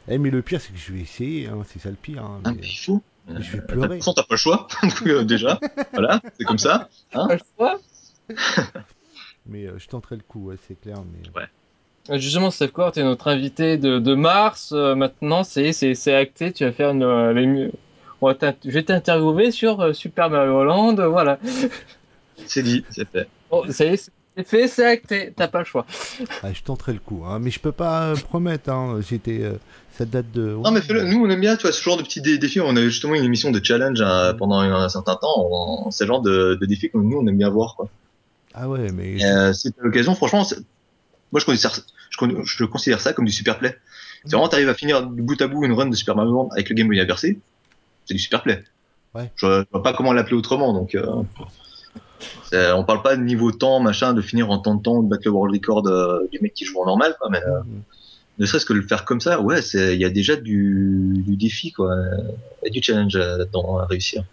B: eh, mais le pire, c'est que je vais essayer. Hein. C'est ça le pire. Hein.
C: Ah,
B: Mais,
C: il faut.
B: mais je vais
C: De toute
B: pleurer.
C: façon, t'as pas le choix. Euh, déjà. voilà. C'est comme ça. Hein
A: Pas le choix.
B: Mais euh, je tenterai le coup, ouais, c'est clair. Mais...
C: Ouais.
A: Euh, Justement, Steph Core, t'es notre invité de, de mars. Euh, maintenant, c'est c'est c'est acté. Tu vas faire une. euh, on va je vais t'interviewer sur euh, Super Mario Land. Voilà.
C: C'est dit, c'est fait.
A: Bon, ça y est, c'est fait, c'est acté. T'as pas le choix.
B: Ah, je tenterai le coup. Hein. Mais je peux pas euh, promettre. Hein. J'étais. euh, Ça date de.
C: Non, mais fais-le. Nous, on aime bien, tu vois, ce genre de petits dé- défis. On a eu justement une émission de challenge hein, pendant un, certain temps. On- C'est le genre de, de défis que nous, on aime bien voir, quoi.
B: Ah ouais, mais.
C: Euh, c'est l'occasion, franchement, moi, je considère, je, con- je considère ça comme du super play. C'est vraiment, t'arrives à finir de bout à bout une run de Super Mario Land avec le Game Boy inversé. C'est du super play.
B: Ouais.
C: Je vois pas comment l'appeler autrement, donc, euh, on parle pas de niveau temps, machin, de finir en temps de temps, de battre le world record euh, du mec qui joue en normal, quoi, mais, euh,
B: Mhm.
C: ne serait-ce que le faire comme ça, ouais, il y a déjà du, du défi, quoi, y a du challenge euh, là-dedans à réussir.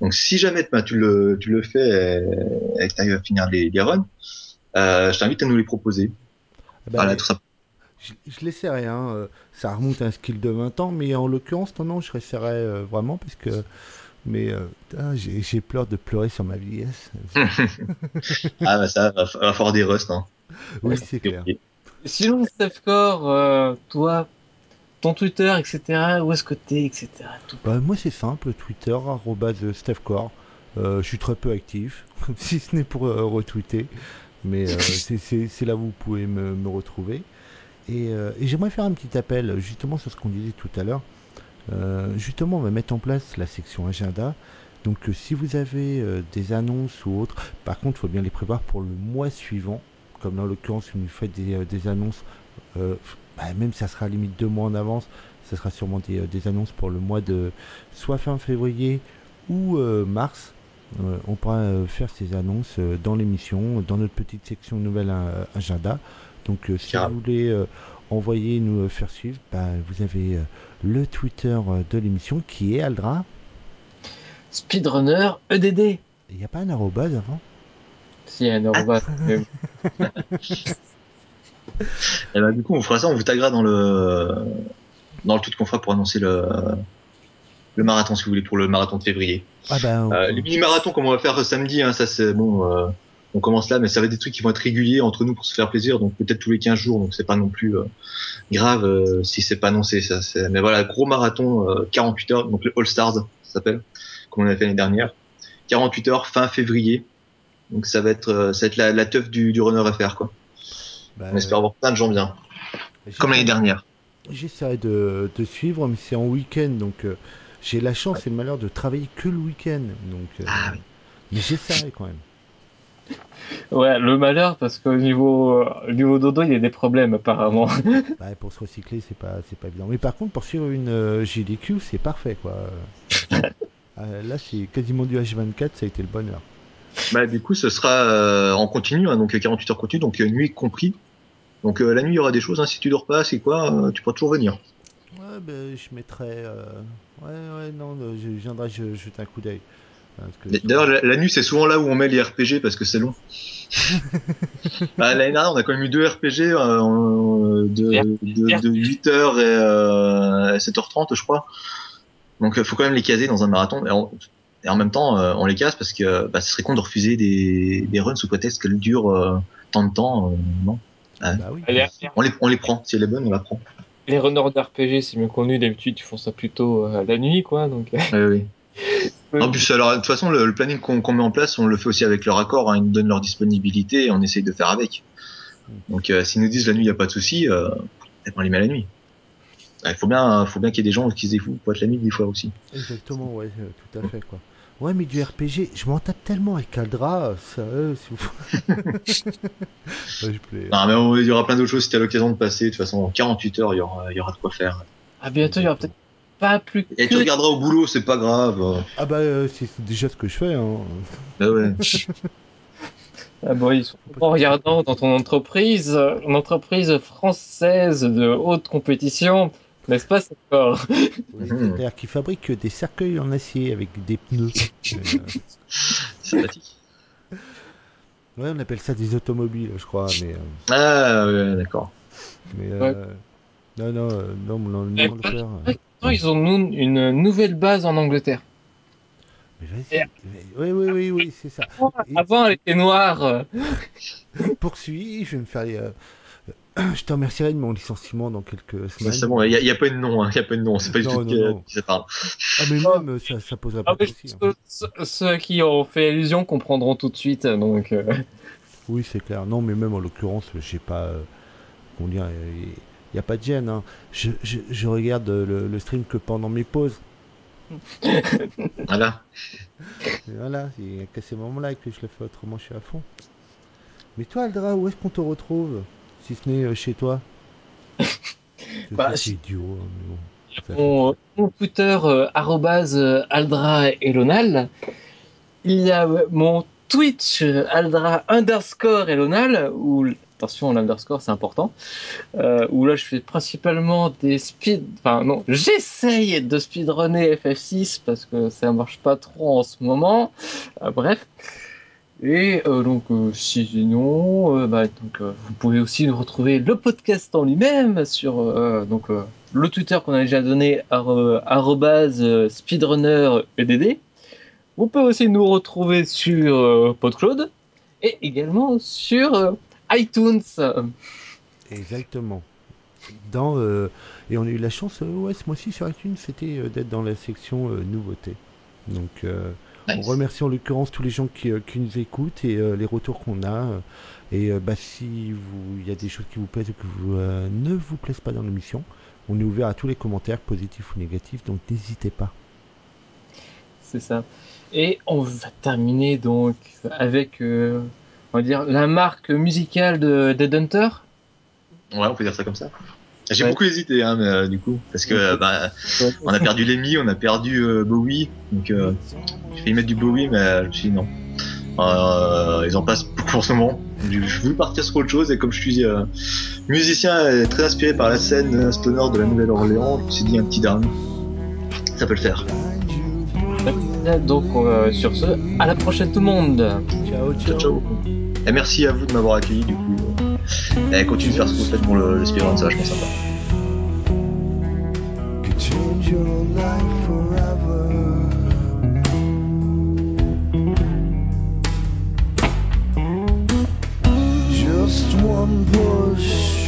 C: Donc, si jamais tu le, tu le fais et, et que t'arrives à finir les, les runs, euh, je t'invite à nous les proposer.
B: Ah bah,
C: Voilà, tout ça.
B: Je, je l'essaierai, hein. euh, ça remonte à un skill de 20 ans, mais en l'occurrence, non, non, je réessayerai euh, vraiment parce que. Mais euh, j'ai peur de pleurer sur ma vieillesse.
C: Ah, bah, ça, va, va falloir des rusts, hein.
B: oui, c'est clair.
A: Sinon, Steph Core, euh, toi, ton Twitter, etc. Où est-ce que t'es, etc. Tout.
B: Bah, moi, c'est simple Twitter, arrobase StephCore. Euh, je suis très peu actif, si ce n'est pour euh, retweeter. Mais euh, c'est- là où vous pouvez me, me retrouver. Et, euh, et j'aimerais faire un petit appel, justement, sur ce qu'on disait tout à l'heure. Euh, justement, on va mettre en place la section agenda. Donc, euh, si vous avez euh, des annonces ou autres, par contre, il faut bien les prévoir pour le mois suivant. Comme dans l'occurrence, si vous faites des, des annonces, bah, même ça sera à la limite deux mois en avance, ça sera sûrement des, des annonces pour le mois de soit fin février ou mars. on pourra faire ces annonces dans l'émission, dans notre petite section nouvelle agenda. Donc si vous voulez envoyer nous faire suivre, bah, vous avez le Twitter de l'émission qui est Aldra.
A: Speedrunner EDD.
B: Il n'y a pas un arrobase avant
A: Si, un arrobase.
C: Et bah, du coup, on fera ça, on vous taguera dans le, dans le tweet qu'on fera pour annoncer le, le marathon, si vous voulez, pour le marathon de février.
B: Ah bah,
C: euh, les mini-marathons, comme on va faire samedi, hein, ça c'est bon, euh, on commence là, mais ça va être des trucs qui vont être réguliers entre nous pour se faire plaisir, donc peut-être tous les 15 jours, donc c'est pas non plus euh, grave euh, si c'est pas annoncé. Ça, mais voilà, gros marathon, 48 heures, donc le All Stars, ça s'appelle, comme on a fait l'année dernière. 48 heures, fin février. Donc ça va être, ça va être la, la teuf du, du runner FR, quoi. Bah, on espère avoir plein de gens bien. Comme l'année dernière.
B: J'essaierai de, de, suivre, mais c'est en week-end, donc euh, j'ai la chance et le malheur de travailler que le week-end. Donc, euh,
C: ah, oui.
B: Mais j'essaierai quand même.
A: Ouais, le malheur, parce qu'au niveau, euh, niveau dodo, il y a des problèmes apparemment.
B: Bah, pour se recycler, c'est pas, c'est pas évident. Mais par contre, pour suivre une GDQ, c'est parfait, quoi. là, c'est quasiment du H24, ça a été le bonheur.
C: Bah, du coup, ce sera en continu, hein, donc 48 heures continu, donc nuit compris. Donc euh, la nuit, il y aura des choses. Hein, si tu dors pas, c'est quoi euh, Tu pourras toujours venir.
B: Ouais, ben, je mettrai. Euh, ouais, ouais, non, je viendrai je, jeter un coup d'œil.
C: D'ailleurs, la, nuit, c'est souvent là où on met les RPG parce que c'est long. bah, L'année dernière, on a quand même eu deux RPG de, de, 8h et 7h30, je crois. Donc, il faut quand même les caser dans un marathon. Et, en même temps, on les case parce que bah, ce serait con de refuser des, des runs sous prétexte qu'elles durent tant de temps. non? Bah on, les, on les prend. Si elle est bonne, on la prend.
A: Les runners d'RPG, c'est mieux connu. D'habitude, ils font ça plutôt euh, la nuit, quoi. Donc...
C: oui, oui. En plus, alors, de toute façon, le, planning qu'on met en place, on le fait aussi avec leur accord. Hein. Ils nous donnent leur disponibilité et on essaye de faire avec. Donc, euh, s'ils nous disent la nuit, il n'y a pas de souci, euh, on les met la nuit. Il faut bien, faut bien qu'il y ait des gens qui se défouent pour être la nuit des fois aussi.
B: Exactement, ouais, tout à fait, quoi. Ouais, mais du RPG, je m'en tape tellement avec Caldra, ça, euh, si vous...
C: Non, mais il y aura plein d'autres choses si tu as l'occasion de passer. De toute façon, en 48 heures, il y aura, il y aura de quoi faire.
A: Ah, bientôt, il y aura peut-être pas plus.
C: Et tu regarderas au boulot, c'est pas grave.
B: Ah, bah, euh, c'est déjà ce que je fais. Hein.
C: Bah, ouais.
A: ah, bon, en regardant dans ton entreprise, une entreprise française de haute compétition, n'est-ce pas, c'est fort
B: oui, C'est-à-dire qu'ils fabriquent des cercueils en acier avec des pneus.
C: Sympathique.
B: Ouais, on appelle ça des automobiles, je crois. Mais, euh...
C: Ah, ouais, d'accord.
B: Mais, euh... non, non, euh, non, non, non,
A: Angleterre. Non, ils ont une nouvelle base en Angleterre.
B: Mais vas-y. Oui, oui, oui, oui, c'est ça.
A: Avant, elle était noire.
B: Poursuis, je vais me faire. Euh, je te remercierai de mon licenciement dans quelques semaines.
C: c'est bon, il n'y a, pas de nom, il y a pas de nom, c'est pas du tout qui ça parle.
B: Ah mais même, ça, ça poserait pas de soucis.
A: Hein. Ceux, qui ont fait allusion comprendront tout de suite, donc... Euh.
B: Oui, c'est clair. Non, mais même en l'occurrence, j'ai pas... Euh, il n'y a pas de gêne. Hein. Je, je, je, regarde le, le, stream que pendant mes pauses.
C: voilà.
B: Et voilà, il n'y a qu'à ces moments-là que je le fais, autrement je suis à fond. Mais toi, Aldra, où est-ce qu'on te retrouve si ce n'est euh, chez toi?
A: Bah, C'est idiot. Hein, bon. Mon, Twitter, euh, euh, Aldra Elonal. Il y a mon Twitch, Aldra underscore Elonal, où, attention, l'underscore c'est important, où là je fais principalement des speed. Enfin, non, j'essaye de speedrunner FF6 parce que ça marche pas trop en ce moment. bref. Et euh, donc, euh, sinon, euh, bah, donc, vous pouvez aussi retrouver le podcast en lui-même sur donc, le Twitter qu'on a déjà donné, speedrunneredd. Vous pouvez aussi nous retrouver sur PodCloud et également sur iTunes.
B: Exactement. Dans, et on a eu la chance, ouais, ce mois-ci sur iTunes, c'était d'être dans la section nouveautés. Donc, on remercie en l'occurrence tous les gens qui, euh, nous écoutent et euh, les retours qu'on a. Et euh, bah, si il y a des choses qui vous plaisent ou qui ne vous plaisent pas dans l'émission, on est ouvert à tous les commentaires, positifs ou négatifs, donc n'hésitez pas.
A: C'est ça. Et on va terminer donc avec, on va dire, la marque musicale de Dead Hunter.
C: Ouais, on peut dire ça comme ça. J'ai beaucoup hésité, hein, mais, euh, du coup, parce que bah, on a perdu Lemmy, on a perdu euh, Bowie, donc euh, j'ai failli mettre du Bowie, mais je me suis dit non. ils en passent beaucoup en ce moment. Je voulais partir sur autre chose et comme je suis musicien et très inspiré par la scène stoner de la Nouvelle-Orléans, je me suis dit un petit down, ça peut le faire.
A: Donc sur ce, à la prochaine tout le monde.
B: Ciao ciao. ciao,
C: Et merci à vous de m'avoir accueilli du coup. Et continue de faire ce que vous faites pour le, le speedrun, c'est vachement sympa. Just one push